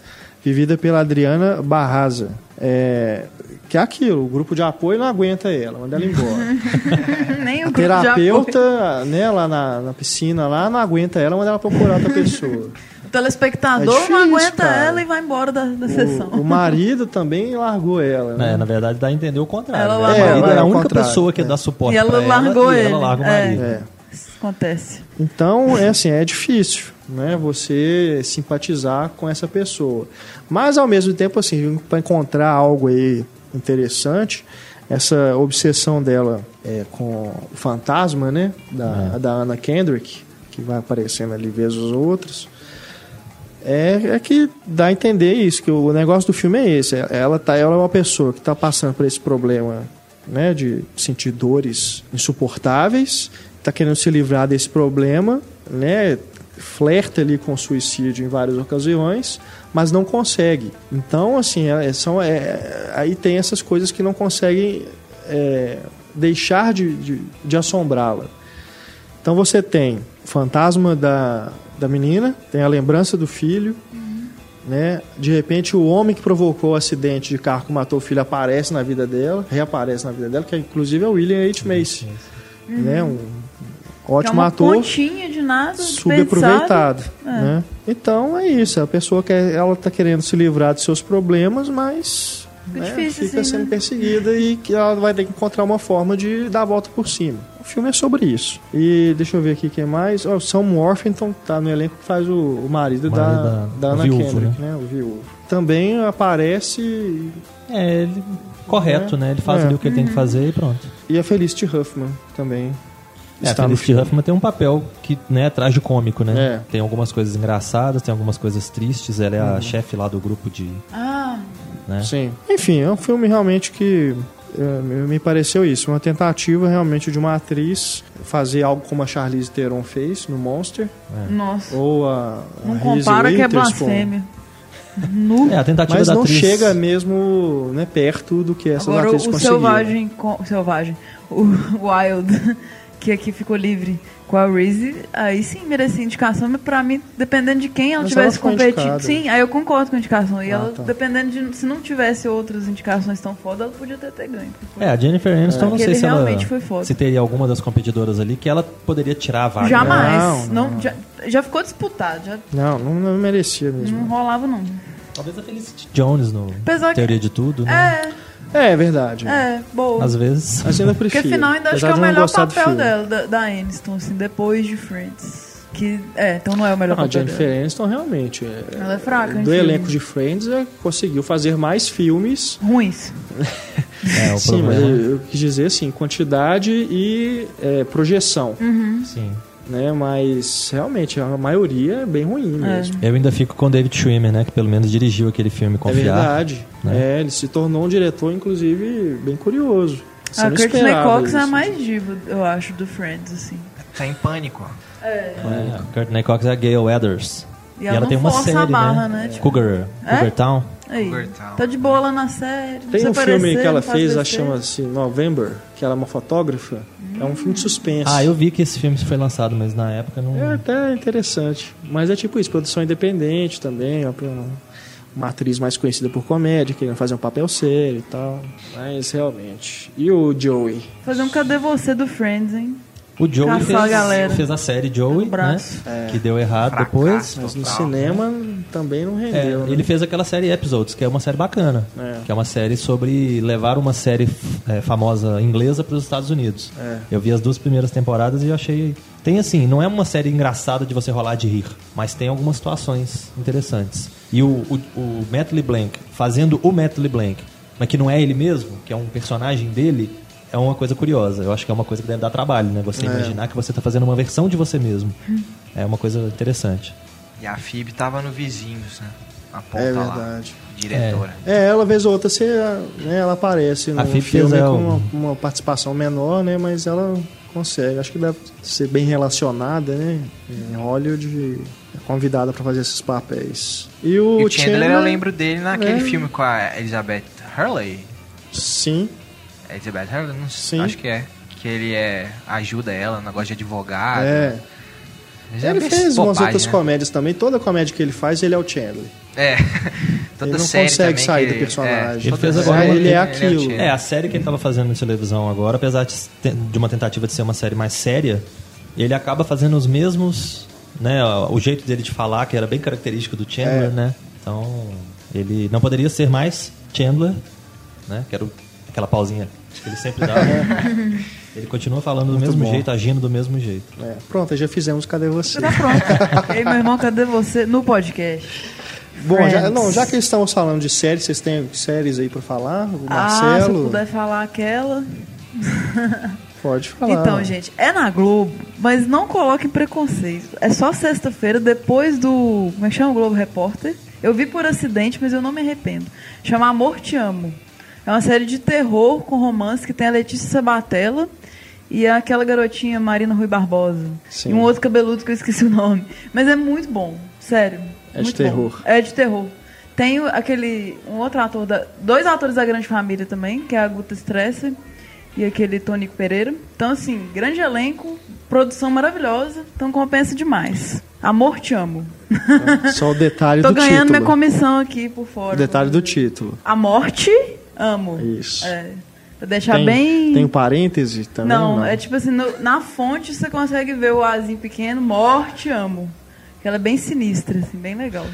Speaker 1: vivida pela Adriana Barraza. É, que é aquilo, o grupo de apoio não aguenta ela, manda ela embora.
Speaker 2: Nem o
Speaker 1: A
Speaker 2: grupo de apoio.
Speaker 1: terapeuta, né, lá na, na piscina, lá não aguenta ela, manda ela procurar outra pessoa.
Speaker 2: O telespectador
Speaker 1: É difícil,
Speaker 2: não aguenta
Speaker 1: cara.
Speaker 2: ela e vai embora da, da sessão.
Speaker 1: O, o marido também largou ela. Né?
Speaker 5: É, na verdade, dá a entender o contrário.
Speaker 2: Ela
Speaker 5: né?
Speaker 2: largou.
Speaker 5: A marido
Speaker 1: É,
Speaker 5: é a única pessoa que
Speaker 1: é.
Speaker 5: dá suporte
Speaker 2: E ela
Speaker 5: pra ela
Speaker 2: largou
Speaker 5: e
Speaker 2: ele.
Speaker 5: ela larga o
Speaker 2: É.
Speaker 5: marido.
Speaker 1: É.
Speaker 2: Isso acontece.
Speaker 1: Então, é assim, é difícil, né, você simpatizar com essa pessoa. Mas ao mesmo tempo assim, para encontrar algo aí interessante, essa obsessão dela é, com o fantasma, né, da, da Anna Kendrick, que vai aparecendo ali vez os outros, é, é que dá a entender isso, que o negócio do filme é esse. Ela, tá, ela é uma pessoa que está passando por esse problema né, de sentir dores insuportáveis, está querendo se livrar desse problema, né, flerta ali com suicídio em várias ocasiões, mas não consegue. Então, assim, é, são, é, aí tem essas coisas que não conseguem é, deixar de, de, de assombrá-la. Então você tem o fantasma da, da menina, tem a lembrança do filho, né? De repente o homem que provocou o acidente de carro que matou o filho aparece na vida dela, reaparece na vida dela, que inclusive é o William H. Macy, né? Um
Speaker 2: É
Speaker 1: ótimo
Speaker 2: uma
Speaker 1: ator,
Speaker 2: pontinha de nada,
Speaker 1: subaproveitado,
Speaker 2: É.
Speaker 1: né? Então é isso, a pessoa quer, ela tá querendo se livrar dos seus problemas, mas
Speaker 2: Fica
Speaker 1: né,
Speaker 2: difícil,
Speaker 1: fica
Speaker 2: assim,
Speaker 1: sendo
Speaker 2: né?
Speaker 1: perseguida e que ela vai ter que encontrar uma forma de dar a volta por cima. O filme é sobre isso. E deixa eu ver aqui quem mais. Oh, o Sam Worthington tá no elenco que faz o, o marido,
Speaker 5: O
Speaker 1: da,
Speaker 5: marido da-
Speaker 1: da
Speaker 5: o
Speaker 1: Anna
Speaker 5: viúvo,
Speaker 1: Kendrick, né? O viúvo. Também aparece
Speaker 5: É, ele, correto,
Speaker 1: É.
Speaker 5: né? Ele faz
Speaker 1: É.
Speaker 5: ali o que ele tem que fazer e pronto.
Speaker 1: e a Felicity Huffman também.
Speaker 5: É, a
Speaker 1: está no filme.
Speaker 5: Huffman tem um papel que né, traz de cômico, né?
Speaker 1: É.
Speaker 5: Tem algumas coisas engraçadas, tem algumas coisas tristes. Ela é
Speaker 1: Uhum.
Speaker 5: a chefe lá do grupo de.
Speaker 2: Ah,
Speaker 5: Né?
Speaker 1: Sim. Enfim, é um filme realmente que é, me me pareceu isso, uma tentativa realmente de uma atriz fazer algo como a Charlize Theron fez no Monster,
Speaker 2: nossa.
Speaker 1: ou a, a
Speaker 2: Não
Speaker 1: Reese
Speaker 2: compara que é blasfêmia. Nu.
Speaker 5: É, a tentativa
Speaker 1: Mas
Speaker 5: da
Speaker 1: não
Speaker 5: atriz...
Speaker 1: chega mesmo né, perto do que essas
Speaker 2: Agora,
Speaker 1: atrizes
Speaker 2: o
Speaker 1: conseguiram.
Speaker 2: Selvagem, com- Selvagem, o Wild, que aqui ficou livre com a Reese, aí sim merecia indicação, mas pra mim, dependendo de quem ela
Speaker 1: Mas
Speaker 2: tivesse
Speaker 1: ela
Speaker 2: competido.
Speaker 1: indicada.
Speaker 2: Sim, aí eu concordo com a indicação. E
Speaker 1: Ah,
Speaker 2: ela,
Speaker 1: tá.
Speaker 2: dependendo de. Se não tivesse outras indicações tão foda, ela podia ter, ter ganho.
Speaker 5: É, a Jennifer Aniston, não
Speaker 2: Porque
Speaker 5: sei se ela...
Speaker 2: realmente foi foda.
Speaker 5: Se teria alguma das competidoras ali que ela poderia tirar a vaga.
Speaker 2: Jamais.
Speaker 1: Não,
Speaker 2: Não, já, já ficou disputado. Já
Speaker 1: Não, não, não merecia mesmo.
Speaker 2: não rolava, não.
Speaker 5: Talvez a Felicity Jones no
Speaker 2: Apesar que-
Speaker 5: Teoria de Tudo, né?
Speaker 2: É,
Speaker 1: É, é verdade.
Speaker 2: é, boa.
Speaker 5: Às vezes...
Speaker 1: Mas ainda
Speaker 2: Porque
Speaker 1: prefiro.
Speaker 2: afinal ainda acho que é o melhor papel dela, da, da Aniston, assim, depois de Friends. Que, é, então não é o melhor
Speaker 1: Não, a
Speaker 2: papel
Speaker 1: Jennifer
Speaker 2: dela.
Speaker 1: Aniston realmente. é-
Speaker 2: Ela é fraca,
Speaker 1: Do
Speaker 2: filme.
Speaker 1: elenco de Friends, é, conseguiu fazer mais filmes.
Speaker 2: Ruins.
Speaker 5: É, o
Speaker 1: Sim, mas
Speaker 5: problema...
Speaker 1: eu, eu quis dizer assim, quantidade e é, projeção.
Speaker 2: Uhum.
Speaker 5: Sim.
Speaker 1: Né? Mas realmente a maioria é bem ruim mesmo.
Speaker 5: Eu ainda fico com o David Schwimmer, né? Que pelo menos dirigiu aquele filme
Speaker 1: É
Speaker 5: Confiar.
Speaker 1: verdade.
Speaker 5: né?
Speaker 1: É, ele se tornou um diretor, inclusive, bem curioso. Você
Speaker 2: A
Speaker 1: não
Speaker 2: Courtney
Speaker 1: esperava
Speaker 2: Cox é a
Speaker 1: isso.
Speaker 2: mais diva, eu acho, do Friends, assim.
Speaker 3: Tá em pânico.
Speaker 5: É, a Courtney Cox é a Gail Weathers.
Speaker 2: E ela não força a barra, né? Tipo,
Speaker 5: Cougar,
Speaker 2: É?
Speaker 5: Cougar Town.
Speaker 2: Aí, tá de boa lá na série.
Speaker 1: Tem um filme que ela fez, ela
Speaker 2: besteira.
Speaker 1: chama-se November, que ela é uma fotógrafa. É um filme de suspense.
Speaker 5: Ah, eu vi que esse filme foi lançado, mas na época não...
Speaker 1: É até interessante. Mas é tipo isso, produção independente também, uma, uma atriz mais conhecida por comédia, querendo fazer um papel sério e tal. Mas realmente. E o Joey?
Speaker 2: Fazer um Cadê Você do Friends, hein?
Speaker 5: O Joey fez,
Speaker 2: a
Speaker 5: fez a série Joey, né?
Speaker 2: braço.
Speaker 5: Que deu errado
Speaker 3: Fracasso.
Speaker 5: depois.
Speaker 1: Mas no
Speaker 3: Total,
Speaker 1: cinema também não
Speaker 5: É,
Speaker 1: rendeu. né?
Speaker 5: ele fez aquela série Episodes, que é uma série bacana.
Speaker 1: É.
Speaker 5: Que é uma série sobre levar uma série é, famosa inglesa para os Estados Unidos.
Speaker 1: É.
Speaker 5: Eu vi as duas primeiras temporadas e achei. Tem assim, não é uma série engraçada de você rolar de rir, mas tem algumas situações interessantes. E o, o, o Matt LeBlanc, fazendo o Matt LeBlanc, mas que não é ele mesmo, que é um personagem dele, é uma coisa curiosa. Eu acho que é uma coisa que deve dar trabalho, né? Você
Speaker 1: É.
Speaker 5: imaginar que você está fazendo uma versão de você mesmo. É uma coisa interessante.
Speaker 3: E a Phoebe tava no Vizinhos, né? A ponta
Speaker 1: É
Speaker 3: lá.
Speaker 1: verdade.
Speaker 3: Diretora.
Speaker 1: É, ela vez ou outra você, né, ela aparece no
Speaker 5: A
Speaker 1: filme
Speaker 5: fez, é,
Speaker 1: com uma, uma participação menor, né? Mas ela consegue. Acho que deve ser bem relacionada, né? Em Hollywood, é convidada para fazer esses papéis. E o,
Speaker 3: E o Chandler, eu lembro dele naquele
Speaker 1: é.
Speaker 3: filme com a Elizabeth Hurley.
Speaker 1: Sim,
Speaker 3: É Elizabeth Hurley? Não sei.
Speaker 1: Sim.
Speaker 3: Acho que é. Que ele é, ajuda ela no negócio de advogado.
Speaker 1: é.
Speaker 3: Mas é
Speaker 1: ele fez umas
Speaker 3: bobagem,
Speaker 1: outras
Speaker 3: né?
Speaker 1: comédias também. Toda comédia que ele faz, ele é o Chandler.
Speaker 3: É. Toda
Speaker 1: Ele não
Speaker 3: série
Speaker 1: consegue sair do personagem.
Speaker 5: Ele
Speaker 3: toda
Speaker 5: fez agora
Speaker 1: ele é
Speaker 3: o
Speaker 1: aquilo.
Speaker 5: É, a série que ele estava fazendo na televisão agora, apesar de, de uma tentativa de ser uma série mais séria, ele acaba fazendo os mesmos, né, o jeito dele de falar, que era bem característico do Chandler,
Speaker 1: É.
Speaker 5: né? Então, ele não poderia ser mais Chandler, né? Que era o- aquela pausinha que ele sempre dava. ele continua falando do
Speaker 1: Muito
Speaker 5: mesmo
Speaker 1: bom.
Speaker 5: jeito, agindo do mesmo jeito.
Speaker 1: É. Pronto, já fizemos Cadê Você?
Speaker 2: Você tá pronto. e aí, meu irmão, cadê você? No podcast.
Speaker 1: Bom, já, não, já que estamos falando de séries, vocês têm séries aí para falar? O
Speaker 2: Ah, se eu
Speaker 1: Marcelo,
Speaker 2: puder falar aquela.
Speaker 1: pode falar.
Speaker 2: Então, gente, é na Globo, mas não coloquem preconceito. É só sexta-feira, depois do. Como é que chama o Globo Repórter? Eu vi por acidente, mas eu não me arrependo. Chama Amor Te Amo. É uma série de terror com romance que tem a Letícia Sabatella e aquela garotinha Marina Rui Barbosa.
Speaker 1: Sim.
Speaker 2: E um outro cabeludo que eu esqueci o nome. Mas é muito bom, sério.
Speaker 1: É de
Speaker 2: muito bom.
Speaker 1: terror.
Speaker 2: É de terror. Tem aquele. Um outro ator. Da, dois atores da Grande Família também, que é a Guta Stresser e aquele Tônico Pereira. Então, assim, grande elenco, produção maravilhosa, então compensa demais. Amor, te amo.
Speaker 1: Só o detalhe
Speaker 2: Tô
Speaker 1: do
Speaker 2: ganhando
Speaker 1: título.
Speaker 2: minha comissão aqui por fora.
Speaker 1: O detalhe do título.
Speaker 2: A morte, amo.
Speaker 1: Isso.
Speaker 2: É. Pra deixar
Speaker 1: tem,
Speaker 2: bem.
Speaker 1: tem um parêntese também?
Speaker 2: não, é tipo assim, no- na fonte você consegue ver o Azinho pequeno, morte, amo. Que ela é bem sinistra, assim, bem legal.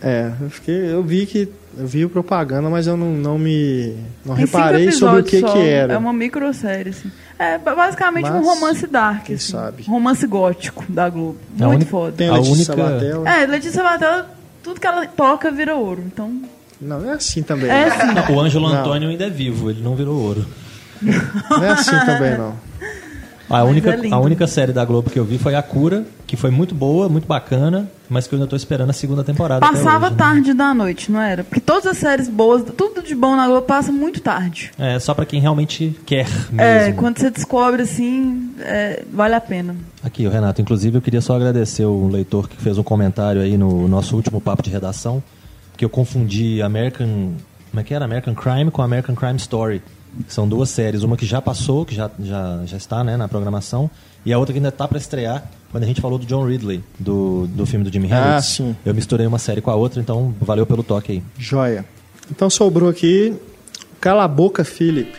Speaker 1: É, eu, fiquei, eu vi que. Eu vi o propaganda, mas eu não, não me. Não
Speaker 2: Tem cinco
Speaker 1: reparei sobre o
Speaker 2: episódios
Speaker 1: que,
Speaker 2: só.
Speaker 1: que era.
Speaker 2: É uma microsérie, assim. É ba- basicamente
Speaker 1: Mas,
Speaker 2: um romance dark,
Speaker 1: quem
Speaker 2: assim.
Speaker 1: sabe?
Speaker 2: Romance gótico da Globo.
Speaker 5: A
Speaker 2: Muito
Speaker 5: única-
Speaker 2: foda.
Speaker 1: Tem a Letícia
Speaker 5: única-
Speaker 1: Sabatella.
Speaker 2: É, Letícia Batella, tudo que ela toca vira ouro. Então,
Speaker 1: Não, é assim também.
Speaker 2: é assim.
Speaker 5: Não, o Ângelo. Antônio ainda é vivo, ele não virou ouro.
Speaker 1: Não é assim também, não.
Speaker 5: A única,
Speaker 2: é
Speaker 5: a única série da Globo que eu vi foi A Cura, que foi muito boa, muito bacana, mas que eu ainda tô esperando a segunda temporada.
Speaker 2: Passava
Speaker 5: hoje, né?
Speaker 2: tarde da noite, não era? Porque todas as séries boas, tudo de bom na Globo passa muito tarde.
Speaker 5: É, só pra quem realmente quer mesmo.
Speaker 2: É, quando você descobre assim, é, vale a pena.
Speaker 5: Aqui, o Renato, inclusive eu queria só agradecer o leitor que fez um comentário aí no nosso último papo de redação, porque eu confundi American. Como é que era? American Crime com American Crime Story. São duas séries, uma que já passou, que já, já, já está né, na programação, e a outra que ainda está para estrear, quando a gente falou do John Ridley, do, do filme do Jimi
Speaker 1: Ah,
Speaker 5: Hendrix.
Speaker 1: sim.
Speaker 5: Eu misturei uma série com a outra, então valeu pelo toque aí.
Speaker 1: Joia. Então sobrou aqui Cala a Boca, Philip.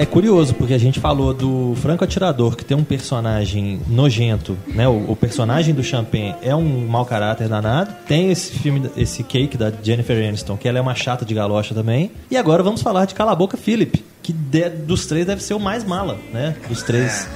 Speaker 5: É curioso, porque a gente falou do Franco Atirador, que tem um personagem nojento, né? O, o personagem do Champagne é um mau caráter danado. Tem esse filme, esse cake da Jennifer Aniston, que ela é uma chata de galocha também. E agora vamos falar de Cala a Boca Philip, que de- dos três deve ser o mais mala, né? Dos três.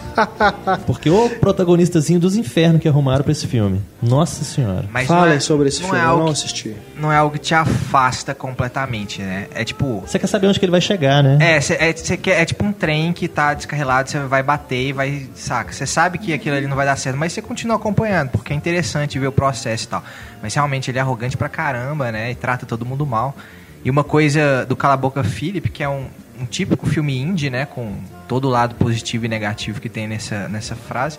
Speaker 5: Porque o protagonistazinho dos infernos que arrumaram pra esse filme. Nossa senhora.
Speaker 3: Mas
Speaker 1: Falem
Speaker 3: é-
Speaker 1: sobre esse
Speaker 3: não
Speaker 1: filme,
Speaker 3: é
Speaker 1: eu
Speaker 3: algo
Speaker 1: não
Speaker 3: que-
Speaker 1: assisti.
Speaker 3: Não é algo que te afasta completamente, né? É tipo.
Speaker 5: Você quer saber onde que ele vai chegar, né?
Speaker 3: É, cê, é, cê quer, é tipo um trem que tá descarrilado, você vai bater e vai. Saca? Você sabe que aquilo ali não vai dar certo, mas você continua acompanhando, porque é interessante ver o processo e tal. Mas realmente ele é arrogante pra caramba, né? E trata todo mundo mal. E uma coisa do Cala a Boca Philip, que é um, um típico filme indie, né? Com todo o lado positivo e negativo que tem nessa, nessa frase.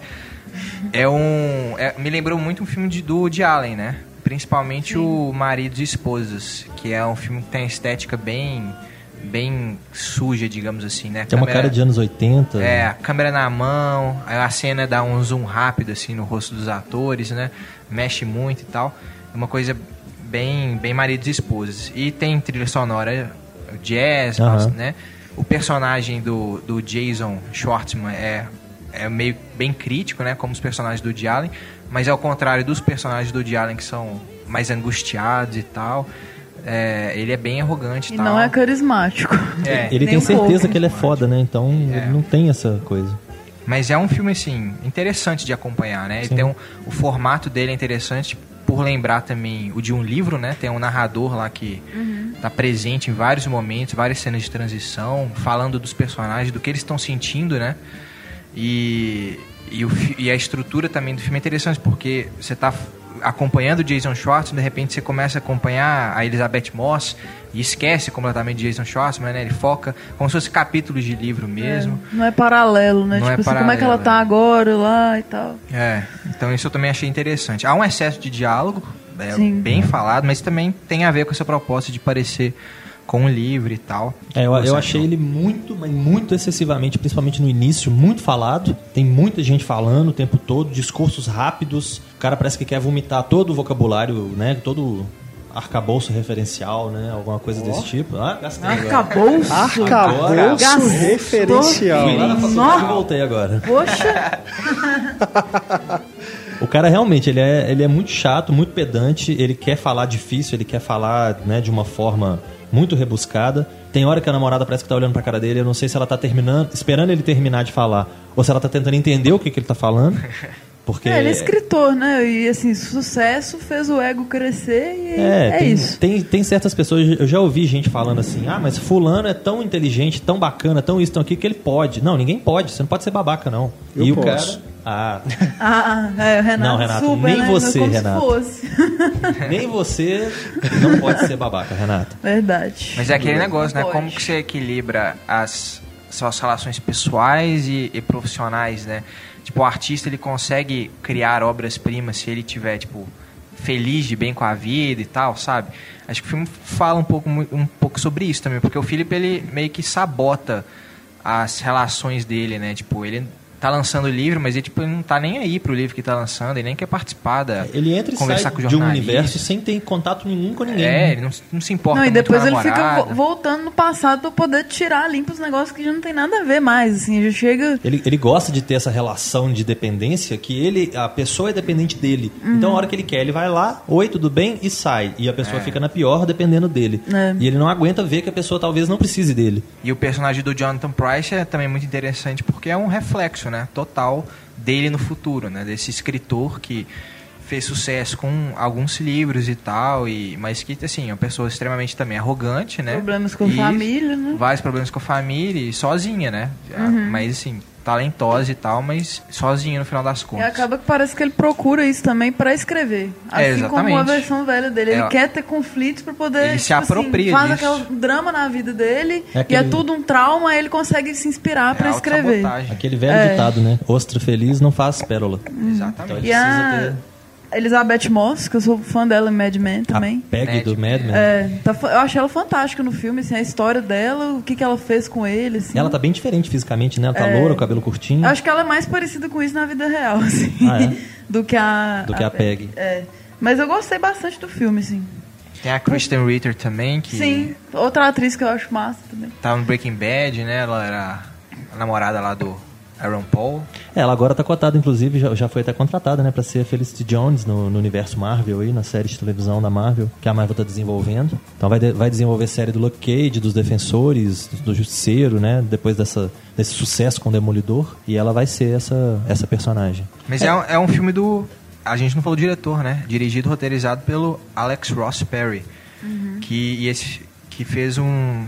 Speaker 3: É um. é- me lembrou muito um filme de, do Woody Allen, né? Principalmente o Maridos e Esposas, que é um filme que tem estética bem. bem suja, digamos assim, né?
Speaker 5: Tem uma
Speaker 3: Câmera-
Speaker 5: cara de anos 80.
Speaker 3: é, a câmera na mão, aí a cena dá um zoom rápido assim no rosto dos atores, né? Mexe muito e tal. É uma coisa bem, bem maridos e esposas. E tem trilha sonora, jazz,
Speaker 5: Aham.
Speaker 3: né? O personagem do, do Jason Schwartzman é, é meio bem crítico, né? Como os personagens do Woody Allen, mas ao contrário dos personagens do Woody Allen que são mais angustiados e tal. é, ele é bem arrogante e
Speaker 2: E
Speaker 3: tal.
Speaker 2: não é carismático.
Speaker 3: É.
Speaker 5: Ele tem
Speaker 2: um
Speaker 5: certeza
Speaker 2: pouco.
Speaker 5: que ele é foda, né? Então
Speaker 3: É.
Speaker 5: ele não tem essa coisa.
Speaker 3: Mas é um filme, assim, interessante de acompanhar, né? Ele
Speaker 5: Sim.
Speaker 3: tem um, o formato dele é interessante por lembrar também o de um livro, né? Tem um narrador lá que tá presente em vários momentos, várias cenas de transição, falando dos personagens, do que eles estão sentindo, né? E, e, o e a estrutura também do filme é interessante, porque você tá f- acompanhando o Jason Schwartzman, de repente você começa a acompanhar a Elizabeth Moss e esquece completamente de Jason Schwartzman, né? Ele foca como se fosse capítulos de livro mesmo.
Speaker 2: É, não é paralelo, né?
Speaker 3: Não
Speaker 2: tipo
Speaker 3: é
Speaker 2: assim, como é que ela
Speaker 3: paralelo,
Speaker 2: tá
Speaker 3: é.
Speaker 2: agora lá e tal.
Speaker 3: É, então isso eu também achei interessante. Há um excesso de diálogo, é, bem falado, mas também tem a ver com essa proposta de parecer com um livro e tal.
Speaker 5: É, eu, eu achei ele muito, mas muito excessivamente, principalmente no início, muito falado. Tem muita gente falando o tempo todo, discursos rápidos. O cara parece que quer vomitar todo o vocabulário, né? Todo arcabouço referencial, né? Alguma coisa desse tipo. Ah, gastei agora.
Speaker 2: Arcabouço.
Speaker 1: Arcabouço
Speaker 2: Gastou.
Speaker 1: referencial.
Speaker 5: Fui lá na faculdade
Speaker 2: Nossa.
Speaker 5: e voltei agora.
Speaker 2: Poxa,
Speaker 5: O cara realmente, ele é, ele é muito chato, muito pedante, ele quer falar difícil, ele quer falar né, de uma forma muito rebuscada. Tem hora que a namorada parece que tá olhando pra cara dele, eu não sei se ela tá terminando, esperando ele terminar de falar, ou se ela tá tentando entender o que, que ele tá falando. Porque
Speaker 2: é, ele é escritor, né? E assim, sucesso fez o ego crescer e
Speaker 5: É,
Speaker 2: é,
Speaker 5: tem,
Speaker 2: isso.
Speaker 5: Tem, tem certas pessoas, eu já ouvi gente falando assim, ah, mas fulano é tão inteligente, tão bacana, tão isso, tão aquilo, que ele pode. Não, ninguém pode, você não pode ser babaca, não.
Speaker 1: Eu
Speaker 5: e o
Speaker 1: posso.
Speaker 5: cara. Ah,
Speaker 2: Ah, é, o Renato,
Speaker 5: Não, Renato,
Speaker 2: super,
Speaker 5: nem
Speaker 2: né?
Speaker 5: você,
Speaker 2: Como
Speaker 5: Renato.
Speaker 2: Se fosse.
Speaker 5: nem você não pode ser babaca, Renato.
Speaker 2: Verdade.
Speaker 3: Mas é aquele negócio, né?
Speaker 2: Pode.
Speaker 3: Como que você equilibra as suas relações pessoais e, e profissionais, né? Tipo, o artista ele consegue criar obras-primas se ele tiver, tipo, feliz de bem com a vida e tal, sabe? Acho que o filme fala um pouco, um pouco sobre isso também, porque o Philip ele meio que sabota as relações dele, né? Tipo, ele tá lançando o livro, mas ele, tipo, não tá nem aí pro livro que tá lançando, ele nem quer participar da...
Speaker 5: Ele entra e
Speaker 3: conversar
Speaker 5: sai
Speaker 3: com o
Speaker 5: de um
Speaker 3: jornalista.
Speaker 5: universo sem ter contato nenhum com ninguém.
Speaker 3: É, ele não, não se importa
Speaker 2: Não, e depois
Speaker 3: com a
Speaker 2: ele fica vo- voltando no passado pra poder tirar limpo os negócios que já não tem nada a ver mais. Assim, já chega.
Speaker 5: Ele, ele gosta de ter essa relação de dependência que ele, a pessoa é dependente dele. Então, a hora que ele quer, ele vai lá, oi, tudo bem? E sai. E a pessoa fica na pior dependendo dele.
Speaker 2: É.
Speaker 5: E ele não aguenta ver que a pessoa talvez não precise dele.
Speaker 3: E o personagem do Jonathan Price é também muito interessante porque é um reflexo, né, total dele no futuro, né, desse escritor que fez sucesso com alguns livros e tal, e mas que assim, é uma pessoa extremamente também arrogante, né?
Speaker 2: Problemas com
Speaker 3: E
Speaker 2: família, né?
Speaker 3: Vários problemas com a família e sozinha, né?
Speaker 2: Uhum.
Speaker 3: Mas assim, talentosa e tal, mas sozinho no final das
Speaker 2: E
Speaker 3: contas.
Speaker 2: acaba que parece que ele procura isso também pra escrever.
Speaker 3: É,
Speaker 2: Assim como a
Speaker 3: exatamente.
Speaker 2: versão velha dele. Ele
Speaker 3: É.
Speaker 2: quer ter conflitos pra poder.
Speaker 3: Ele se
Speaker 2: tipo assim,
Speaker 3: apropria
Speaker 2: faz
Speaker 3: disso.
Speaker 2: aquele drama na vida dele
Speaker 5: É
Speaker 2: e
Speaker 5: aquele-
Speaker 2: é tudo um trauma, aí ele consegue se inspirar pra
Speaker 3: É
Speaker 2: escrever.
Speaker 3: autossabotagem.
Speaker 5: Aquele velho
Speaker 2: É.
Speaker 5: ditado, né? Ostra feliz não faz pérola.
Speaker 3: Exatamente.
Speaker 5: Ele
Speaker 2: E a
Speaker 5: precisa
Speaker 2: Elizabeth Moss, que eu sou fã dela em Mad Men também.
Speaker 5: a Peg do
Speaker 3: Mad
Speaker 5: Men.
Speaker 2: É, tá eu achei ela fantástica no filme, assim, a história dela, o que, que ela fez com ele, assim.
Speaker 5: Ela tá bem diferente fisicamente, né? Ela tá
Speaker 2: É.
Speaker 5: loura, o cabelo curtinho.
Speaker 2: Eu acho que ela é mais parecida com isso na vida real, assim.
Speaker 5: Ah, é?
Speaker 2: do que a.
Speaker 5: Do que a Peg.
Speaker 2: É. Mas eu gostei bastante do filme, assim.
Speaker 3: Tem a Kristen Ritter também, que
Speaker 2: Sim, outra atriz que eu acho massa também.
Speaker 3: tava no Breaking Bad, né? Ela era a namorada lá do Aaron Paul.
Speaker 5: É, ela agora tá cotada, inclusive, já, já foi até contratada, né? Pra ser a Felicity Jones no, no universo Marvel aí, na série de televisão da Marvel, que a Marvel tá desenvolvendo. Então vai, de- vai desenvolver série do Luke Cage, dos Defensores, do, do Justiceiro, né? Depois dessa, desse sucesso com o Demolidor. E ela vai ser essa, essa personagem.
Speaker 3: Mas é, um- é um filme do. A gente não falou diretor, né? Dirigido e roteirizado pelo Alex Ross Perry. Que, e esse, que fez um,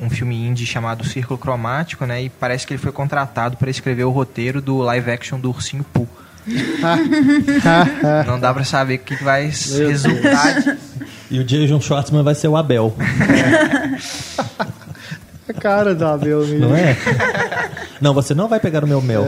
Speaker 3: um filme indie chamado Círculo Cromático, né? E parece que ele foi contratado para escrever o roteiro do live action do Ursinho Pooh. não dá pra saber o que vai resultar. disso.
Speaker 5: E o Jason Schwartzman vai ser o Abel,
Speaker 1: A cara da Abel mesmo.
Speaker 5: não é? não, você não vai pegar o meu mel.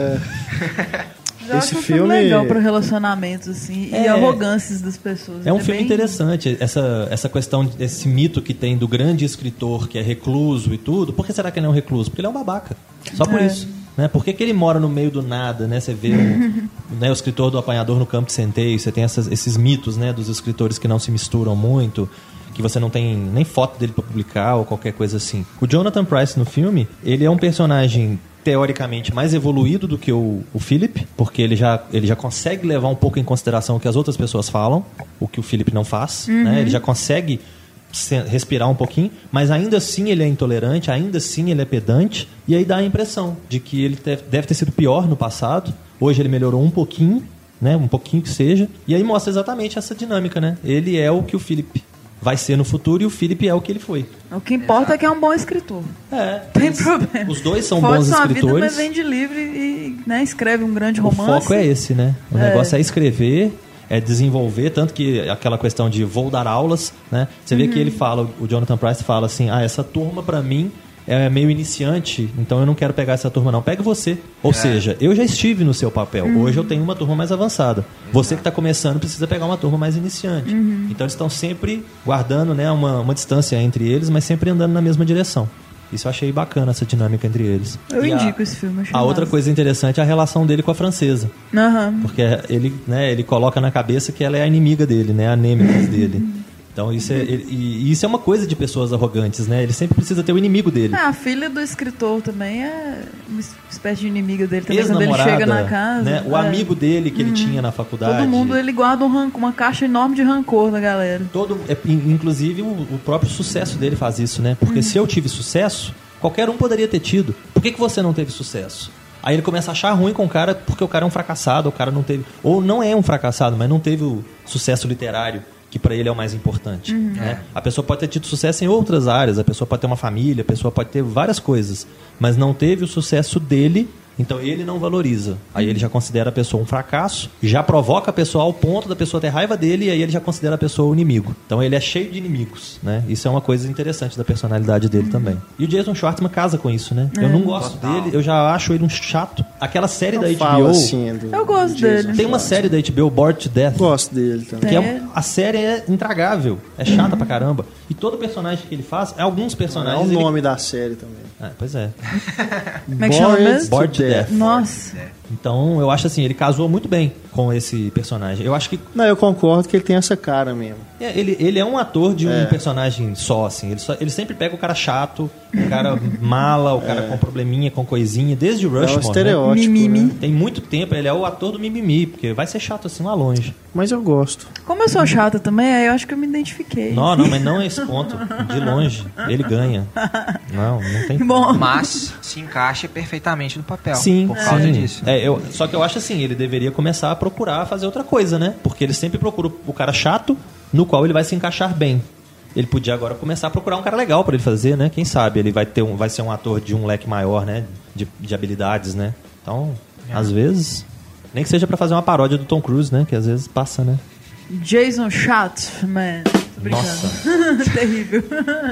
Speaker 2: Eu
Speaker 1: Esse
Speaker 2: um
Speaker 1: filme-
Speaker 2: legal para relacionamentos, assim, e
Speaker 5: É.
Speaker 2: arrogâncias das pessoas.
Speaker 5: É um
Speaker 2: Ele
Speaker 5: filme
Speaker 2: bem-
Speaker 5: interessante, essa, essa questão, esse mito que tem do grande escritor que é recluso e tudo. Por que será que ele é um recluso? Porque ele é um babaca. Só por
Speaker 2: É.
Speaker 5: isso. Né? Por que, que ele mora no meio do nada? Né? Você vê o, né, o escritor do apanhador no campo de centeio, você tem essas- esses mitos né, dos escritores que não se misturam muito, que você não tem nem foto dele para publicar ou qualquer coisa assim. O Jonathan Price no filme, ele é um personagem teoricamente mais evoluído do que o, o Philip, porque ele já, ele já consegue levar um pouco em consideração o que as outras pessoas falam, o que o Philip não faz. Né? Ele já consegue se- respirar um pouquinho, mas ainda assim ele é intolerante, ainda assim ele é pedante, e aí dá a impressão de que ele deve ter sido pior no passado. Hoje ele melhorou um pouquinho, né? Um pouquinho que seja, e aí mostra exatamente essa dinâmica, né? Ele é o que o Philip vai ser no futuro e o Philip é o que ele foi.
Speaker 2: O que importa é que é um bom escritor.
Speaker 5: É,
Speaker 2: Tem
Speaker 5: eles-
Speaker 2: problema.
Speaker 5: Os dois são bons
Speaker 2: sua vida,
Speaker 5: escritores.
Speaker 2: mas vende livro e né, escreve um grande
Speaker 5: O
Speaker 2: romance.
Speaker 5: foco é esse, né? O
Speaker 2: É.
Speaker 5: negócio é escrever, é desenvolver, tanto que aquela questão de vou dar aulas, né? Você
Speaker 2: Uhum.
Speaker 5: vê que ele fala, o Jonathan Price fala assim: "Ah, essa turma pra mim é meio iniciante, então eu não quero pegar essa turma não. Pega você. Ou seja, eu já estive no seu papel.
Speaker 2: Uhum.
Speaker 5: Hoje eu tenho uma turma mais avançada. Você que está começando precisa pegar uma turma mais iniciante.
Speaker 2: Uhum.
Speaker 5: Então eles estão sempre guardando, né, uma, uma distância entre eles, mas sempre andando na mesma direção. Isso eu achei bacana essa dinâmica entre eles.
Speaker 2: Eu
Speaker 5: E a-
Speaker 2: indico esse filme. achei
Speaker 5: A outra coisa interessante é a relação dele com a francesa.
Speaker 2: Aham.
Speaker 5: Porque ele, né, ele coloca na cabeça que ela é a inimiga dele, né? A nêmesis dele. Então isso é, e, isso é uma coisa de pessoas arrogantes, né? Ele sempre precisa ter o inimigo dele.
Speaker 2: Ah, a filha do escritor também é uma espécie de inimiga dele também. Quando ele chega na casa.
Speaker 5: né? O
Speaker 2: é.
Speaker 5: amigo dele que ele tinha na faculdade.
Speaker 2: Todo mundo, ele guarda um rancor, uma caixa enorme de rancor da galera.
Speaker 5: Todo, é, in- inclusive o, o próprio sucesso dele faz isso, né? Porque se eu tive sucesso, qualquer um poderia ter tido. Por que, que você não teve sucesso? Aí ele começa a achar ruim com o cara porque o cara é um fracassado, o cara não teve. Ou não é um fracassado, mas não teve o sucesso literário, que pra ele é o mais importante. né? A pessoa pode ter tido sucesso em outras áreas, a pessoa pode ter uma família, a pessoa pode ter várias coisas, mas não teve o sucesso dele. Então ele não valoriza. Aí ele já considera a pessoa um fracasso, já provoca a pessoa ao ponto da pessoa ter raiva dele, e aí ele já considera a pessoa o inimigo. Então ele é cheio de inimigos, né? Isso é uma coisa interessante da personalidade dele também. E o Jason Schwartzman casa com isso, né? Eu não gosto
Speaker 3: Total.
Speaker 5: dele, eu já acho ele um chato. Aquela série da
Speaker 1: Não
Speaker 5: HBO.
Speaker 1: fala assim do-
Speaker 2: Eu gosto dele.
Speaker 5: Tem uma série da HBO, Bored to Death.
Speaker 1: Gosto dele também.
Speaker 5: Que é,
Speaker 2: Tem.
Speaker 5: a série é intragável, é chata pra caramba. E todo personagem que ele faz, alguns
Speaker 1: É
Speaker 5: personagens.
Speaker 1: o
Speaker 5: ele-
Speaker 1: nome da série também.
Speaker 5: É, pois é.
Speaker 2: Como é que chama
Speaker 1: Bored?
Speaker 5: Bored to Death.
Speaker 2: Nossa.
Speaker 5: Então eu acho assim, ele casou muito bem com esse personagem. Eu acho que
Speaker 1: Não, eu concordo que ele tem essa cara mesmo.
Speaker 5: é, ele, ele é um ator de um
Speaker 1: É.
Speaker 5: personagem só, assim. Ele, só- ele sempre pega o cara chato, o cara mala, o cara com probleminha, com coisinha, desde o
Speaker 1: É um
Speaker 5: Rushmore. né?
Speaker 1: estereótipo.
Speaker 2: Mimimi.
Speaker 1: né?
Speaker 5: Tem muito tempo, ele é o ator do mimimi, porque vai ser chato assim lá longe.
Speaker 1: Mas eu gosto.
Speaker 2: Como eu sou chata também, aí eu acho que eu me identifiquei.
Speaker 5: Não, não, mas não é esse ponto. De longe, ele ganha. Não, não tem
Speaker 2: Bom,
Speaker 3: Mas se encaixa perfeitamente no papel.
Speaker 5: Sim,
Speaker 3: por causa
Speaker 5: sim.
Speaker 3: disso.
Speaker 5: É, eu, só que eu acho assim, ele deveria começar a procurar fazer outra coisa, né? Porque ele sempre procura o cara chato, no qual ele vai se encaixar bem. Ele podia agora começar a procurar um cara legal pra ele fazer, né? Quem sabe ele vai ter um, vai ser um ator de um leque maior, né? De, de habilidades, né? Então, às vezes, nem que seja pra fazer uma paródia do Tom Cruise, né? Que às vezes passa, né?
Speaker 2: Jason brincando.
Speaker 5: Nossa.
Speaker 2: Terrível.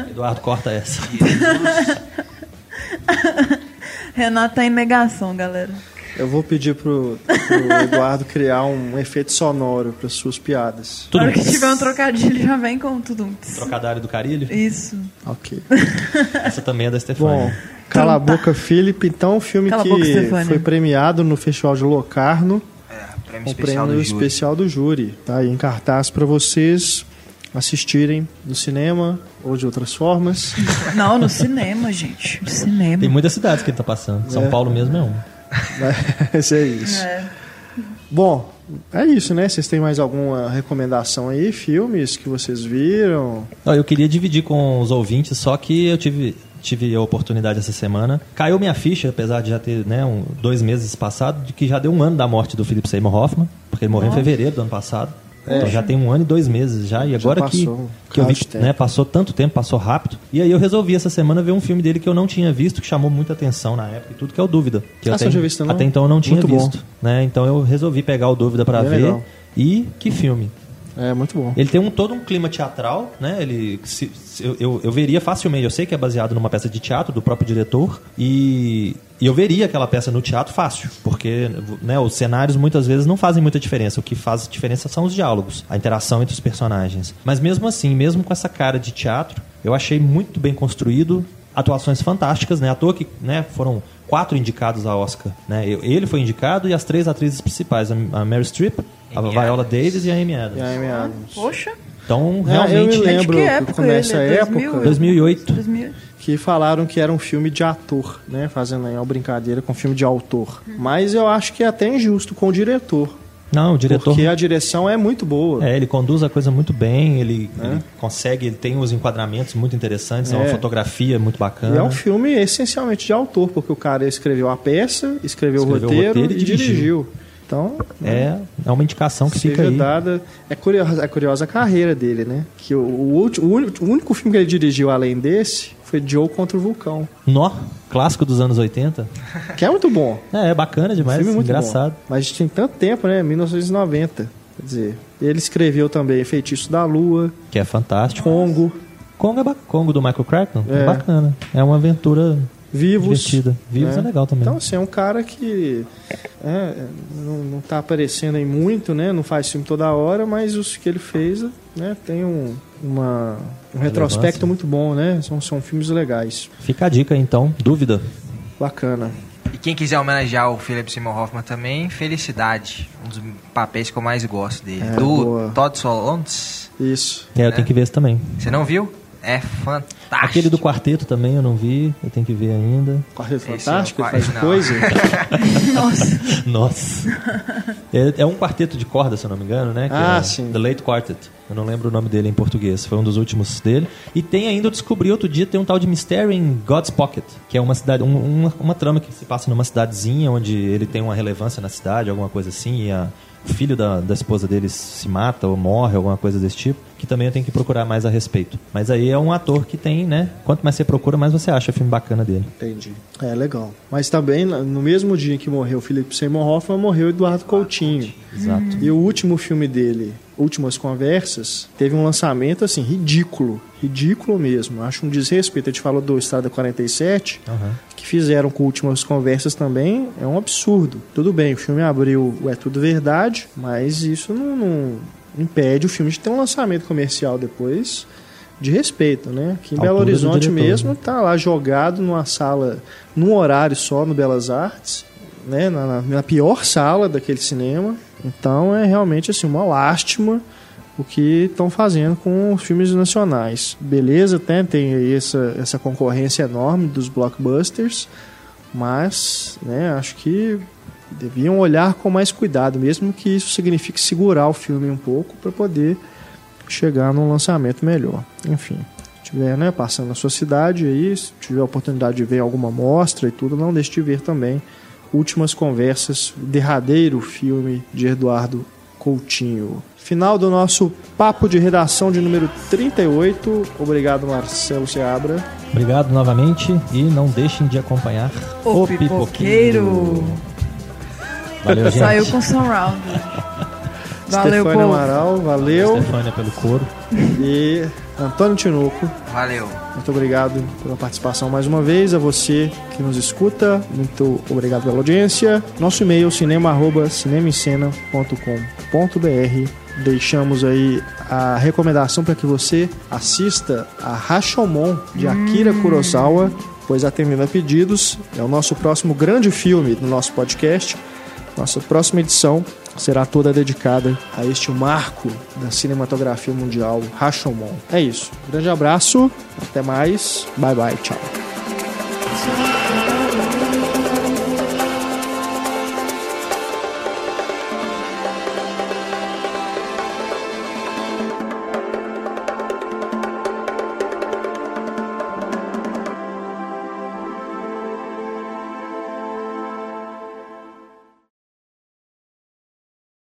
Speaker 5: Eduardo, corta essa.
Speaker 2: Renato tá em negação, galera.
Speaker 1: Eu vou pedir pro, pro Eduardo criar um efeito sonoro para suas piadas.
Speaker 2: Na
Speaker 5: Tudo
Speaker 2: hora que tiver um trocadilho, já vem com tudo.
Speaker 5: Trocadilho do carilho.
Speaker 2: Isso.
Speaker 1: Ok.
Speaker 5: Essa também é da
Speaker 1: Bom,
Speaker 5: Stefania.
Speaker 1: Cala a Boca, Felipe. Então, um filme
Speaker 2: Cala
Speaker 1: que
Speaker 2: boca,
Speaker 1: foi premiado no Festival de Locarno,
Speaker 3: É, prêmio
Speaker 1: o
Speaker 3: especial
Speaker 1: prêmio
Speaker 3: do
Speaker 1: especial do júri. Tá aí em cartaz para vocês assistirem no cinema ou de outras formas.
Speaker 2: Não, no cinema, gente. No cinema.
Speaker 5: Tem muitas cidades que ele tá passando. São
Speaker 1: É.
Speaker 5: Paulo mesmo é uma.
Speaker 1: Mas é isso.
Speaker 2: É.
Speaker 1: Bom, é isso, né? Vocês têm mais alguma recomendação aí? Filmes que vocês viram?
Speaker 5: Ó, Eu queria dividir com os ouvintes, só que eu tive, tive a oportunidade essa semana. Caiu minha ficha, apesar de já ter né, um, dois meses passado, de que já deu um ano da morte do Philip Seymour Hoffman, porque ele morreu em fevereiro do ano passado. Então já tem um ano e dois meses já, e agora que,
Speaker 1: passou um
Speaker 5: que eu vi que
Speaker 1: tempo.
Speaker 5: né, passou tanto tempo, passou rápido. E aí eu resolvi essa semana ver um filme dele que eu não tinha visto, que chamou muita atenção na época e tudo, que é o Dúvida. Que
Speaker 1: Ah,
Speaker 5: até,
Speaker 1: tinha visto, não?
Speaker 5: até então eu não tinha
Speaker 1: Muito bom.
Speaker 5: visto. Né? Então eu resolvi pegar o Dúvida pra
Speaker 1: Bem
Speaker 5: ver.
Speaker 1: legal.
Speaker 5: E que filme.
Speaker 1: É, muito bom.
Speaker 5: Ele tem um, todo um clima teatral, né? Ele, se- se- eu, eu, veria facilmente, eu sei que é baseado numa peça de teatro do próprio diretor, e, e eu veria aquela peça no teatro fácil, porque né, os cenários muitas vezes não fazem muita diferença. O que faz diferença são os diálogos, a interação entre os personagens. Mas mesmo assim, mesmo com essa cara de teatro, eu achei muito bem construído, atuações fantásticas, né? À toa que né, foram quatro indicados a Oscar. Né? Ele foi indicado e as três atrizes principais, a a Meryl Streep, a
Speaker 3: Amy
Speaker 5: Viola
Speaker 3: Adams.
Speaker 5: Davis e a Amy Adams.
Speaker 1: E aí, meados.
Speaker 2: Poxa.
Speaker 5: Então,
Speaker 1: É,
Speaker 5: realmente,
Speaker 1: eu me lembro
Speaker 2: que
Speaker 1: que
Speaker 2: época
Speaker 1: nessa
Speaker 2: ele?
Speaker 1: época
Speaker 2: 2000?
Speaker 5: 2008.
Speaker 2: 2000.
Speaker 1: que falaram que era um filme de ator, né? Fazendo aí uma brincadeira com filme de autor. Mas eu acho que é até injusto com o diretor.
Speaker 5: Não, o diretor.
Speaker 1: Porque a direção é muito boa.
Speaker 5: É, ele conduz a coisa muito bem, ele, ele consegue, ele tem os enquadramentos muito interessantes, é, uma
Speaker 1: É.
Speaker 5: fotografia muito
Speaker 1: E
Speaker 5: bacana.
Speaker 1: é um filme essencialmente de autor, porque o cara escreveu a peça, escreveu,
Speaker 5: Escreveu
Speaker 1: o
Speaker 5: o
Speaker 1: roteiro,
Speaker 5: roteiro e
Speaker 1: e dirigiu.
Speaker 5: dirigiu.
Speaker 1: Então,
Speaker 5: É, é uma indicação que fica aí.
Speaker 1: dada. É curiosa, é curiosa a carreira dele, né? Que o, o, último- o único- o único filme que ele dirigiu além desse foi Joe contra o Vulcão.
Speaker 5: Nó, clássico dos anos 80.
Speaker 1: Que é muito bom.
Speaker 5: É, é bacana demais,
Speaker 1: filme muito
Speaker 5: engraçado.
Speaker 1: bom. Mas tem tanto tempo, né? 1990. Quer dizer, ele escreveu também Feitiço da Lua,
Speaker 5: Que é fantástico.
Speaker 1: Congo,
Speaker 5: Congo é Congo do Michael Crichton? É.
Speaker 1: É.
Speaker 5: bacana. É uma aventura
Speaker 1: Vivos.
Speaker 5: divertida. Vivos é, legal também.
Speaker 1: Então, assim, é um cara que é, não, não tá aparecendo aí muito, né? Não faz filme toda hora, mas os que ele fez, né? Tem um, uma, um retrospecto muito bom, né? São, são filmes legais.
Speaker 5: Fica a dica então, dúvida.
Speaker 1: Bacana.
Speaker 3: E quem quiser homenagear o Philip Seymour Hoffman também, Felicidade. Um dos papéis que eu mais gosto dele.
Speaker 1: É,
Speaker 3: do
Speaker 1: boa.
Speaker 3: Todd Solondz.
Speaker 1: Isso.
Speaker 5: É, eu
Speaker 3: É.
Speaker 5: tenho que ver esse também.
Speaker 3: Você não viu? É fantástico.
Speaker 5: Aquele do quarteto também eu não vi, eu tenho que ver ainda.
Speaker 1: Quarteto
Speaker 3: Esse
Speaker 1: Fantástico,
Speaker 3: é o
Speaker 1: ele faz
Speaker 3: quarto-
Speaker 1: coisa.
Speaker 2: Nossa.
Speaker 5: Nossa. É, é um quarteto de corda, se eu não me engano, né? Que
Speaker 1: Ah,
Speaker 5: é
Speaker 1: sim.
Speaker 5: The Late Quartet. Eu não lembro o nome dele em português. Foi um dos últimos dele. E tem ainda, eu descobri outro dia, tem um tal de Mystery in God's Pocket, que é uma cidade, um- uma, uma trama que se passa numa cidadezinha onde ele tem uma relevância na cidade, alguma coisa assim, e a, o filho da, da esposa dele se mata ou morre, alguma coisa desse tipo, que também eu tenho que procurar mais a respeito. Mas aí é um ator que tem, né? Quanto mais você procura, mais você acha filme bacana dele.
Speaker 1: Entendi. É, legal. Mas também, no mesmo dia que morreu o Philip Seymour Hoffman, morreu o Eduardo Coutinho.
Speaker 5: Exato.
Speaker 1: E o último filme dele, Últimas Conversas, teve um lançamento assim ridículo, ridículo mesmo. Acho um desrespeito. A gente falou do Estrada 47,
Speaker 5: Aham.
Speaker 1: que fizeram com Últimas Conversas também, é um absurdo. Tudo bem, o filme abriu o É Tudo Verdade, mas isso não, não impede o filme de ter um lançamento comercial depois de respeito, né? Aqui em Belo Horizonte
Speaker 5: diretor,
Speaker 1: mesmo,
Speaker 5: né?
Speaker 1: tá lá jogado numa sala, num horário só no Belas Artes, né? Na, na- na pior sala daquele cinema. Então é realmente assim uma lástima o que estão fazendo com os filmes nacionais. Beleza, tem, tem aí essa, essa concorrência enorme dos blockbusters, mas né, acho que deviam olhar com mais cuidado, mesmo que isso signifique segurar o filme um pouco para poder chegar num lançamento melhor. Enfim, se tiver né, passando na sua cidade aí, se tiver a oportunidade de ver alguma mostra e tudo, não deixe de ver também Últimas Conversas, o derradeiro filme de Eduardo Coutinho. Final do nosso papo de redação de número 38. Obrigado, Marcelo Seabra.
Speaker 5: Obrigado novamente e não deixem de acompanhar
Speaker 2: O Pipoqueiro.
Speaker 5: Valeu, gente.
Speaker 2: Saiu com surround. Valeu,
Speaker 1: Stefania
Speaker 2: povo.
Speaker 1: Amaral, valeu.
Speaker 5: Stefânia pelo couro.
Speaker 1: E Antônio Tinoco,
Speaker 3: Valeu.
Speaker 1: muito obrigado pela participação mais uma vez. A você que nos escuta, muito obrigado pela audiência. Nosso e-mail cinema@cinemascena.com.br. Deixamos aí a recomendação para que você assista a Rashomon de Akira Kurosawa, pois atendendo a pedidos, é o nosso próximo grande filme do nosso podcast. Nossa próxima edição será toda dedicada a este marco da cinematografia mundial, Rashomon. É isso. Grande abraço, até mais, bye bye, tchau.